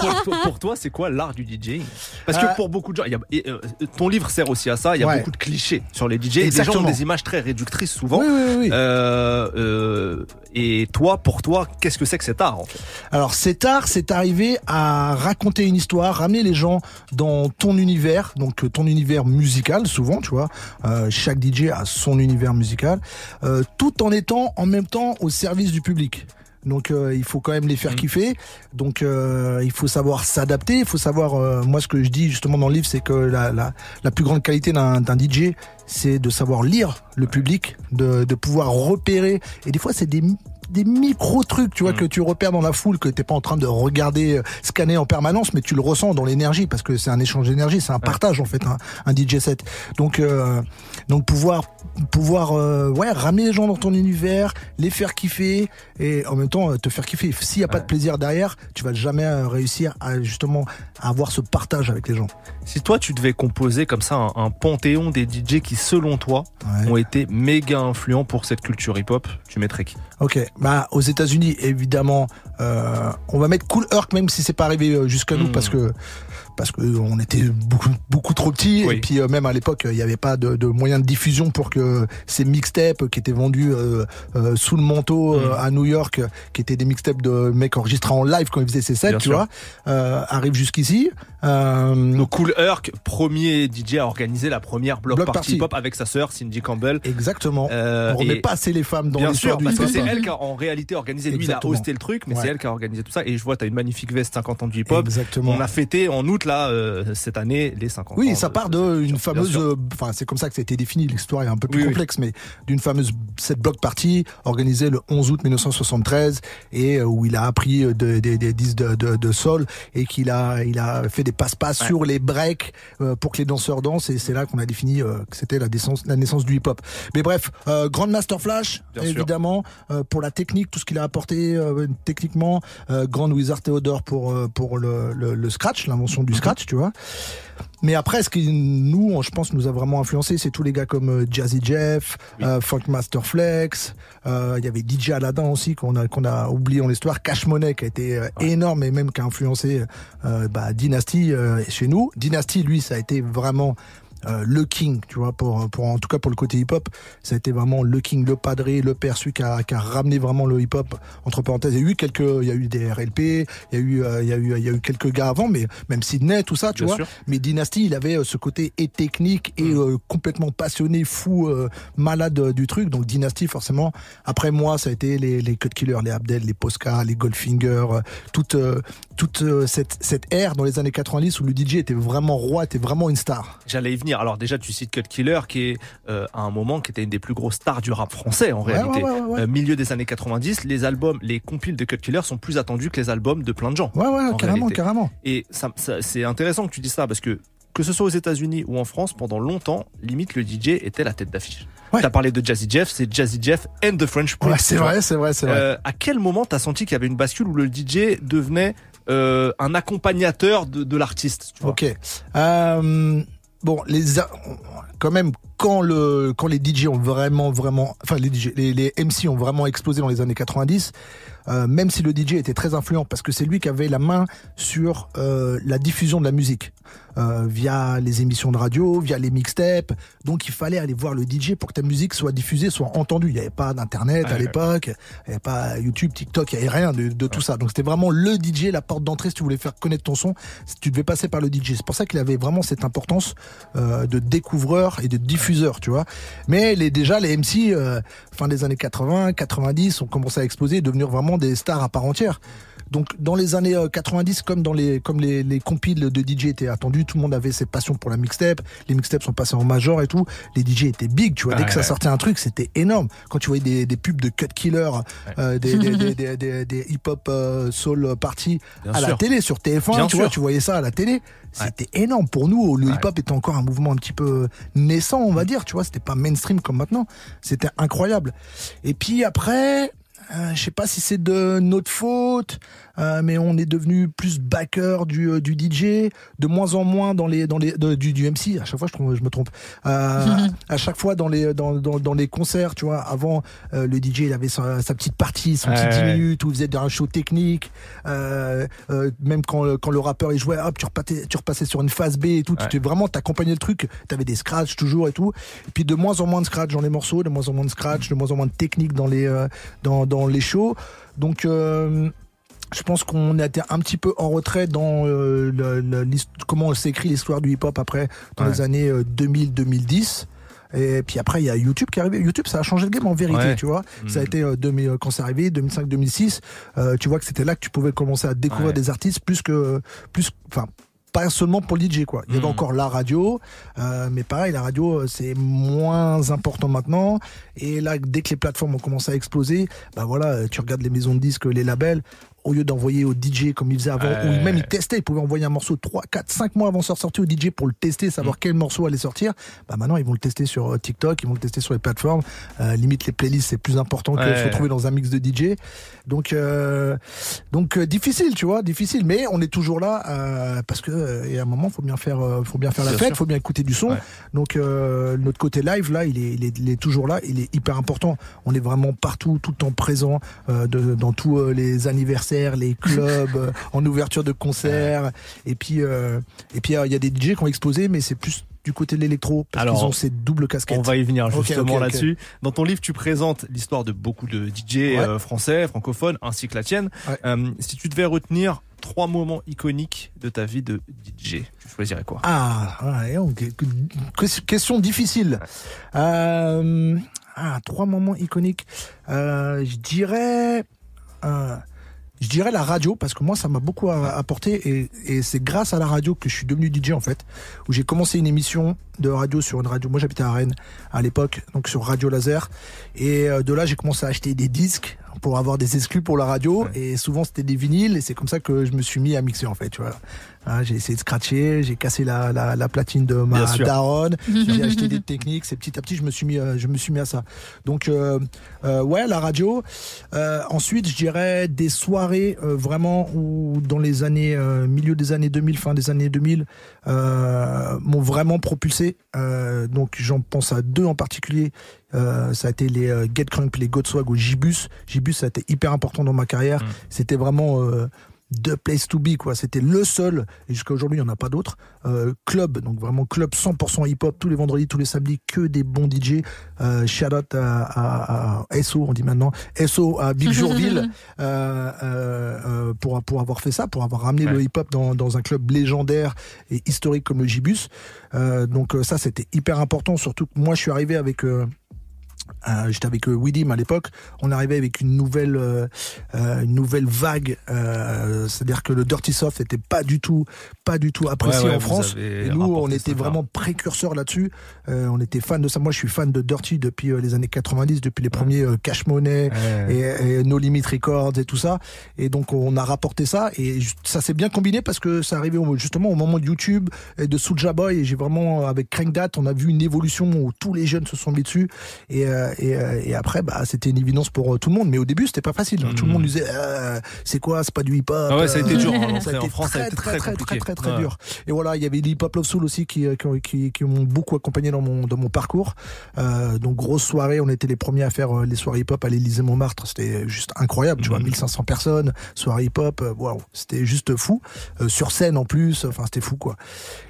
Pour, toi- pour toi, c'est quoi l'art du DJing Parce que pour beaucoup de gens, y a, et, euh, ton livre sert aussi à ça. Il y a Ouais. beaucoup de clichés sur les DJ. Les gens ont des images très réductrices souvent. Oui, oui, oui. Euh, euh, et toi, pour toi, qu'est-ce que c'est que cet art en fait? Alors cet art, c'est arrivé à raconter une histoire, ramener les gens dans ton univers, donc euh, ton univers musical souvent, tu vois. Euh, chaque DJ a son univers musical, tout en étant en même temps au service du public. Donc euh, il faut quand même les faire kiffer. Donc euh, il faut savoir s'adapter. Il faut savoir. euh, moi, ce que je dis justement dans le livre, c'est que la, la, la plus grande qualité d'un DJ, c'est de savoir lire le public, de, de pouvoir repérer. Et des fois, c'est des des micro trucs, tu vois, que tu repères dans la foule, que t'es pas en train de regarder, euh, scanner en permanence, mais tu le ressens dans l'énergie, parce que c'est un échange d'énergie, c'est un partage en fait, un, un DJ set. Donc, euh, donc pouvoir, pouvoir, euh, ouais, ramener les gens dans ton univers, les faire kiffer et en même temps euh, te faire kiffer. S'il y a pas de plaisir derrière, tu vas jamais euh, réussir à justement avoir ce partage avec les gens. Si toi, tu devais composer comme ça un, un panthéon des DJ qui, selon toi, ont été méga influents pour cette culture hip-hop, tu mettrais qui? Ok, bah aux États-Unis évidemment, euh, on va mettre Cool Herc même si c'est pas arrivé jusqu'à nous Mm. parce que parce que on était beaucoup beaucoup trop petits Oui. et puis euh, même à l'époque il n'y avait pas de, de moyens de diffusion pour que ces mixtapes qui étaient vendus euh, euh, sous le manteau euh, Mm. à New York, qui étaient des mixtapes de mecs enregistrés en live quand ils faisaient ces sets, Bien tu sûr. vois, euh, arrivent jusqu'ici. Euh, Donc Cool Herc, premier DJ à organiser la première block, Block party party. hip-hop avec sa sœur Cindy Campbell. Exactement. Euh, on remet et- pas assez les femmes dans l'histoire du parce que c'est elle qui a en réalité organisé. Lui, il a hosté le truc, mais Ouais. c'est elle qui a organisé tout ça. Et je vois, t'as une magnifique veste 50 ans du hip-hop. Exactement. On a fêté en août, là, euh, cette année, les 50 ans. Oui, ça part de une fameuse, euh, enfin c'est comme ça que ça a été défini. L'histoire est un peu plus Oui, oui. complexe, mais d'une fameuse cette block party organisée le 11 août 1973 et où il a appris de- des disques de, de, de sol et qu'il a il a fait des passe-passe Ouais. sur les breaks euh, pour que les danseurs dansent et c'est là qu'on a défini euh, que c'était la naissance la naissance du hip-hop. Mais bref, euh, Grandmaster Flash Bien sûr. évidemment euh, pour la technique, tout ce qu'il a apporté euh, techniquement, euh, Grand Wizard Theodore pour euh, pour le, le, le scratch, l'invention Mhm. du scratch, tu vois. Mais après, ce qui nous, on- je pense, nous a vraiment influencé, c'est tous les gars comme euh, Jazzy Jeff, euh, Funkmaster Flex. euh, Il y avait DJ Aladdin aussi qu'on a qu'on a oublié en l'histoire. Cash Money qui a été énorme et même qui a influencé euh, bah, Dynasty euh, chez nous. Dynasty, lui, ça a été vraiment le king, tu vois, pour, pour en tout cas pour le côté hip-hop, ça a été vraiment le king, le padré, le père, celui qui a, qui a ramené vraiment le hip-hop. Entre parenthèses, il y a eu quelques, il y a eu des RLP, il y a eu, euh, il y a eu, il y a eu quelques gars avant, mais même Sydney, tout ça, tu Bien vois. sûr. Mais Dynasty, il avait euh, ce côté et technique et euh, complètement passionné, fou, euh, malade euh, du truc. Donc Dynasty, forcément. Après moi, ça a été les, les Cut Killers, les Abdel, les Posca, les Goldfinger, euh, toute, euh, toute euh, cette, cette ère dans les années 90 où le DJ était vraiment roi, était vraiment une star. J'allais y venir. Alors déjà, tu cites Cut Killer, qui est euh, à un moment qui était une des plus grosses stars du rap français en Ouais, réalité. ouais, ouais, ouais. Euh, milieu des années 90, les albums, les compiles de Cut Killer sont plus attendus que les albums de plein de gens. Ouais, ouais, en carrément, réalité. carrément. Et ça, ça- c'est intéressant que tu dises ça parce que que ce soit aux États-Unis ou en France, pendant longtemps, limite le DJ était la tête d'affiche. T'as parlé de Jazzy Jeff, c'est Jazzy Jeff and the French Prince. Ouais, c'est vrai, c'est vrai, c'est vrai. Euh, à quel moment t'as senti qu'il y avait une bascule où le DJ devenait euh, un accompagnateur de, de l'artiste tu vois? Ok. Euh, bon, les quand même quand le quand les DJ ont vraiment vraiment enfin les DJ, les, les MC ont vraiment explosé dans les années 90, euh, même si le DJ était très influent, parce que c'est lui qui avait la main sur euh, la diffusion de la musique. euh, via les émissions de radio, via les mixtapes. Donc il fallait aller voir le DJ pour que ta musique soit diffusée, soit entendue. Il n'y avait pas d'internet à l'époque, il n'y avait pas YouTube, TikTok, il n'y avait rien de, de tout ça. Donc c'était vraiment le DJ, la porte d'entrée si tu voulais faire connaître ton son, tu devais passer par le DJ. C'est pour ça qu'il avait vraiment cette importance euh, de découvreur et de diffuseur, tu vois. Mais les, déjà les MC euh, fin des années 80, 90 ont commencé à exploser et devenir vraiment des stars à part entière. Donc dans les années euh, 90, comme dans les comme les, les compiles de DJ étaient attendus, tout le monde avait cette passion pour la mixtape. Les mixtapes sont passés en major et tout. Les DJ étaient big, tu vois. Dès Ouais, que ça ouais. sortait un truc, c'était énorme. Quand tu voyais des, des pubs de Cut Killer, euh, des, des, des, [LAUGHS] des, des- des hip-hop euh, soul party Bien à la télé sur TF1, Bien tu vois, sûr. tu voyais ça à la télé. C'était énorme pour nous. Le hip-hop était encore un mouvement un petit peu naissant, on va dire. Tu vois, c'était pas mainstream comme maintenant. C'était incroyable. Et puis après, euh, je sais pas si c'est de notre faute, euh, mais on est devenu plus backer du, euh, du DJ, de moins en moins dans les dans les de- du, du MC. À chaque fois, je, trompe- je me trompe. Euh, [LAUGHS] à chaque fois dans les dans, dans, dans les concerts, tu vois, avant euh, le DJ, il avait sa, sa petite partie, son petit Ouais, 10 ouais. minutes où il faisait un show technique. Euh, euh, même quand quand le rappeur il jouait, hop, tu repassais tu repassais sur une phase B et tout. Ouais. Tu vraiment t'accompagnais le truc. T'avais des scratchs toujours et tout. Et puis de moins en moins de scratch dans les morceaux, de moins en moins de scratch, de moins en moins de technique dans les euh, dans dans les shows. Donc euh, je pense qu'on a été un petit peu en retrait dans euh, le- le- comment s'est écrit l'histoire du hip-hop après dans Ouais. les années euh, 2000-2010. Et puis après, il y a YouTube qui est arrivé. YouTube, ça a changé le game en vérité, Ouais. tu vois. Mm. Ça a été euh, 2000, euh, quand c'est arrivé, 2005-2006. euh, tu vois que c'était là que tu pouvais commencer à découvrir Ouais. des artistes plus que, plus, enfin, pas seulement pour le DJ, quoi. Il y avait Mm. encore la radio, euh, mais pareil, la radio, euh, c'est moins important maintenant. Et là, dès que les plateformes ont commencé à exploser, bah voilà, euh, tu regardes les maisons de disques, les labels, au lieu d'envoyer au DJ comme ils faisaient avant, Ouais. ou même ils testaient, ils pouvaient envoyer un morceau 3, 4, 5 mois avant sa sortie au DJ pour le tester, Mm. savoir quel morceau allait sortir. Bah maintenant, ils vont le tester sur euh, TikTok, ils vont le tester sur les plateformes. Euh, limite, les playlists, c'est plus important que de Ouais. se retrouver dans un mix de DJ. Donc, euh, donc euh, difficile, tu vois, difficile. Mais on est toujours là euh, parce que euh, et à un moment, faut bien faire, faut bien faire la fête, sûr. faut bien écouter du son. Ouais. Donc euh, notre côté live là, il est, il est, il est toujours là, il est hyper important. On est vraiment partout, tout le temps présent euh, de, dans tous les anniversaires, les clubs, [LAUGHS] en ouverture de concerts. Et puis euh, et puis euh, il y a des DJ qui ont explosé, mais c'est plus du côté de l'électro parce Alors, qu'ils ont ces doubles casquettes. On va y venir justement là-dessus. Dans ton livre, tu présentes l'histoire de beaucoup de DJ Ouais. euh, français, francophones, ainsi que la tienne. Ouais. Euh, si tu devais retenir trois moments iconiques de ta vie de DJ, tu choisirais quoi? Ah, ouais, question difficile. Euh, ah, trois moments iconiques. Euh, je dirais, je dirais la radio parce que moi ça m'a beaucoup apporté et, et c'est grâce à la radio que je suis devenu DJ en fait, où j'ai commencé une émission de radio sur une radio. Moi j'habitais à Rennes à l'époque, donc sur Radio Laser, et euh, de là j'ai commencé à acheter des disques pour avoir des exclus pour la radio. Et souvent c'était des vinyles et c'est comme ça que je me suis mis à mixer en fait tu vois Hein, j'ai essayé de scratcher j'ai cassé la, la, la platine de ma daronne. [LAUGHS] J'ai acheté des techniques c'est petit à petit je me suis mis euh, je me suis mis à ça. Donc euh, euh, ouais la radio. Euh, ensuite je dirais des soirées euh, vraiment où dans les années euh, milieu des années 2000 fin des années 2000 euh, m'ont vraiment propulsé. Euh, donc j'en pense à deux en particulier. Euh, ça a été les euh, Get Crunk, les Godswag ou Gibus. Gibus, ça a été hyper important dans ma carrière. C'était vraiment euh, the place to be, quoi. C'était le seul, et jusqu'à aujourd'hui, il n'y en a pas d'autres. Euh, club, donc vraiment club 100% hip-hop, tous les vendredis, tous les samedis, que des bons DJ. Euh, shout out à, à- à SO, on dit maintenant. SO à Big Jourville, [LAUGHS] euh, euh, euh, pour, pour avoir fait ça, pour avoir ramené le hip-hop dans, dans un club légendaire et historique comme le Gibus. Euh, donc ça, c'était hyper important, surtout que moi, je suis arrivé avec... euh, euh, J'étais avec euh, Widim à l'époque. On arrivait avec une nouvelle, euh, euh, une nouvelle vague. euh, C'est-à-dire que le dirty soft n'était pas du tout, pas du tout apprécié Ouais, ouais, en France. Et nous, on rapporté était vraiment précurseurs là-dessus. Euh, on était fan de ça. Moi, je suis fan de dirty depuis euh, les années 90, depuis les premiers euh, Cash Money et, et No Limit Records et tout ça. Et donc, on a rapporté ça et ça s'est bien combiné parce que ça arrivait justement au moment de YouTube et de Soulja Boy. Et j'ai vraiment, avec Crank That, on a vu une évolution où tous les jeunes se sont mis dessus. Et, euh, euh, et, euh, et après, bah, c'était une évidence pour euh, tout le monde. Mais au début, c'était pas facile. Tout le monde disait, euh, c'est quoi, c'est pas du hip-hop. Ah ouais, ça a été euh, dur, hein, ça a en été France, ça a très, été très, très très, très, très, Ouais. dur. Et voilà, il y avait l'hip hop love soul aussi qui, qui, qui, qui m'ont beaucoup accompagné dans mon dans mon parcours. Euh, donc grosse soirée, on était les premiers à faire euh, les soirées hip hop à l'Élysée Montmartre. C'était juste incroyable, tu vois, Mhm. 1500 personnes, soirée hip hop, waouh, c'était juste fou. Euh, sur scène en plus, enfin c'était fou quoi.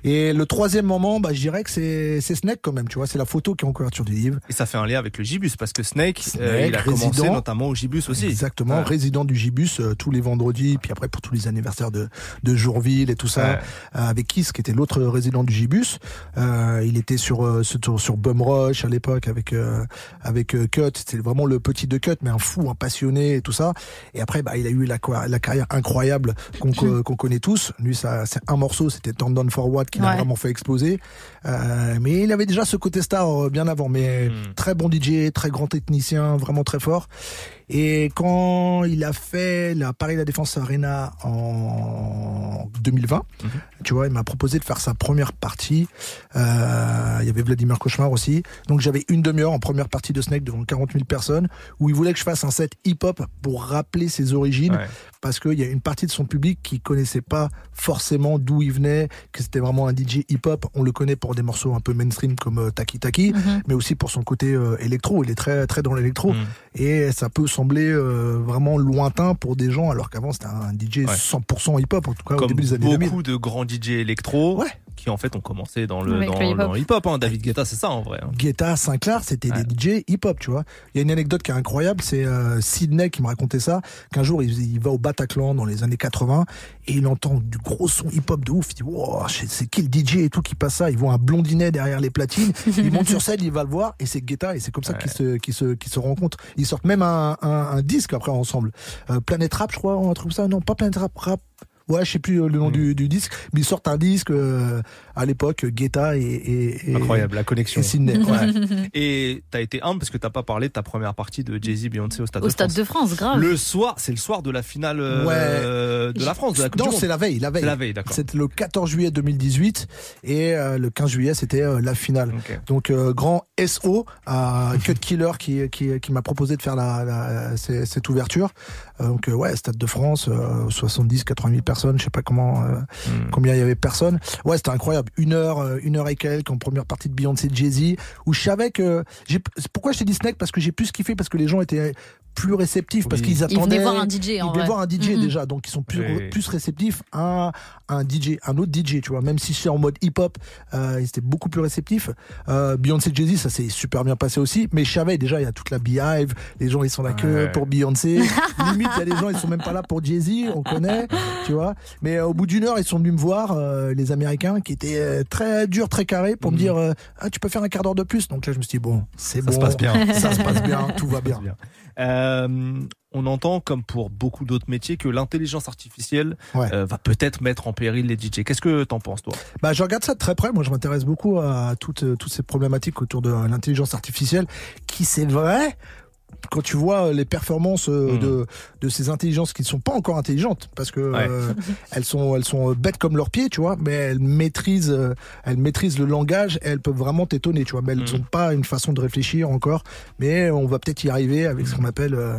Et le troisième moment, bah je dirais que c'est c'est Snake quand même, tu vois, c'est la photo qui est en couverture du livre. Et ça fait un lien avec le Gibus parce que Snake, euh, Snake, il a commencé résident. notamment au Gibus aussi. Exactement, Ouais. résident du Gibus euh, tous les vendredis, puis après pour tous les anniversaires de, de Jourville et tout ça, Ouais. euh, avec Kiss qui était l'autre résident du Gibus. Euh, il était sur euh, sur, sur Bum Rush à l'époque avec euh, avec euh, Cut, c'était vraiment le petit de Cut, mais un fou, un passionné et tout ça. Et après, bah, il a eu la, la carrière incroyable qu'on co- qu'on connaît tous. Lui, ça c'est un morceau, c'était Turn Down Forward qui l'a Ouais. vraiment fait exploser. Euh, mais il avait déjà ce côté star euh, bien avant, mais très bon DJ, très grand technicien, vraiment très fort. Et quand il a fait la Paris La Défense Arena en 2020, tu vois, il m'a proposé de faire sa première partie. Euh, il y avait Vladimir Cauchemar aussi. Donc j'avais une demi-heure en première partie de Snake devant 40 000 personnes où il voulait que je fasse un set hip-hop pour rappeler ses origines Ouais. parce qu'il y a une partie de son public qui connaissait pas forcément d'où il venait, que c'était vraiment un DJ hip-hop. On le connaît pour des morceaux un peu mainstream comme euh, Taki Taki, Mhm. mais aussi pour son côté euh, électro. Il est très très dans l'électro Mm. et ça peut sembler euh, vraiment lointain pour des gens alors qu'avant c'était un DJ Ouais. 100% hip-hop en tout cas au début des années beaucoup 2000. de grands DJ électro qui en fait ont commencé dans le, Avec dans, le hip-hop. dans le hip-hop. hein. David Guetta, c'est ça en vrai. hein. Guetta, Sinclair, c'était des DJ hip-hop, tu vois. Il y a une anecdote qui est incroyable, c'est euh, Sidney qui me racontait ça, qu'un jour il, il va au Bataclan dans les années 80 et il entend du gros son hip-hop de ouf. Il dit, wow, c'est c'est qui le DJ et tout qui passe ça Il voit un blondinet derrière les platines, il monte sur scène, il va le voir et c'est Guetta et c'est comme ça qu'ils se, qu'ils se, qu'ils se rencontrent. Ils sortent même un, un, un disque après ensemble. Euh, Planet Rap, je crois, on trouve ça. Non, pas Planet Rap, Rap. Ouais, je sais plus euh, le nom du, du disque, mais ils sortent un disque euh, à l'époque, Guetta et, et, et- Incroyable, la connexion. et Sydney. Ouais. [LAUGHS] Et t'as été humble parce que t'as pas parlé de ta première partie de Jay-Z Beyoncé au Stade Au de Stade France. de France, grave. Le soir, c'est le soir de la finale euh, de la France, de la Coupe non, du Monde. c'est la veille, la veille. C'est la veille, d'accord. C'était le 14 juillet 2018 et euh, le 15 juillet c'était euh, la finale. Donc euh, grand SO à Cut Killer qui qui, qui m'a proposé de faire la, cette ouverture. Donc euh, ouais, Stade de France, euh, 70 80 000 personnes, je sais pas comment euh, Hmm. combien il y avait personnes. Ouais, c'était incroyable. Une heure, euh, une heure et quelques en première partie de Beyoncé Jay-Z où je savais que j'ai pourquoi je t'ai dit Snake? Parce que j'ai plus kiffé parce que les gens étaient plus réceptifs parce Oui. qu'ils Ils attendaient venaient voir un DJ, ils en venaient vrai. voir un DJ déjà. Donc ils sont plus Oui. plus réceptifs à un DJ un autre DJ tu vois. Même si c'est en mode hip hop euh, ils étaient beaucoup plus réceptifs. Euh, Beyoncé Jay-Z ça s'est super bien passé aussi. Mais je savais déjà il y a toute la Beehive. Les gens ils sont là que Ouais. pour Beyoncé. [LAUGHS] Limite il y a des gens ils sont même pas là pour Jay-Z on connaît tu vois. Mais euh, au bout d'une heure ils sont venus me voir euh, les Américains qui étaient euh, très durs très carrés pour me dire euh, ah tu peux faire un quart d'heure de plus? Donc là je me suis dit bon c'est Ça bon. se passe bien. ça se passe bien [LAUGHS] tout va bien Euh, on entend, comme pour beaucoup d'autres métiers, que l'intelligence artificielle euh, va peut-être mettre en péril les DJ. Qu'est-ce que t'en penses, toi? Bah, je regarde ça de très près. Moi, je m'intéresse beaucoup à toutes, euh, toutes ces problématiques autour de l'intelligence artificielle, qui, c'est vrai, quand tu vois les performances euh, de, de ces intelligences qui ne sont pas encore intelligentes, parce que Ouais. euh, [LAUGHS] elles sont elles sont bêtes comme leurs pieds, tu vois, mais elles maîtrisent euh, elles maîtrisent le langage, et elles peuvent vraiment t'étonner, tu vois, mais elles n'ont pas une façon de réfléchir encore, mais on va peut-être y arriver avec ce qu'on appelle euh,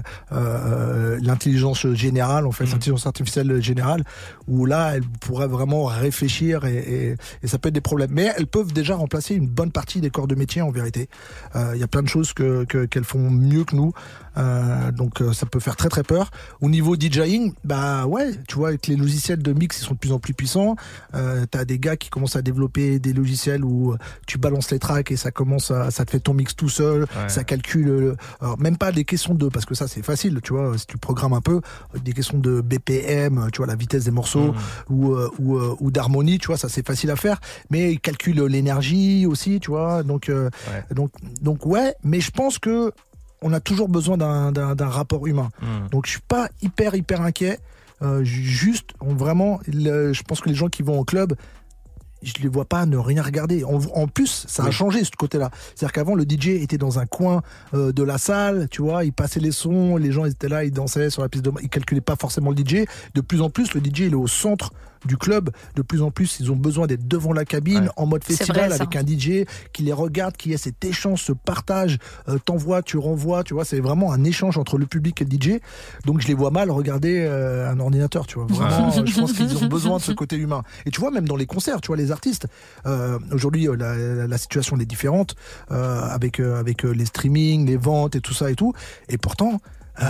euh, l'intelligence générale, en fait, l'intelligence artificielle générale, où là elles pourraient vraiment réfléchir et, et, et ça peut être des problèmes, mais elles peuvent déjà remplacer une bonne partie des corps de métier en vérité. Euh, Il y a plein de choses que que- qu'elles font mieux que nous. Euh, donc euh, ça peut faire très très peur. Au niveau DJing, bah ouais, tu vois avec les logiciels de mix ils sont de plus en plus puissants. Euh, T'as des gars qui commencent à développer des logiciels où tu balances les tracks et ça commence à, ça te fait ton mix tout seul, Ouais. ça calcule. alors, même pas des questions de parce que ça c'est facile, tu vois si tu programmes un peu des questions de BPM, tu vois la vitesse des morceaux ou euh, ou, ou d'harmonie, tu vois ça c'est facile à faire. Mais il calcule l'énergie aussi, tu vois donc euh, donc donc ouais, mais je pense que on a toujours besoin d'un rapport humain. Mm. Donc je suis pas hyper hyper inquiet. Euh, ju- juste, on vraiment, le- je pense que les gens qui vont au club, je les vois pas ne rien regarder. En, en plus, ça a Oui. changé ce côté-là. C'est-à-dire qu'avant, le DJ était dans un coin euh, de la salle, tu vois, il passait les sons, les gens étaient là, ils dansaient sur la piste de, ils calculaient pas forcément le DJ. De plus en plus, le DJ il est au centre du club. De plus en plus, ils ont besoin d'être devant la cabine en mode festival vrai, avec un DJ qui les regarde, qui a cet échange, ce partage, euh, t'envoies, tu renvoies, tu vois, c'est vraiment un échange entre le public et le DJ. Donc je les vois mal regarder euh, un ordinateur, tu vois. Vraiment, Ouais. euh, je pense qu'ils ont besoin de ce [LAUGHS] côté humain. Et tu vois, même dans les concerts, tu vois, les artistes, euh, aujourd'hui, euh, la, la situation est différente euh, avec euh, avec les streamings, les ventes et tout ça et tout. Et pourtant. Euh,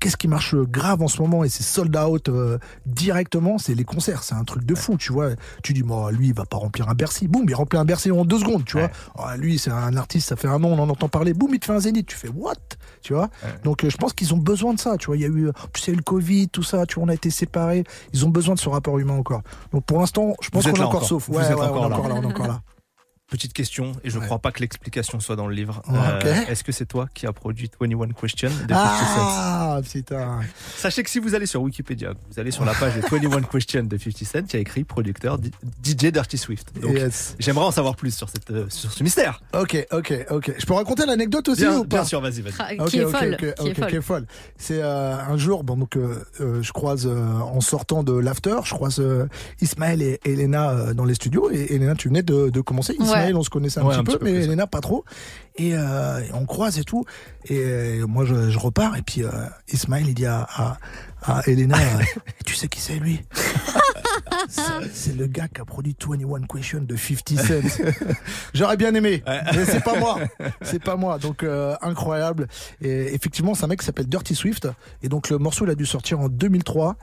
Qu'est-ce qui marche grave en ce moment et c'est sold out euh, directement, c'est les concerts, c'est un truc de fou, tu vois. Tu dis, moi, lui, il va pas remplir un Bercy, boum, il remplit un Bercy en deux secondes, tu vois. Ah, lui, c'est un artiste, ça fait un an, on en entend parler, boum, il te fait un zénith, tu fais what, tu vois? Donc, euh, je pense qu'ils ont besoin de ça, tu vois. Il y a eu, tu sais, le Covid, tout ça, tu vois, on a été séparés, ils ont besoin de ce rapport humain encore. Donc, pour l'instant, je pense qu'on est encore, encore. sauf. Ouais, on est encore là, on est encore là. Petite question, et je crois pas que l'explication soit dans le livre. Ouais, ok. Est-ce que c'est toi qui as produit 21 Question de 50 Cent Ah, putain. Sachez que si vous allez sur Wikipédia, vous allez sur la page de 21 Question de 50 Cent, il y a écrit producteur D- DJ Dirty Swift. Donc, Yes. j'aimerais en savoir plus sur, cette, euh, sur ce mystère. Ok, ok, ok. Je peux raconter l'anecdote aussi Bien- ou pas bien sûr, vas-y, vas-y. Ah, Ok, qui est ok, folle, ok, qui est ok, folle. qui est folle. C'est euh, un jour, bon donc euh, euh, je croise euh, en sortant de l'after, je croise euh, Ismaël et Elena euh, dans les studios. Et Elena, tu venais de, de commencer. Ismaël, Ouais. on se connaissait un Ouais, petit un peu, mais. Elena pas trop. Et, euh, et on croise et tout. Et euh, moi, je, je repars. Et puis euh, Ismaël, il dit à, à, à Elena, [LAUGHS] euh, tu sais qui c'est lui? [LAUGHS] C'est- le gars qui a produit 21 Question de 50 Cent. J'aurais bien aimé, mais c'est pas moi. C'est pas moi. Donc euh, incroyable. Et effectivement, c'est un mec qui s'appelle Dirty Swift. Et donc le morceau, il a dû sortir en 2003.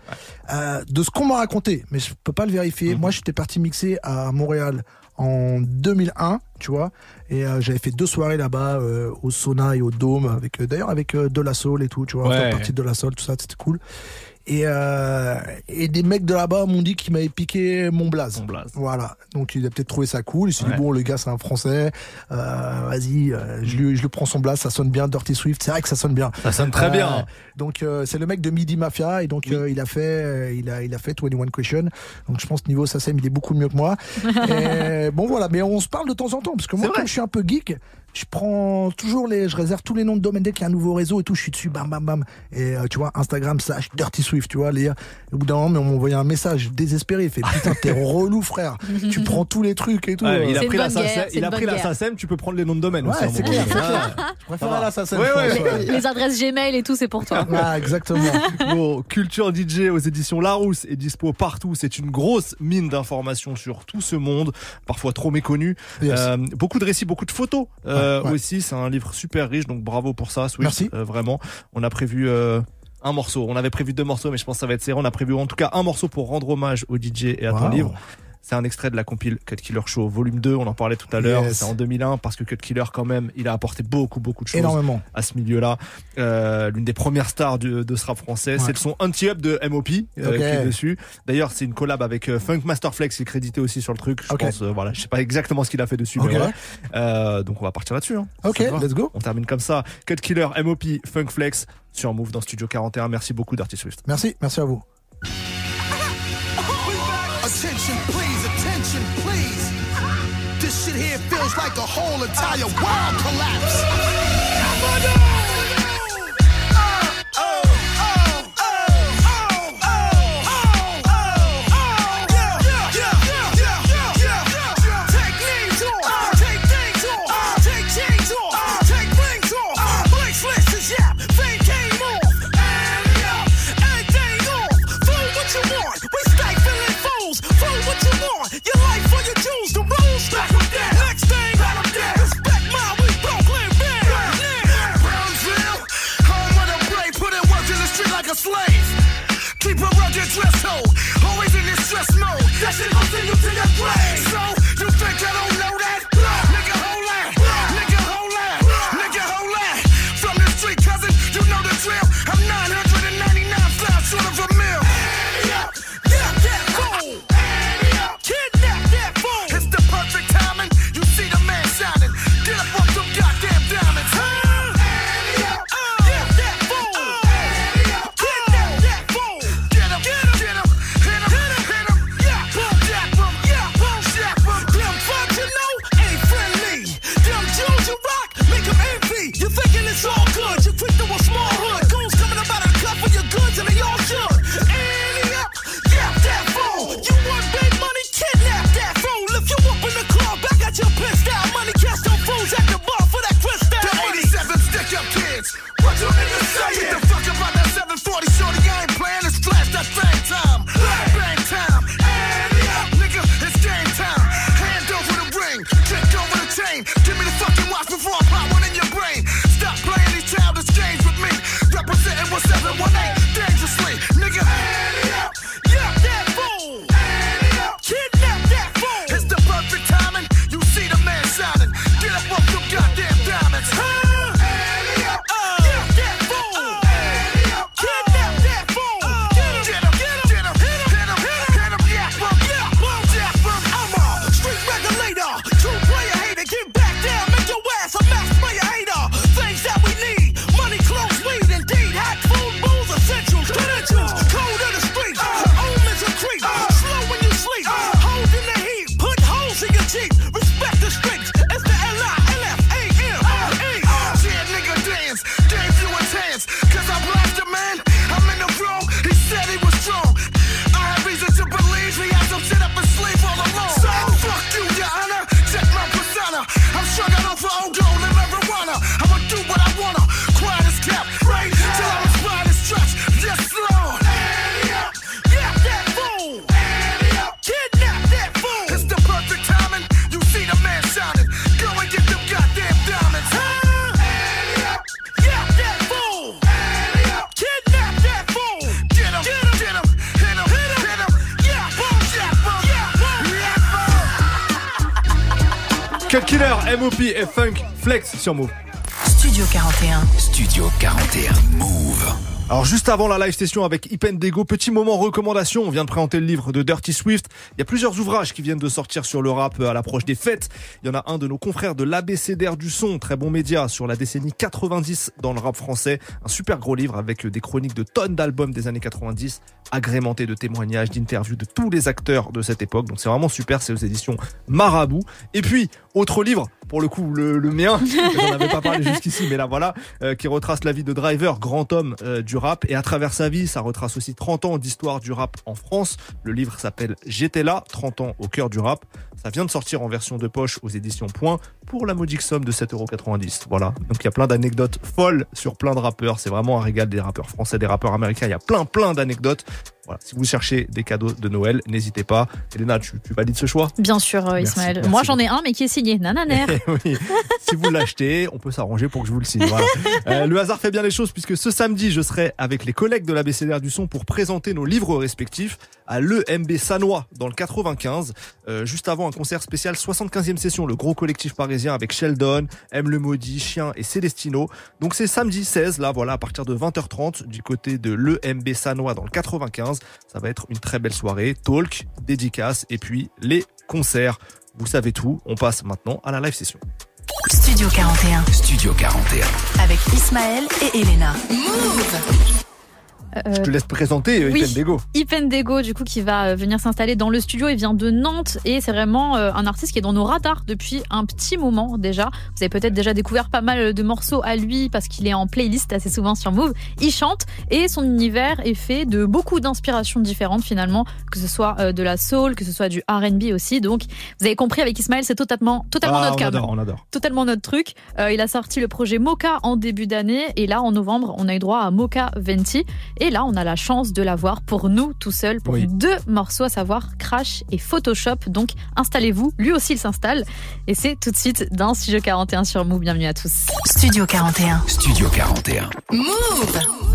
Euh, de ce qu'on m'a raconté, mais je peux pas le vérifier. Moi, j'étais parti mixer à Montréal en 2001, tu vois, et euh, j'avais fait deux soirées là-bas euh, au sauna et au dôme avec euh, d'ailleurs avec de la soul et tout, tu vois, Ouais. faire partie de la soul, tout ça, c'était cool. Et, euh, et des mecs de là-bas m'ont dit qu'ils m'avaient piqué mon blaze. Voilà. Donc il a peut-être trouvé ça cool. Il s'est dit Ouais. bon, le gars c'est un Français. Euh, Vas-y, euh, je lui je lui prends son blaze. Ça sonne bien, Dirty Swift. C'est vrai que ça sonne bien. Ça sonne très bien. Donc euh, c'est le mec de Midi Mafia et donc euh, il a fait euh, il a il a fait 21 Question. Donc je pense niveau SACEM il est beaucoup mieux que moi. [LAUGHS] et bon voilà, mais on se parle de temps en temps parce que moi comme je suis un peu geek, je prends toujours les je réserve tous les noms de domaines dès qu'il y a un nouveau réseau et tout, je suis dessus bam bam bam et euh, tu vois Instagram slash Dirty Swift, tu vois les au bout d'un moment on m'a envoyé un message désespéré, il fait putain t'es [LAUGHS] relou frère, tu prends tous les trucs et tout. Ouais, il a pris la SACEM, il a pris la SACEM, tu peux prendre les noms de domaine Ouais, aussi. c'est clair. Ah, Je préfère la SACEM, Ouais, je ouais, pense, ouais. Les, les adresses Gmail et tout, c'est pour toi. [LAUGHS] Ah, exactement. [LAUGHS] Bon, Culture DJ aux éditions Larousse est dispo partout. C'est une grosse mine d'informations sur tout ce monde, parfois trop méconnu. Yes. Euh, beaucoup de récits, beaucoup de photos euh, Ouais, ouais. aussi. C'est un livre super riche, donc bravo pour ça, Swift. Merci. Euh, vraiment, on a prévu. un morceau. On avait prévu deux morceaux, mais je pense que ça va être serré. On a prévu en tout cas un morceau pour rendre hommage au DJ et à ton livre. C'est un extrait de la compile Cut Killer Show volume 2, on en parlait tout à l'heure, Yes. c'est en 2001 parce que Cut Killer quand même, il a apporté beaucoup beaucoup de choses Énormément. à ce milieu-là. Euh, L'une des premières stars du- de ce rap français, c'est le son Anti-Up de MOP euh, qui est dessus. D'ailleurs, c'est une collab avec euh, Funk Master Flex, il est crédité aussi sur le truc. Je pense, voilà, je sais pas exactement ce qu'il a fait dessus, mais voilà. Donc on va partir là-dessus. Hein. Ok, let's go. On termine comme ça. Cut Killer, MOP, Funk Flex sur Move dans Studio 41. Merci beaucoup Dirty Swift. Merci, merci à vous. Like a whole entire world collapse. Sur Move. Studio 41. Studio 41 Move. Alors juste avant la live session avec Ipendego, petit moment recommandation, on vient de présenter le livre de Dirty Swift. Il y a plusieurs ouvrages qui viennent de sortir sur le rap à l'approche des fêtes. Il y en a un de nos confrères de l'ABCDR du son, très bon média sur la décennie 90 dans le rap français. Un super gros livre avec des chroniques de tonnes d'albums des années 90, agrémentés de témoignages, d'interviews de tous les acteurs de cette époque. Donc c'est vraiment super, c'est aux éditions Marabout. Et puis, autre livre, pour le coup le, le mien, [LAUGHS] j'en avais pas parlé jusqu'ici, mais là voilà, euh, qui retrace la vie de Driver, grand homme euh, du rap. Et à travers sa vie, ça retrace aussi 30 ans d'histoire du rap en France. Le livre s'appelle J'étais là, 30 ans au cœur du rap. Ça vient de sortir en version de poche aux éditions Point pour la modique somme de 7,90€. Voilà. Donc il y a plein d'anecdotes folles sur plein de rappeurs. C'est vraiment un régal des rappeurs français, des rappeurs américains. Il y a plein plein d'anecdotes. Voilà. Si vous cherchez des cadeaux de Noël, n'hésitez pas. Elena, tu, tu valides ce choix? Bien sûr, euh, Merci, Ismaël. merci Moi, j'en ai un, mais qui est signé. Nananer. [LAUGHS] oui. Si vous l'achetez, on peut s'arranger pour que je vous le signe. Voilà. [LAUGHS] Euh, le hasard fait bien les choses puisque ce samedi, je serai avec les collègues de l'ABCDR du son pour présenter nos livres respectifs à l'EMB Sanois dans le 95. Euh, juste avant un concert spécial 75e session, le gros collectif parisien avec Sheldon, M le Maudit, Chien et Célestino. Donc c'est samedi 16, là voilà, à partir de 20h30 du côté de l'EMB Sanois dans le 95. Ça va être une très belle soirée, talk, dédicace et puis les concerts. Vous savez tout, on passe maintenant à la live session. Studio 41. Studio 41. Avec Ismaël et Elena. Euh, Je te laisse présenter euh, oui. Ipendego. Ipendego, du coup, qui va euh, venir s'installer dans le studio. Il vient de Nantes et c'est vraiment euh, un artiste qui est dans nos radars depuis un petit moment déjà. Vous avez peut-être déjà découvert pas mal de morceaux à lui parce qu'il est en playlist assez souvent sur Move. Il chante et son univers est fait de beaucoup d'inspirations différentes finalement, que ce soit de la soul, que ce soit du R&B aussi. Donc, vous avez compris avec Ismaël, c'est totalement, totalement Ah, notre on câble. adore, on adore. totalement notre truc. Euh, il a sorti le projet Mocha en début d'année et là en novembre on a eu droit à Mocha Venti et là on a la chance de l'avoir pour nous tout seul pour Oui. deux morceaux à savoir Crash et Photoshop. Donc installez-vous, lui aussi il s'installe et c'est tout de suite dans Studio 41 sur Move. Bienvenue à tous. Studio 41. Studio 41. Move.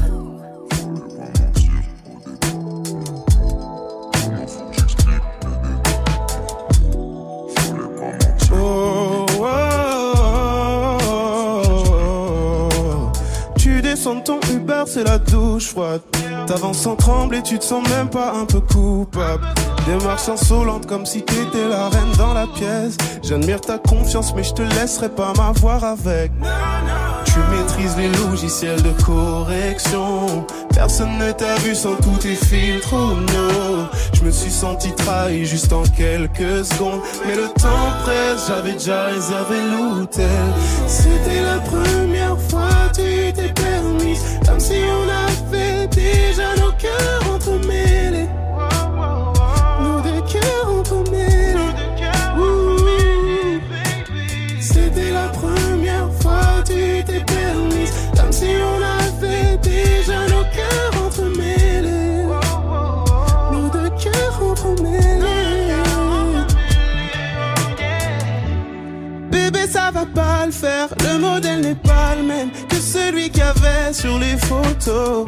Ton Uber, c'est la douche froide. T'avances sans trembler, tu te sens même pas un peu coupable. Démarche insolente comme si t'étais la reine dans la pièce. J'admire ta confiance, mais je te laisserai pas m'avoir avec. Tu maîtrises les logiciels de correction. Personne ne t'a vu sans tous tes filtres, oh no. Je me suis senti trahi juste en quelques secondes. Mais le temps presse, j'avais déjà réservé l'hôtel. C'était la première fois, tu t'es Comme si on avait déjà nos cœurs entremêlés. Nos deux cœurs entremêlés. C'était la première fois, tu t'es permise. Comme si on avait déjà nos cœurs entremêlés. Nos deux cœurs entremêlés. Bébé, ça va pas le faire. Le modèle n'est pas le même celui qu'il y avait sur les photos.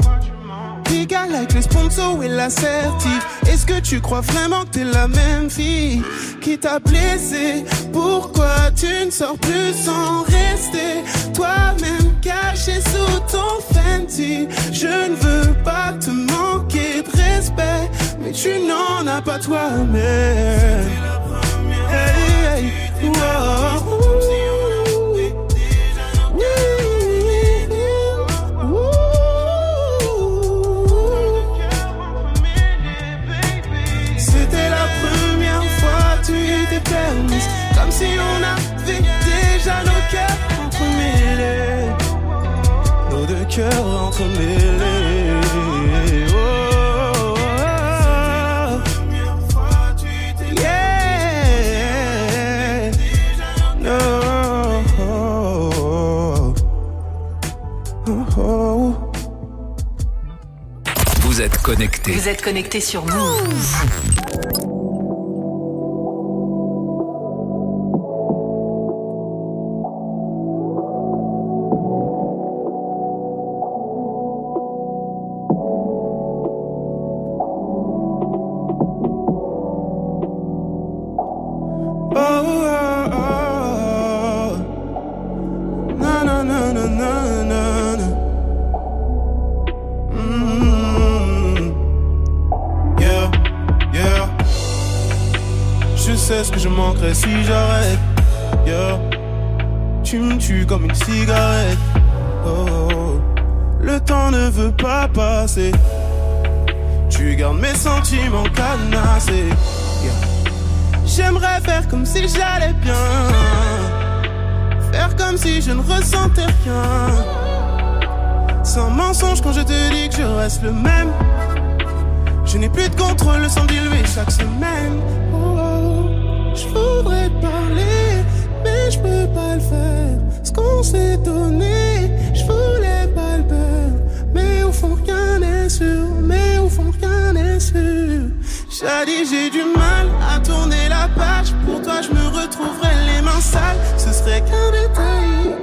Égal avec les sponsors et l'assertif. Est-ce que tu crois vraiment que t'es la même fille qui t'a blessé? Pourquoi tu ne sors plus sans rester toi-même caché sous ton Fenty? Je ne veux pas te manquer de respect, mais tu n'en as pas toi-même. Hey, hey. Si on avait déjà nos cœurs entremêlés Nos deux cœurs entremêlés Oh, oh, oh. Yeah. No. Oh, oh. Vous êtes connecté. Vous êtes connecté sur Move. Sais ce que je manquerais si j'arrête. Tu me tues comme une cigarette. Oh. Le temps ne veut pas passer. Tu gardes mes sentiments cadenassés. J'aimerais faire comme si j'allais bien. Faire comme si je ne ressentais rien. Sans mensonge quand je te dis que je reste le même. Je n'ai plus de contrôle sans diluer chaque semaine. Oh, oh. je voudrais te parler, mais je peux pas le faire. Ce qu'on s'est donné, je voulais pas le perdre. Mais au fond, rien n'est sûr. Mais au fond, rien n'est sûr. Dit, j'ai du mal à tourner la page. Pour toi, je me retrouverai les mains sales. Ce serait qu'un détail.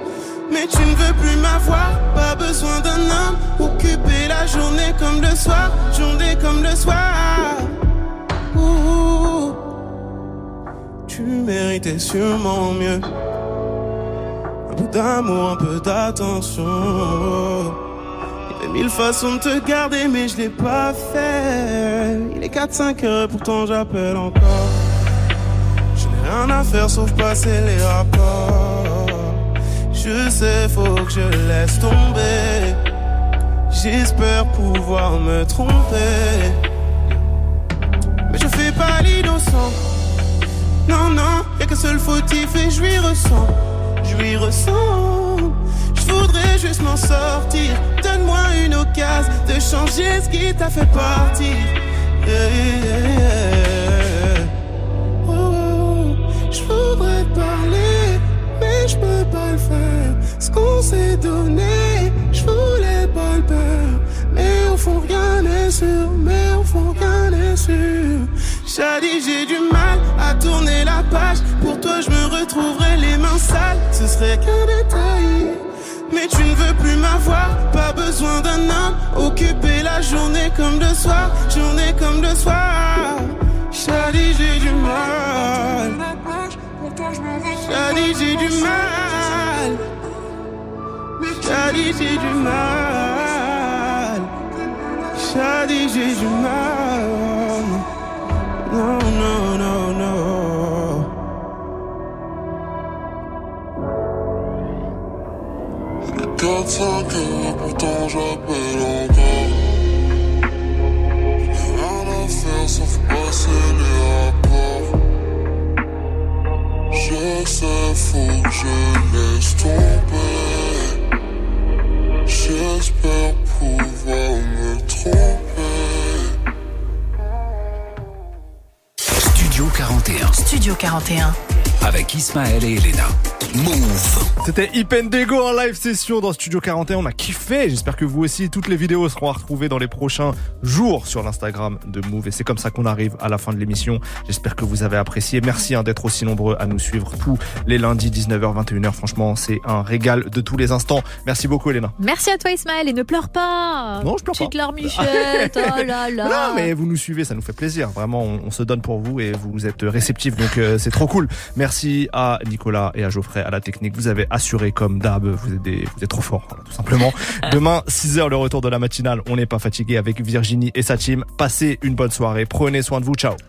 Mais tu ne veux plus m'avoir, pas besoin d'un homme. Occuper la journée comme le soir, journée comme le soir. Ouh, tu méritais sûrement mieux. Un peu d'amour, un peu d'attention. Il y avait mille façons de te garder, mais je l'ai pas fait. Il est 4-5 heures, pourtant j'appelle encore. Je n'ai rien à faire sauf passer les rapports. Je sais, faut que je laisse tomber. J'espère pouvoir me tromper. Mais je fais pas l'innocent. Non, non, y'a qu'un seul fautif et je lui ressens. Je lui ressens. Je voudrais juste m'en sortir. Donne-moi une occasion de changer ce qui t'a fait partir. Yeah. Oh, je voudrais te parler, mais je peux pas le faire. Ce qu'on s'est donné, je voulais pas le perdre. Mais au fond, rien n'est sûr. Mais au fond, rien n'est sûr. Dit, j'ai du mal à tourner la page. Pour toi, je me retrouverai les mains sales. Ce serait qu'un détail. Mais tu ne veux plus m'avoir, pas besoin d'un homme. Occuper la journée comme le soir, journée comme le soir. Dit, j'ai du mal. Dit, j'ai du mal. Dit, j'ai du mal. Dit, j'ai du mal. No, no, no. Quatre, cinq heures, pourtant j'appelle encore. Rien à faire sauf passer les rapports. Je sais, faut que je laisse tomber. J'espère pouvoir me 41. Studio 41. Avec Ismaël et Elena. Move. C'était Ipendego en live session dans Studio 41. On a kiffé. J'espère que vous aussi. Toutes les vidéos seront à retrouver dans les prochains jours sur l'Instagram de Move. Et c'est comme ça qu'on arrive à la fin de l'émission. J'espère que vous avez apprécié. Merci hein, d'être aussi nombreux à nous suivre tous les lundis 19h, 21h. Franchement, c'est un régal de tous les instants. Merci beaucoup, Elena. Merci à toi, Ismaël, et ne pleure pas. Non, je pleure pas. Petite larmichette, [LAUGHS] oh là là. Non, mais vous nous suivez, ça nous fait plaisir. Vraiment, on, on se donne pour vous et vous êtes réceptifs, donc euh, c'est trop cool. Merci à Nicolas et à Geoffrey à la technique. Vous avez assuré comme d'hab. Vous êtes des, vous êtes trop forts, voilà, tout simplement. [LAUGHS] Demain, 6h, le retour de la matinale. On n'est pas fatigué avec Virginie et sa team. Passez une bonne soirée. Prenez soin de vous. Ciao.